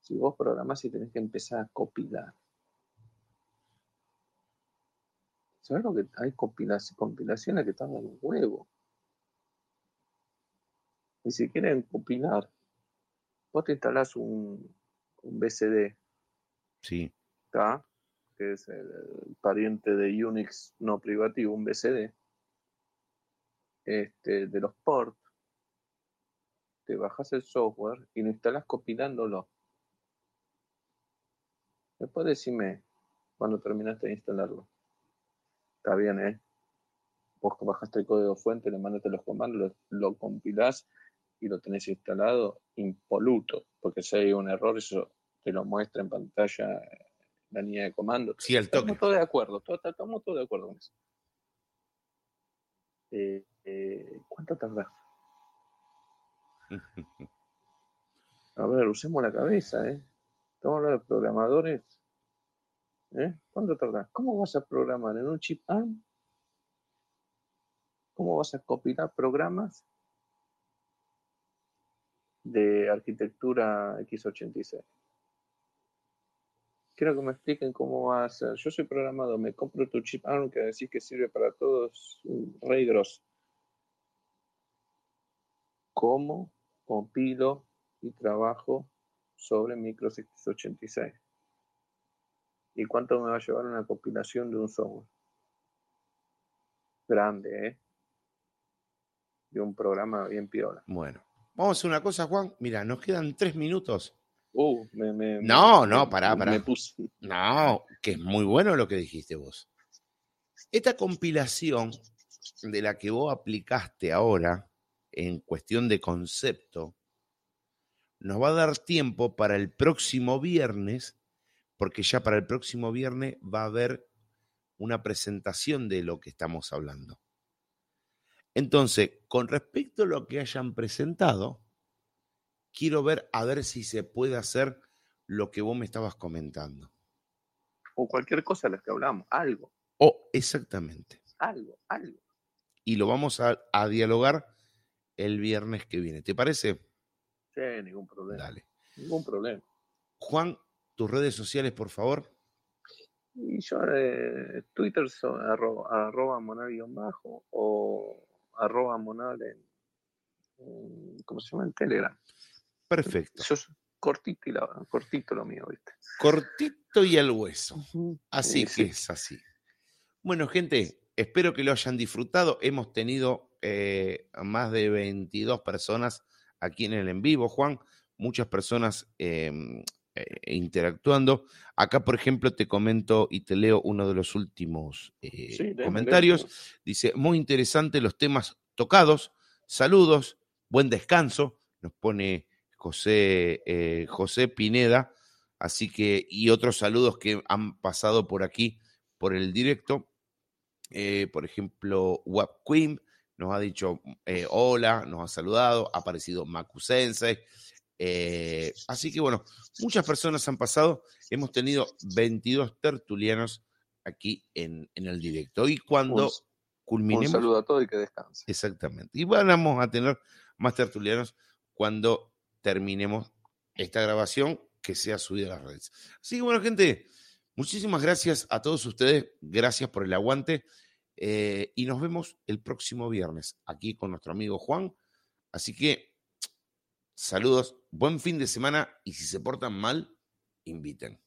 Si vos programás y tenés que empezar a compilar. ¿Sabes lo que hay compilaciones, compilaciones que tardan un huevo? Ni siquiera en compilar. Vos te instalás un, un BCD, Sí, que es el, el pariente de Unix no privativo, un BCD, este, de los ports, te bajas el software y lo instalás compilándolo. Después decime cuando terminaste de instalarlo. Está bien, ¿eh? Vos bajaste el código fuente, le mandaste los comandos, lo, lo compilás y lo tenés instalado impoluto, porque si hay un error, eso te lo muestra en pantalla la línea de comando. sí, Estamos toque. todos de acuerdo, todos- estamos todos de acuerdo con eso. Eh, eh, ¿Cuánto tardás? A ver, usemos la cabeza, ¿eh? Estamos hablando de programadores. ¿Eh? ¿Cuánto tardás? ¿Cómo vas a programar en un chip ARM? ¿Cómo vas a compilar programas de arquitectura x86? Quiero que me expliquen cómo va a ser. Yo soy programador, me compro tu chip ARM que decís que sirve para todos, rey grosso. ¿Cómo compilo y trabajo sobre micros x86? ¿Y cuánto me va a llevar una compilación de un software? Grande, ¿eh? De un programa bien piola. Bueno, vamos a hacer una cosa, Juan. Mira, nos quedan tres minutos. Uh, me, me- No, no, pará, pará. Me puse. No, que es muy bueno lo que dijiste vos. Esta compilación de la que vos aplicaste ahora en cuestión de concepto nos va a dar tiempo para el próximo viernes, porque ya para el próximo viernes va a haber una presentación de lo que estamos hablando. Entonces, con respecto a lo que hayan presentado, quiero ver a ver si se puede hacer lo que vos me estabas comentando. O cualquier cosa de las que hablamos. Algo, O exactamente. algo, algo. Y lo vamos a, a dialogar el viernes que viene. ¿Te parece? Sí, ningún problema. Dale. Ningún problema. Juan, tus redes sociales, por favor. Y yo, eh, Twitter, son arroba, arroba monal guion bajo o arroba monal en, en- ¿cómo se llama? En Telegram. Perfecto. Yo cortito, y la, cortito lo mío, ¿viste? Cortito y al hueso. Así Sí, que sí. es así. Bueno, gente, espero que lo hayan disfrutado. Hemos tenido eh, más de 22 personas aquí en el en vivo, Juan. Muchas personas eh, eh, interactuando. Acá, por ejemplo, te comento y te leo uno de los últimos eh, Sí, comentarios. Dice, muy interesante los temas tocados. Saludos, buen descanso. Nos pone José, eh, José Pineda. Así que, y otros saludos que han pasado por aquí, por el directo. Por ejemplo, Wap Queen nos ha dicho hola, nos ha saludado, ha aparecido Maku Sensei. Eh, así que bueno, muchas personas han pasado. Hemos tenido 22 tertulianos aquí en, en el directo. Y cuando Un, un culminemos. saludo a todos y que descanse. Exactamente. Y vamos a tener más tertulianos cuando terminemos esta grabación que sea subida a las redes. Así que bueno, gente, muchísimas gracias a todos ustedes. Gracias por el aguante. eh, y nos vemos el próximo viernes aquí con nuestro amigo Juan. Así que saludos, buen fin de semana y si se portan mal, inviten.